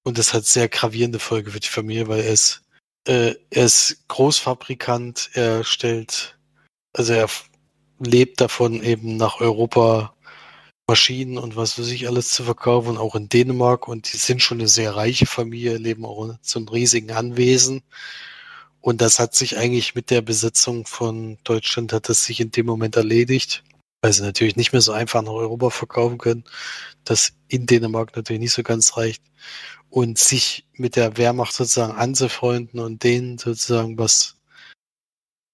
Und das hat sehr gravierende Folge für die Familie, weil er ist, äh, er ist Großfabrikant, er stellt, also er lebt davon eben nach Europa Maschinen und was weiß ich alles zu verkaufen, auch in Dänemark. Und die sind schon eine sehr reiche Familie, leben auch in so einem riesigen Anwesen. Und das hat sich eigentlich mit der Besetzung von Deutschland, hat das sich in dem Moment erledigt, weil sie natürlich nicht mehr so einfach nach Europa verkaufen können, das in Dänemark natürlich nicht so ganz reicht. Und sich mit der Wehrmacht sozusagen anzufreunden und denen sozusagen was,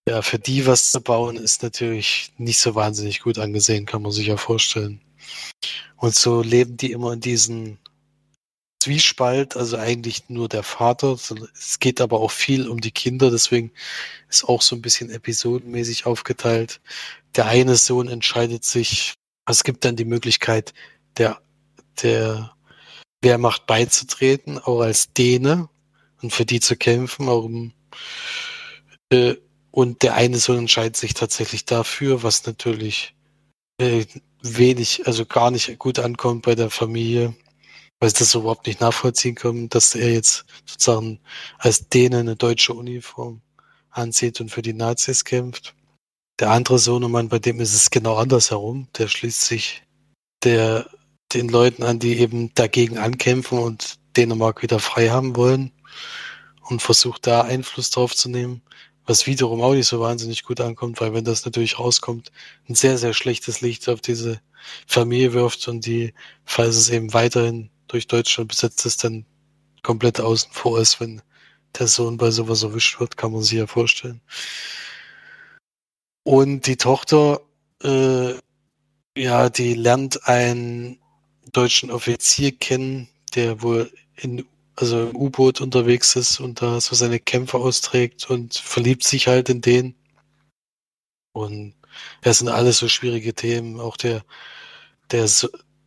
ja, für die was zu bauen, ist natürlich nicht so wahnsinnig gut angesehen, kann man sich ja vorstellen. Und so leben die immer in diesen Zwiespalt, also eigentlich nur der Vater. Es geht aber auch viel um die Kinder, deswegen ist auch so ein bisschen episodenmäßig aufgeteilt. Der eine Sohn entscheidet sich, es gibt dann die Möglichkeit, der, der Wehrmacht beizutreten, auch als Däne und für die zu kämpfen. Auch, äh, und der eine Sohn entscheidet sich tatsächlich dafür, was natürlich äh, wenig, also gar nicht gut ankommt bei der Familie weil sie das überhaupt nicht nachvollziehen können, dass er jetzt sozusagen als Däne eine deutsche Uniform anzieht und für die Nazis kämpft. Der andere Sohnemann, bei dem ist es genau andersherum. Der schließt sich der, den Leuten an, die eben dagegen ankämpfen und Dänemark wieder frei haben wollen und versucht da Einfluss drauf zu nehmen, was wiederum auch nicht so wahnsinnig gut ankommt, weil wenn das natürlich rauskommt, ein sehr, sehr schlechtes Licht auf diese Familie wirft und die, falls es eben weiterhin durch Deutschland besetzt ist, dann komplett außen vor ist, wenn der Sohn bei sowas erwischt wird, kann man sich ja vorstellen. Und die Tochter, äh, ja, die lernt einen deutschen Offizier kennen, der wohl in, also im U-Boot unterwegs ist und da so seine Kämpfe austrägt und verliebt sich halt in den. Und es sind alles so schwierige Themen. Auch der, der,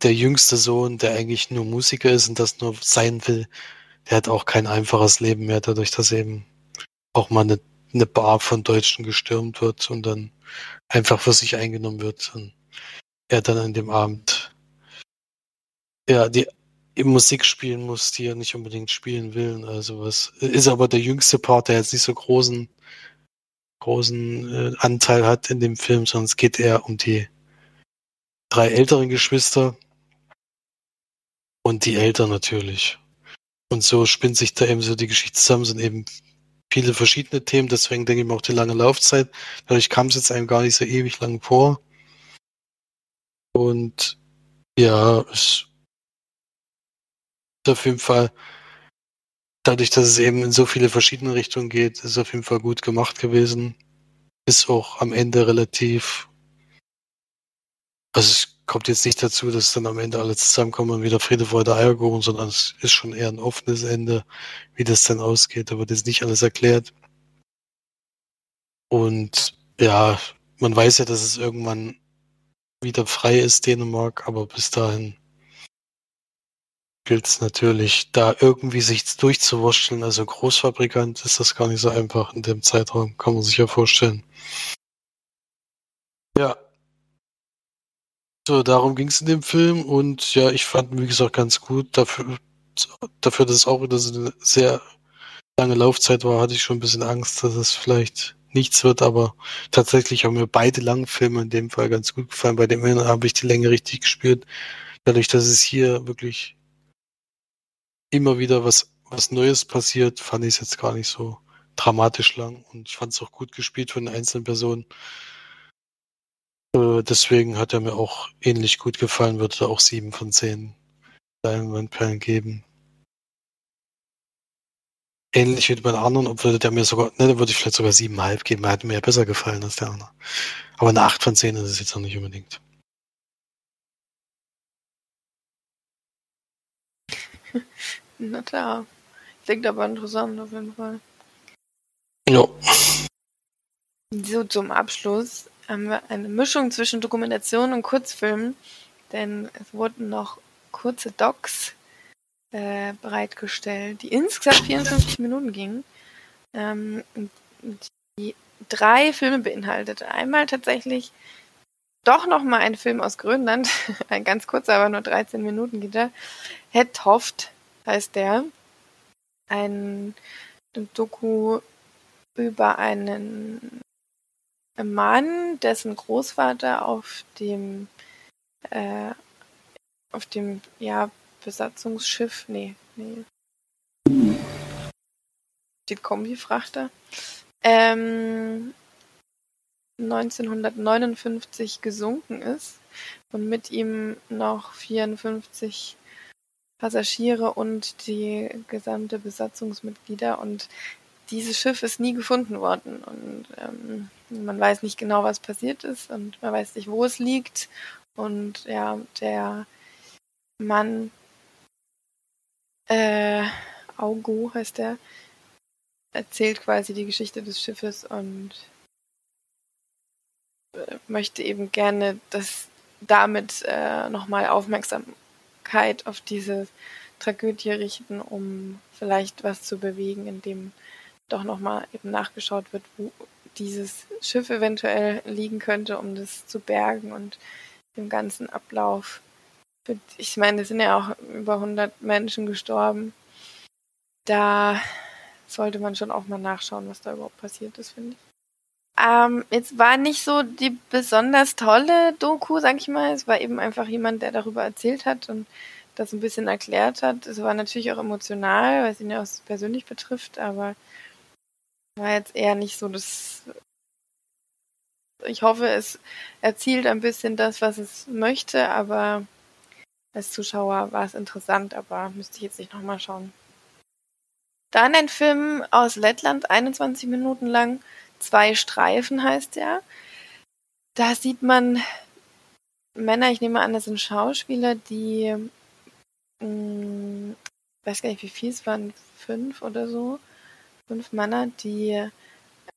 der jüngste Sohn, der eigentlich nur Musiker ist und das nur sein will, der hat auch kein einfaches Leben mehr, dadurch, dass eben auch mal eine, eine Bar von Deutschen gestürmt wird und dann einfach für sich eingenommen wird und er dann an dem Abend ja die Musik spielen muss, die er nicht unbedingt spielen will. Also was ist aber der jüngste Part, der jetzt nicht so großen großen äh, Anteil hat in dem Film, sondern es geht eher um die drei älteren Geschwister, und die Eltern natürlich. Und so spinnt sich da eben so die Geschichte zusammen, sind eben viele verschiedene Themen, deswegen denke ich mir auch die lange Laufzeit. Dadurch kam es jetzt einem gar nicht so ewig lang vor. Und ja, es auf jeden Fall, dadurch, dass es eben in so viele verschiedene Richtungen geht, ist auf jeden Fall gut gemacht gewesen. Ist auch am Ende relativ, also es kommt jetzt nicht dazu, dass dann am Ende alle zusammenkommen und wieder Friede, Freude, Eierkuchen, sondern es ist schon eher ein offenes Ende, wie das dann ausgeht. Da wird jetzt nicht alles erklärt. Und ja, man weiß ja, dass es irgendwann wieder frei ist, Dänemark, aber bis dahin gilt es natürlich, da irgendwie sich durchzuwurschteln. Also Großfabrikant ist das gar nicht so einfach in dem Zeitraum, kann man sich ja vorstellen. Ja, so, darum ging es in dem Film und ja, ich fand ihn, wie gesagt, ganz gut. Dafür, dafür, dass es auch wieder so eine sehr lange Laufzeit war, hatte ich schon ein bisschen Angst, dass es vielleicht nichts wird, aber tatsächlich haben mir beide langen Filme in dem Fall ganz gut gefallen. Bei dem einen habe ich die Länge richtig gespürt. Dadurch, dass es hier wirklich immer wieder was, was Neues passiert, fand ich es jetzt gar nicht so dramatisch lang und ich fand es auch gut gespielt von den einzelnen Personen. Äh, deswegen hat er mir auch ähnlich gut gefallen, würde auch sieben von zehn Diamondperlen geben. Ähnlich wie bei den anderen, obwohl der mir sogar, ne, da würde ich vielleicht sogar siebeneinhalb geben, hat mir ja besser gefallen als der andere. Aber eine acht von zehn ist es jetzt noch nicht unbedingt. Na klar. Klingt aber interessant auf jeden Fall. Ja. So, zum Abschluss haben wir eine Mischung zwischen Dokumentation und Kurzfilm, denn es wurden noch kurze Docs äh, bereitgestellt, die insgesamt 54 Minuten gingen, ähm, die drei Filme beinhaltete. Einmal tatsächlich doch noch mal ein Film aus Grönland, ein ganz kurzer, aber nur 13 Minuten geht er. Het Hoft heißt der. Ein Doku über einen Mann, dessen Großvater auf dem äh, auf dem ja Besatzungsschiff, nee, nee, die Kombifrachter, ähm, 1959 gesunken ist und mit ihm noch 54 Passagiere und die gesamte Besatzungsmitglieder. Und dieses Schiff ist nie gefunden worden. Und ähm, man weiß nicht genau, was passiert ist. Und man weiß nicht, wo es liegt. Und ja, der Mann äh, Augo heißt er, erzählt quasi die Geschichte des Schiffes und äh, möchte eben gerne, dass damit äh, nochmal Aufmerksamkeit auf diese Tragödie richten, um vielleicht was zu bewegen, indem doch nochmal eben nachgeschaut wird, wo dieses Schiff eventuell liegen könnte, um das zu bergen und dem ganzen Ablauf. Ich meine, es sind ja auch über 100 Menschen gestorben. Da sollte man schon auch mal nachschauen, was da überhaupt passiert ist, finde ich. Ähm, jetzt war nicht so die besonders tolle Doku, sag ich mal. Es war eben einfach jemand, der darüber erzählt hat und das ein bisschen erklärt hat. Es war natürlich auch emotional, weil es ihn ja auch persönlich betrifft, aber war jetzt eher nicht so das. Ich hoffe, es erzielt ein bisschen das, was es möchte, aber als Zuschauer war es interessant, aber müsste ich jetzt nicht nochmal schauen. Dann ein Film aus Lettland, 21 Minuten lang. Zwei Streifen heißt er. Da sieht man Männer, ich nehme an, das sind Schauspieler, die, mh, hm, weiß gar nicht, wie viel es waren, fünf oder so. Fünf Männer, die,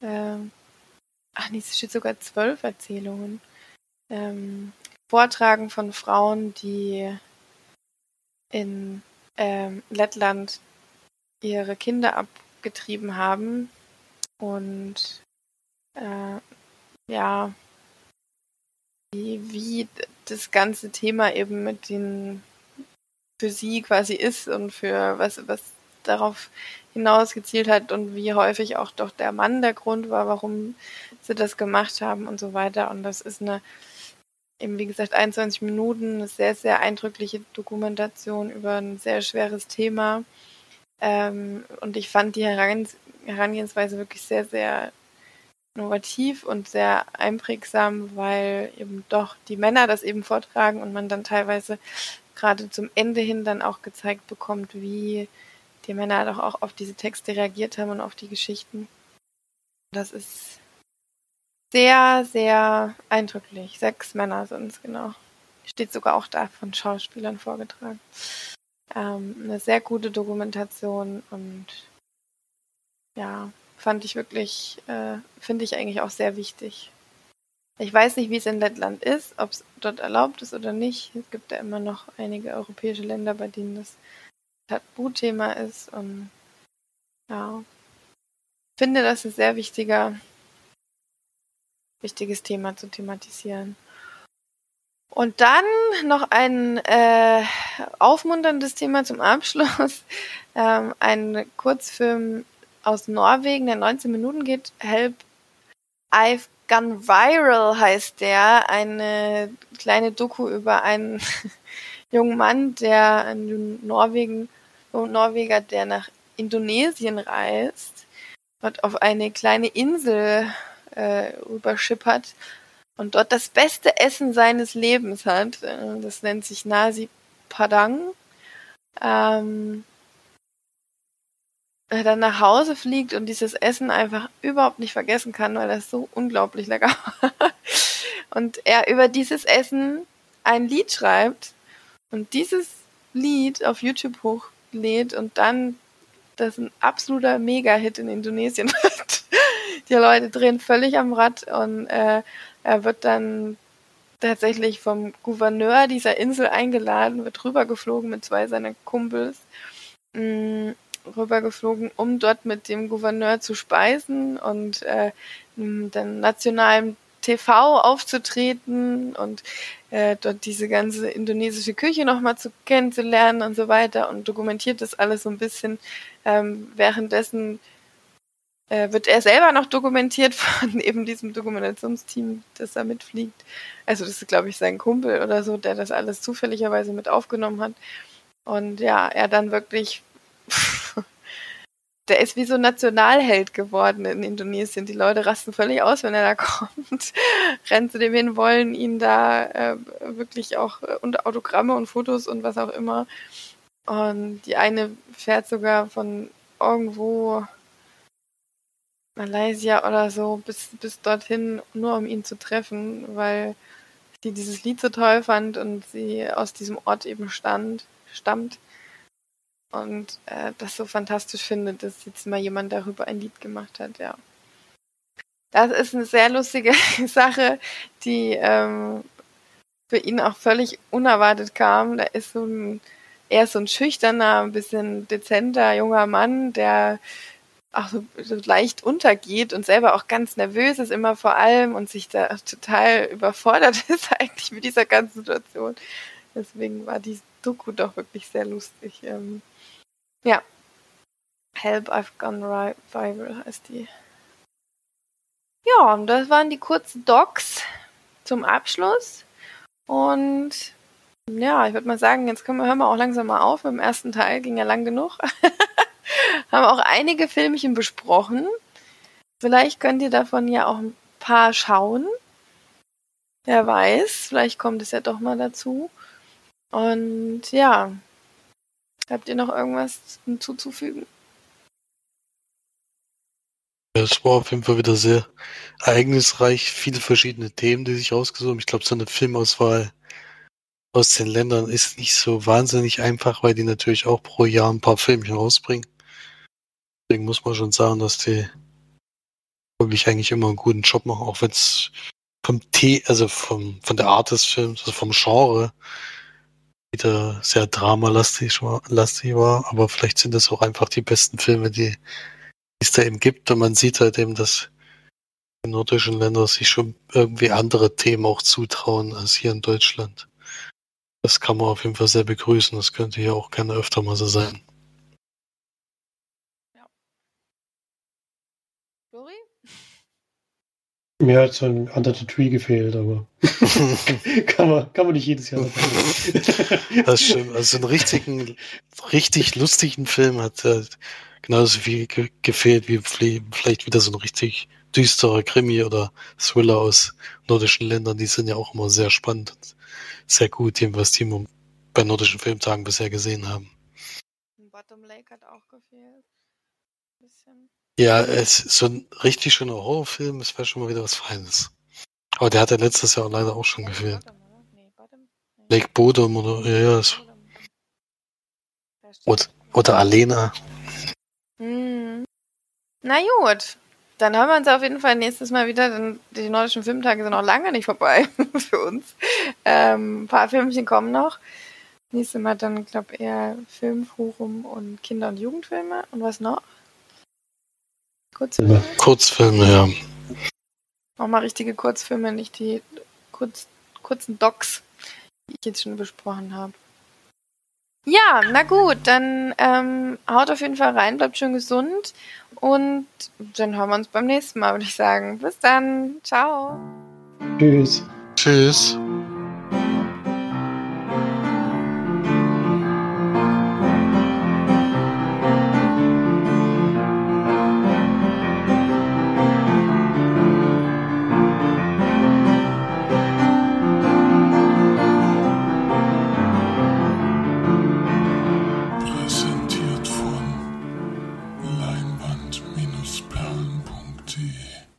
äh, ach nee, es steht sogar zwölf Erzählungen, ähm, vortragen von Frauen, die in ähm, Lettland ihre Kinder abgetrieben haben und äh, ja, wie, wie das ganze Thema eben mit den für sie quasi ist und für was, was darauf hinaus gezielt hat und wie häufig auch doch der Mann der Grund war, warum sie das gemacht haben und so weiter. Und das ist eine, eben wie gesagt, 21 Minuten, eine sehr, sehr eindrückliche Dokumentation über ein sehr schweres Thema. Ähm, und ich fand die Herangehensweise wirklich sehr, sehr innovativ und sehr einprägsam, weil eben doch die Männer das eben vortragen und man dann teilweise gerade zum Ende hin dann auch gezeigt bekommt, wie die Männer doch auch auf diese Texte reagiert haben und auf die Geschichten. Das ist sehr, sehr eindrücklich. Sechs Männer sind es, genau. Steht sogar auch da von Schauspielern vorgetragen. Ähm, eine sehr gute Dokumentation und ja, fand ich wirklich, äh, finde ich eigentlich auch sehr wichtig. Ich weiß nicht, wie es in Lettland ist, ob es dort erlaubt ist oder nicht. Es gibt ja immer noch einige europäische Länder, bei denen das Tabuthema ist und ja, finde das ein sehr wichtiger, wichtiges Thema zu thematisieren. Und dann noch ein äh, aufmunterndes Thema zum Abschluss. Ähm, ein Kurzfilm aus Norwegen, der 19 Minuten geht. Help I've Gone Viral heißt der. Eine kleine Doku über einen jungen Mann, der in Norwegen, Norweger, der nach Indonesien reist und auf eine kleine Insel äh, rüberschippert und dort das beste Essen seines Lebens hat. Äh, das nennt sich Nasi Padang. Ähm, dann nach Hause fliegt und dieses Essen einfach überhaupt nicht vergessen kann, weil das so unglaublich lecker war. Und er über dieses Essen ein Lied schreibt und dieses Lied auf YouTube hoch lädt und dann das ein absoluter Mega-Hit in Indonesien wird. Die Leute drehen völlig am Rad und äh, er wird dann tatsächlich vom Gouverneur dieser Insel eingeladen, wird rübergeflogen mit zwei seiner Kumpels, mm, rübergeflogen, um dort mit dem Gouverneur zu speisen und äh, dann nationalen TV aufzutreten und äh, dort diese ganze indonesische Küche nochmal zu kennenzulernen und so weiter und dokumentiert das alles so ein bisschen. Ähm, währenddessen äh, wird er selber noch dokumentiert von eben diesem Dokumentationsteam, das da mitfliegt. Also das ist, glaube ich, sein Kumpel oder so, der das alles zufälligerweise mit aufgenommen hat. Und ja, er dann wirklich der ist wie so ein Nationalheld geworden in Indonesien. Die Leute rasten völlig aus, wenn er da kommt, rennen zu dem hin, wollen ihn da äh, wirklich auch äh, unter Autogramme und Fotos und was auch immer. Und die eine fährt sogar von irgendwo Malaysia oder so bis, bis dorthin, nur um ihn zu treffen, weil sie dieses Lied so toll fand und sie aus diesem Ort eben stand, stammt und äh, das so fantastisch finde, dass jetzt mal jemand darüber ein Lied gemacht hat, ja. Das ist eine sehr lustige Sache, die ähm, für ihn auch völlig unerwartet kam. Da ist so ein, er so ein schüchterner, ein bisschen dezenter junger Mann, der auch so, so leicht untergeht und selber auch ganz nervös ist immer vor allem und sich da total überfordert ist eigentlich mit dieser ganzen Situation. Deswegen war die Doku doch wirklich sehr lustig. Ähm, ja. Help, I've Gone Viral heißt die. Ja, und das waren die kurzen Docs zum Abschluss. Und ja, ich würde mal sagen, jetzt können wir, hören wir auch langsam mal auf. Im ersten Teil ging ja lang genug. Haben auch einige Filmchen besprochen. Vielleicht könnt ihr davon ja auch ein paar schauen. Wer weiß, vielleicht kommt es ja doch mal dazu. Und ja, Habt ihr noch irgendwas hinzuzufügen? Es war auf jeden Fall wieder sehr ereignisreich, viele verschiedene Themen, die sich ausgesucht haben. Ich glaube, so eine Filmauswahl aus den Ländern ist nicht so wahnsinnig einfach, weil die natürlich auch pro Jahr ein paar Filmchen rausbringen. Deswegen muss man schon sagen, dass die wirklich eigentlich immer einen guten Job machen, auch wenn es vom T, also vom, von der Art des Films, also vom Genre, wieder sehr dramalastig war, aber vielleicht sind das auch einfach die besten Filme, die es da eben gibt. Und man sieht halt eben, dass die nordischen Länder sich schon irgendwie andere Themen auch zutrauen als hier in Deutschland. Das kann man auf jeden Fall sehr begrüßen. Das könnte hier auch gerne öfter mal so sein. Mir hat so ein Under the Tree gefehlt, aber kann, man, kann man nicht jedes Jahr dabei. das stimmt. Also einen richtigen, richtig lustigen Film hat halt genauso viel ge gefehlt wie vielleicht wieder so ein richtig düsterer Krimi oder Thriller aus nordischen Ländern. Die sind ja auch immer sehr spannend und sehr gut, was die wir bei nordischen Filmtagen bisher gesehen haben. Bottom Lake hat auch gefehlt. Ja, es ist so ein richtig schöner Horrorfilm, das wäre schon mal wieder was Feines. Aber der hat ja letztes Jahr leider auch schon gefehlt. Lake Bodom oder, ja. Das, oder, oder Alena. Hm. Na gut. Dann haben wir uns auf jeden Fall nächstes Mal wieder, denn die nordischen Filmtage sind noch lange nicht vorbei für uns. Ähm, ein paar Filmchen kommen noch. Nächstes Mal dann, glaube ich, eher Filmforum und Kinder- und Jugendfilme. Und was noch? Kurzfilme? Kurzfilme, ja. Auch mal richtige Kurzfilme, nicht die kurz, kurzen Docs, die ich jetzt schon besprochen habe. Ja, na gut, dann ähm, haut auf jeden Fall rein, bleibt schön gesund und dann hören wir uns beim nächsten Mal, würde ich sagen. Bis dann. Ciao. Tschüss. Tschüss.